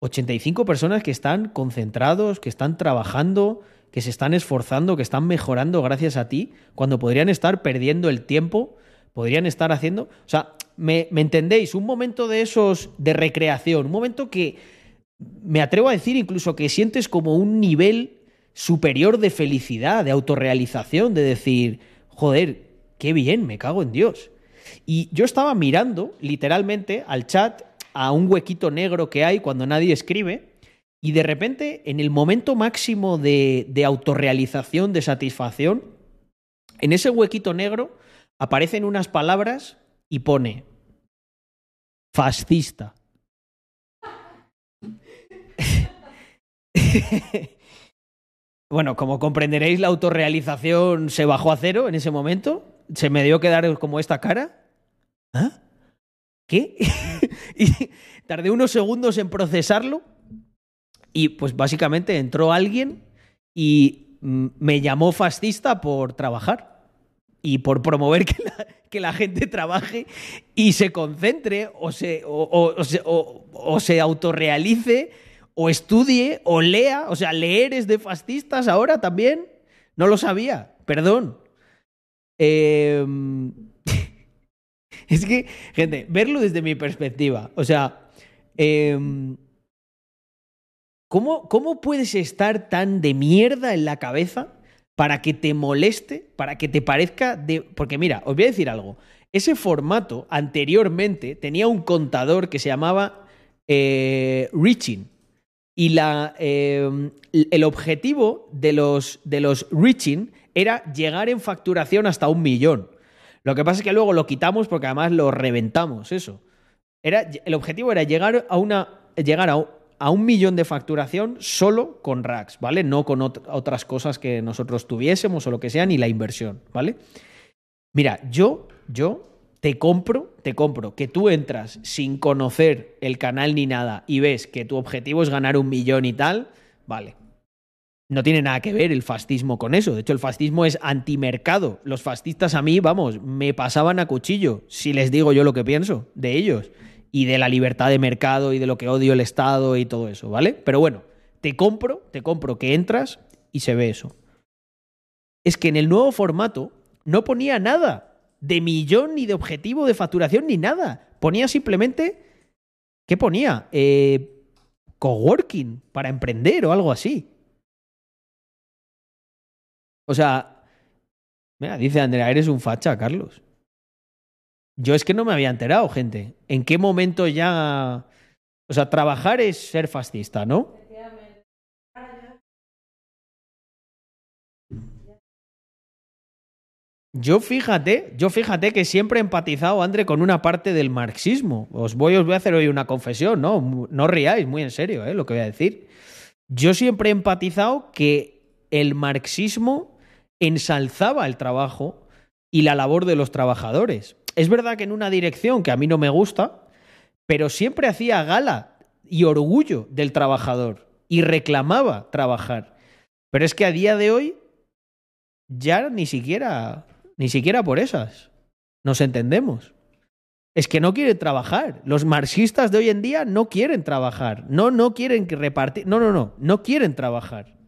85 personas que están concentrados, que están trabajando, que se están esforzando, que están mejorando gracias a ti, cuando podrían estar perdiendo el tiempo, podrían estar haciendo... O sea, ¿me, me entendéis? Un momento de esos de recreación, un momento que me atrevo a decir incluso que sientes como un nivel superior de felicidad, de autorrealización, de decir, joder, qué bien, me cago en Dios. Y yo estaba mirando literalmente al chat a un huequito negro que hay cuando nadie escribe y de repente en el momento máximo de, de autorrealización, de satisfacción, en ese huequito negro aparecen unas palabras y pone fascista. [laughs] bueno, como comprenderéis, la autorrealización se bajó a cero en ese momento. Se me dio que dar como esta cara. ¿Ah? ¿Qué? [laughs] tardé unos segundos en procesarlo. Y pues básicamente entró alguien y me llamó fascista por trabajar y por promover que la, gente trabaje y se concentre o se, o, o- o se, o se autorrealice o estudie o lea. O sea, leer es de fascistas ahora también. No lo sabía, perdón. Eh, es que, gente, verlo desde mi perspectiva. O sea, eh, ¿cómo, ¿cómo puedes estar tan de mierda en la cabeza para que te moleste, para que te parezca de... Porque mira, os voy a decir algo. Ese formato anteriormente tenía un contador que se llamaba eh, Reaching. Y la, eh, el objetivo de los, de los Reaching era llegar en facturación hasta un millón. Lo que pasa es que luego lo quitamos porque además lo reventamos, eso. Era, el objetivo era llegar a una. llegar a, a un millón de facturación solo con racks, ¿vale? No con ot- otras cosas que nosotros tuviésemos o lo que sea, ni la inversión, ¿vale? Mira, yo, yo te compro, te compro que tú entras sin conocer el canal ni nada y ves que tu objetivo es ganar un millón y tal, vale. No tiene nada que ver el fascismo con eso. De hecho, el fascismo es antimercado. Los fascistas a mí, vamos, me pasaban a cuchillo si les digo yo lo que pienso de ellos y de la libertad de mercado y de lo que odio el Estado y todo eso, ¿vale? Pero bueno, te compro, te compro que entras y se ve eso. Es que en el nuevo formato no ponía nada de millón ni de objetivo de facturación ni nada. Ponía simplemente. ¿Qué ponía? Eh, coworking para emprender o algo así. O sea, mira, dice Andrea, eres un facha, Carlos. Yo es que no me había enterado, gente. ¿En qué momento ya... O sea, trabajar es ser fascista, ¿no? Yo fíjate, yo fíjate que siempre he empatizado, André, con una parte del marxismo. Os voy, os voy a hacer hoy una confesión, ¿no? No riáis, muy en serio, ¿eh? Lo que voy a decir. Yo siempre he empatizado que el marxismo ensalzaba el trabajo y la labor de los trabajadores. Es verdad que en una dirección que a mí no me gusta, pero siempre hacía gala y orgullo del trabajador y reclamaba trabajar. Pero es que a día de hoy ya ni siquiera ni siquiera por esas nos entendemos. Es que no quieren trabajar. Los marxistas de hoy en día no quieren trabajar. No, no quieren repartir. No, no, no. No quieren trabajar.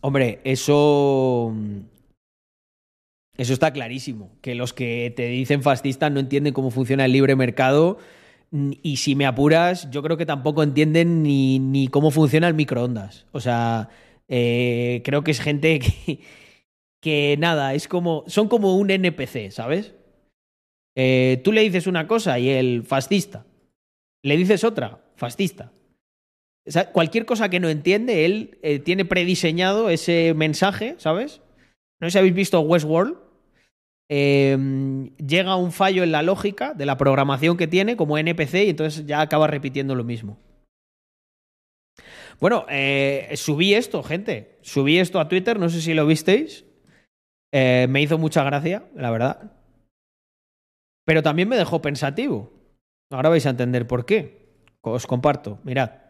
Hombre, eso. Eso está clarísimo. Que los que te dicen fascistas no entienden cómo funciona el libre mercado. Y si me apuras, yo creo que tampoco entienden ni, ni cómo funciona el microondas. O sea, eh, creo que es gente [laughs] que, que nada, es como. Son como un NPC, ¿sabes? Eh, tú le dices una cosa y el fascista. Le dices otra, fascista. Cualquier cosa que no entiende, él eh, tiene prediseñado ese mensaje, ¿sabes? No sé si habéis visto Westworld. Eh, llega un fallo en la lógica de la programación que tiene como NPC y entonces ya acaba repitiendo lo mismo. Bueno, eh, subí esto, gente. Subí esto a Twitter, no sé si lo visteis. Eh, me hizo mucha gracia, la verdad. Pero también me dejó pensativo. Ahora vais a entender por qué. Os comparto, mirad.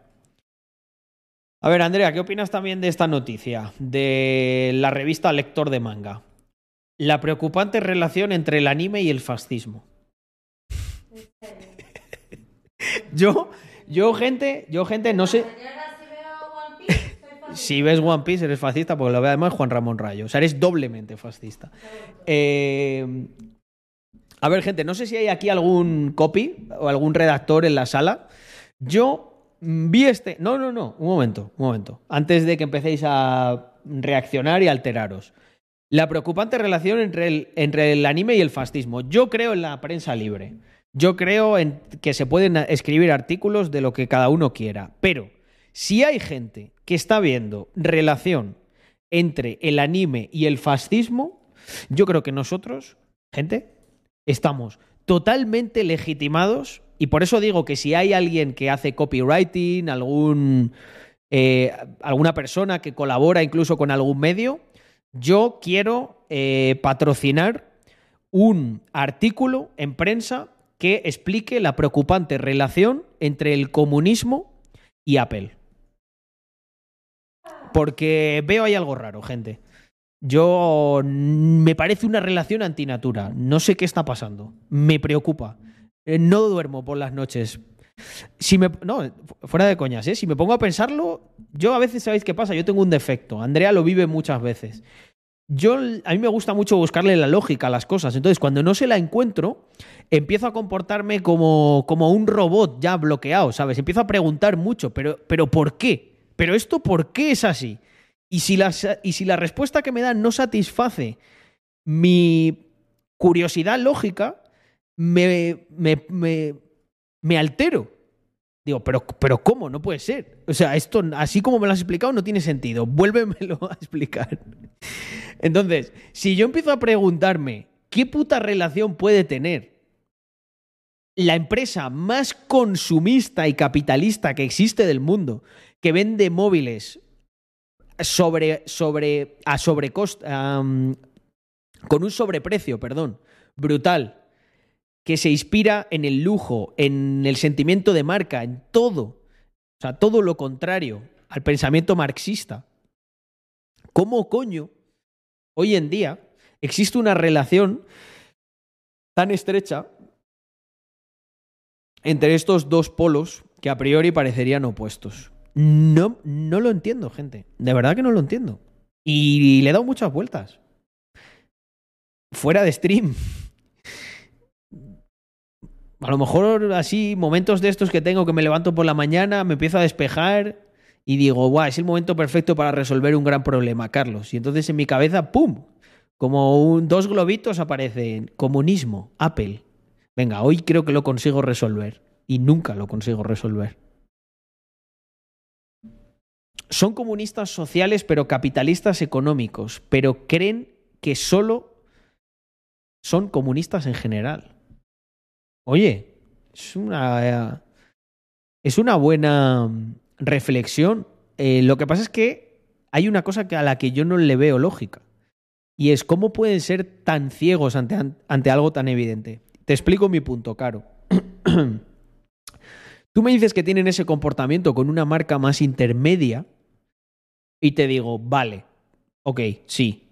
A ver, Andrea, ¿qué opinas también de esta noticia? De la revista Lector de Manga. La preocupante relación entre el anime y el fascismo. [laughs] yo, yo, gente, yo, gente, no sé. Si ves One Piece eres fascista, porque lo ve además Juan Ramón Rayo. O sea, eres doblemente fascista. Eh, a ver, gente, no sé si hay aquí algún copy o algún redactor en la sala. Yo vi este. No, no, no. Un momento, un momento. Antes de que empecéis a reaccionar y alteraros. La preocupante relación entre el, entre el anime y el fascismo. Yo creo en la prensa libre. Yo creo en que se pueden escribir artículos de lo que cada uno quiera. Pero si hay gente que está viendo relación entre el anime y el fascismo, yo creo que nosotros, gente, estamos totalmente legitimados y por eso digo que si hay alguien que hace copywriting, algún, eh, alguna persona que colabora incluso con algún medio, yo quiero eh, patrocinar un artículo en prensa que explique la preocupante relación entre el comunismo y Apple. Porque veo ahí algo raro, gente. Yo me parece una relación antinatura. No sé qué está pasando. Me preocupa. Eh, No duermo por las noches. Si me, no, fuera de coñas, ¿eh? Si me pongo a pensarlo, yo a veces, ¿sabéis qué pasa? Yo tengo un defecto. Andrea lo vive muchas veces. Yo, a mí me gusta mucho buscarle la lógica a las cosas. Entonces, cuando no se la encuentro, empiezo a comportarme como, como un robot ya bloqueado, ¿sabes? Empiezo a preguntar mucho, pero, pero ¿por qué? ¿Pero esto por qué es así? Y si, la, y si la respuesta que me dan no satisface mi curiosidad lógica, me, me, me, me altero. Digo, pero, pero ¿cómo? No puede ser. O sea, esto, así como me lo has explicado, no tiene sentido. Vuélvemelo a explicar. Entonces, si yo empiezo a preguntarme qué puta relación puede tener la empresa más consumista y capitalista que existe del mundo, que vende móviles sobre, sobre, a sobrecost, um, con un sobreprecio, perdón, brutal, que se inspira en el lujo, en el sentimiento de marca, en todo. O sea, todo lo contrario al pensamiento marxista. ¿Cómo coño hoy en día existe una relación tan estrecha entre estos dos polos que a priori parecerían opuestos? No, no lo entiendo, gente. De verdad que no lo entiendo. Y le he dado muchas vueltas. Fuera de stream. A lo mejor así, momentos de estos que tengo que me levanto por la mañana, me empiezo a despejar y digo, guau, es el momento perfecto para resolver un gran problema, Carlos. Y entonces en mi cabeza, ¡pum! Como un, dos globitos aparecen. Comunismo, Apple. Venga, hoy creo que lo consigo resolver. Y nunca lo consigo resolver. Son comunistas sociales pero capitalistas económicos, pero creen que solo son comunistas en general. Oye, es una, es una buena reflexión. Eh, lo que pasa es que hay una cosa a la que yo no le veo lógica. Y es cómo pueden ser tan ciegos ante, ante algo tan evidente. Te explico mi punto, Caro. [clears throat] Tú me dices que tienen ese comportamiento con una marca más intermedia y te digo, vale, ok, sí.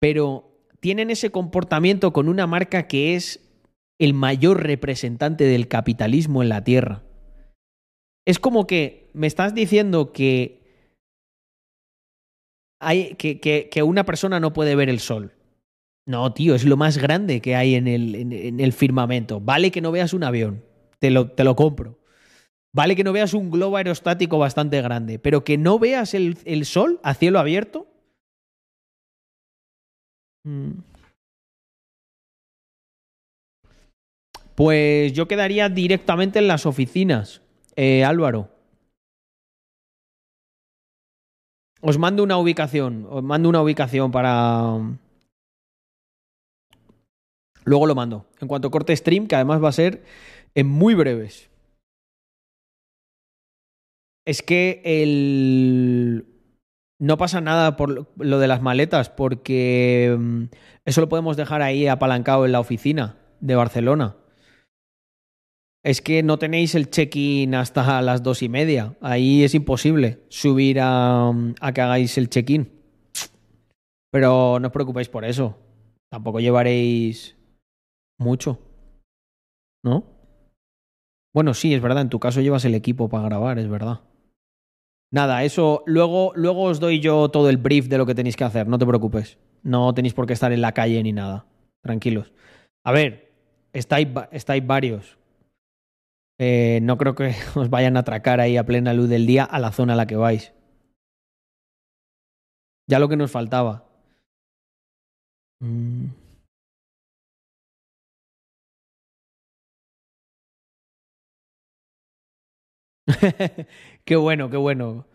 Pero tienen ese comportamiento con una marca que es el mayor representante del capitalismo en la Tierra. Es como que me estás diciendo que, hay, que, que, una persona no puede ver el sol. No, tío, es lo más grande que hay en el, en, en el firmamento. Vale que no veas un avión, te lo, te lo compro. Vale que no veas un globo aerostático bastante grande, pero que no veas el, sol a cielo abierto. Mm. Pues yo quedaría directamente en las oficinas, eh, Álvaro. os mando una ubicación. Os mando una ubicación para. Luego lo mando. En cuanto corte stream, que además va a ser en muy breves. Es que el. No pasa nada por lo- de las maletas, porque mm, eso lo podemos dejar ahí apalancado en la oficina de Barcelona. Es que no tenéis el check-in hasta las dos y media. Ahí es imposible subir a, a que hagáis el check-in. Pero no os preocupéis por eso. Tampoco llevaréis mucho. ¿No? Bueno, sí, es verdad. En tu caso llevas el equipo para grabar, es verdad. Nada, eso. Luego, luego os doy yo todo el brief de lo que tenéis que hacer. No te preocupes. No tenéis por qué estar en la calle ni nada. Tranquilos. A ver, estáis, estáis varios. Eh, no creo que [laughs] os vayan a atracar ahí a plena luz del día a la zona a la que vais. Ya lo que nos faltaba. Mm. [laughs] qué bueno, qué bueno.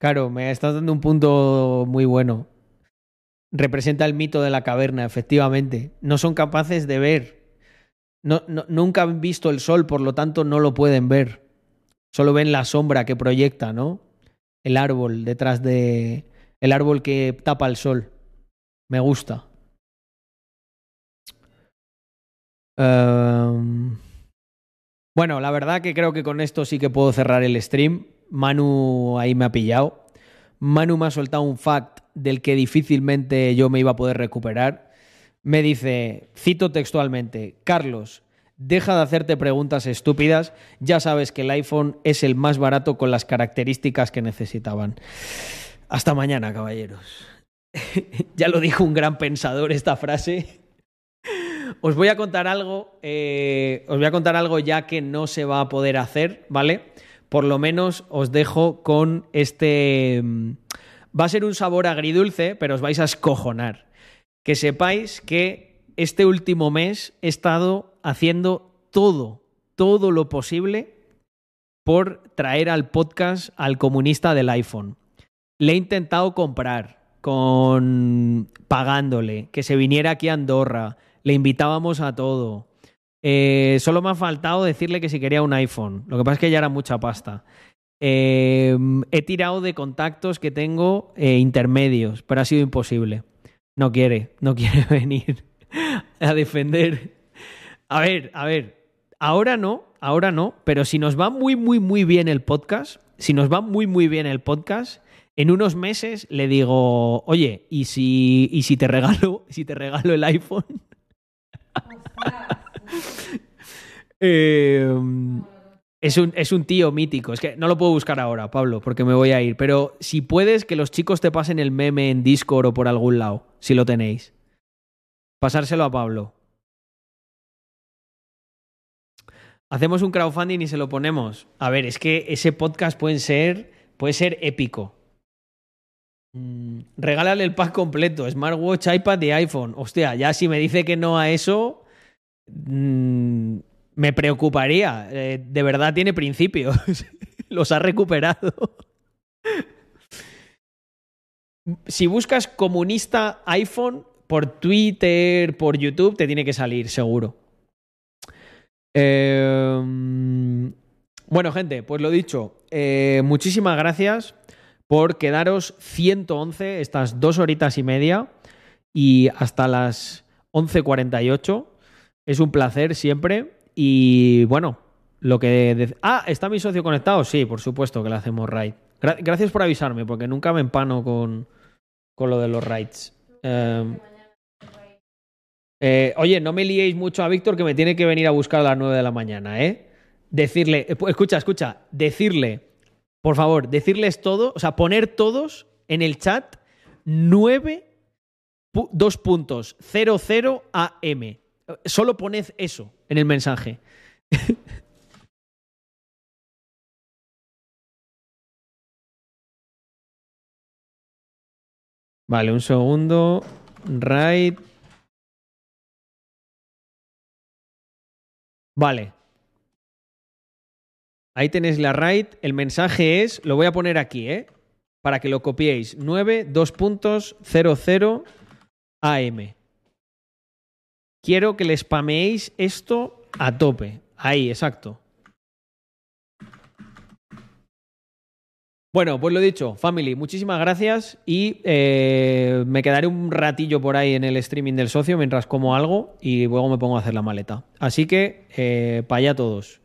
Claro, me estás dando un punto muy bueno. Representa el mito de la caverna, efectivamente. No son capaces de ver. No, nunca han visto el sol, por lo tanto no lo pueden ver. Solo ven la sombra que proyecta, ¿no? El árbol detrás de... El árbol que tapa el sol. Me gusta. Ehm, Bueno, la verdad que creo que con esto sí que puedo cerrar el stream. Manu ahí me ha pillado. Manu me ha soltado un fact del que difícilmente yo me iba a poder recuperar. Me dice, cito textualmente, Carlos, deja de hacerte preguntas estúpidas, ya sabes que el iPhone es el más barato con las características que necesitaban. Hasta mañana, caballeros. [laughs] ya lo dijo un gran pensador esta frase. Os voy a contar algo, eh, os voy a contar algo ya que no se va a poder hacer, ¿vale? Por lo menos os dejo con este... mm, Va a ser un sabor agridulce, pero os vais a escojonar. Que sepáis que este último mes he estado haciendo todo, todo lo posible por traer al podcast al comunista del iPhone. Le he intentado comprar con pagándole, que se viniera aquí a Andorra, le invitábamos a todo. Eh, solo me ha faltado decirle que si quería un iPhone. Lo que pasa es que ya era mucha pasta. Eh, he tirado de contactos que tengo eh, intermedios, pero ha sido imposible. No quiere, no quiere [laughs] venir a defender. A ver, a ver, ahora no, ahora no, pero si nos va muy, muy, muy bien el podcast, si nos va muy, muy bien el podcast, en unos meses le digo, oye, ¿y si, y si te regalo, [laughs] si te regalo el iPhone? Eh, es, un, es un tío mítico. Es que no lo puedo buscar ahora, Pablo, porque me voy a ir. Pero si puedes, que los chicos te pasen el meme en Discord o por algún lado, si lo tenéis. Pasárselo a Pablo. Hacemos un crowdfunding y se lo ponemos. A ver, es que ese podcast puede ser, puede ser épico. Mm, regálale el pack completo, smartwatch, iPad y iPhone. Hostia, ya si me dice que no a eso, mm, me preocuparía. Eh, de verdad tiene principios. [laughs] Los ha recuperado. si buscas comunista iPhone por Twitter, por YouTube, te tiene que salir, seguro. Eh, bueno, gente, pues lo dicho. eh, muchísimas gracias por quedaros 111, estas dos horitas y media, y hasta las 11.48. Es un placer siempre. Y bueno, lo que. Ah, ¿está mi socio conectado? Sí, por supuesto que le hacemos raid. Gra- gracias por avisarme, porque nunca me empano con, con lo de los raids. Eh, eh, oye, no me liéis mucho a Víctor que me tiene que venir a buscar a las 9 de la mañana, ¿eh? Decirle, eh, escucha, escucha, decirle, por favor, decirles todo, o sea, poner todos en el chat 9, pu- dos puntos, 00 AM. Solo poned eso en el mensaje. [laughs] Vale, un segundo. Right. Vale. Ahí tenéis la raid. El mensaje es, lo voy a poner aquí, ¿eh? para que lo copiéis. 92.00 AM. Quiero que le spameéis esto a tope. Ahí, exacto. Bueno, pues lo dicho, family, muchísimas gracias y eh, me quedaré un ratillo por ahí en el streaming del socio mientras como algo y luego me pongo a hacer la maleta. Así que, eh, para allá todos.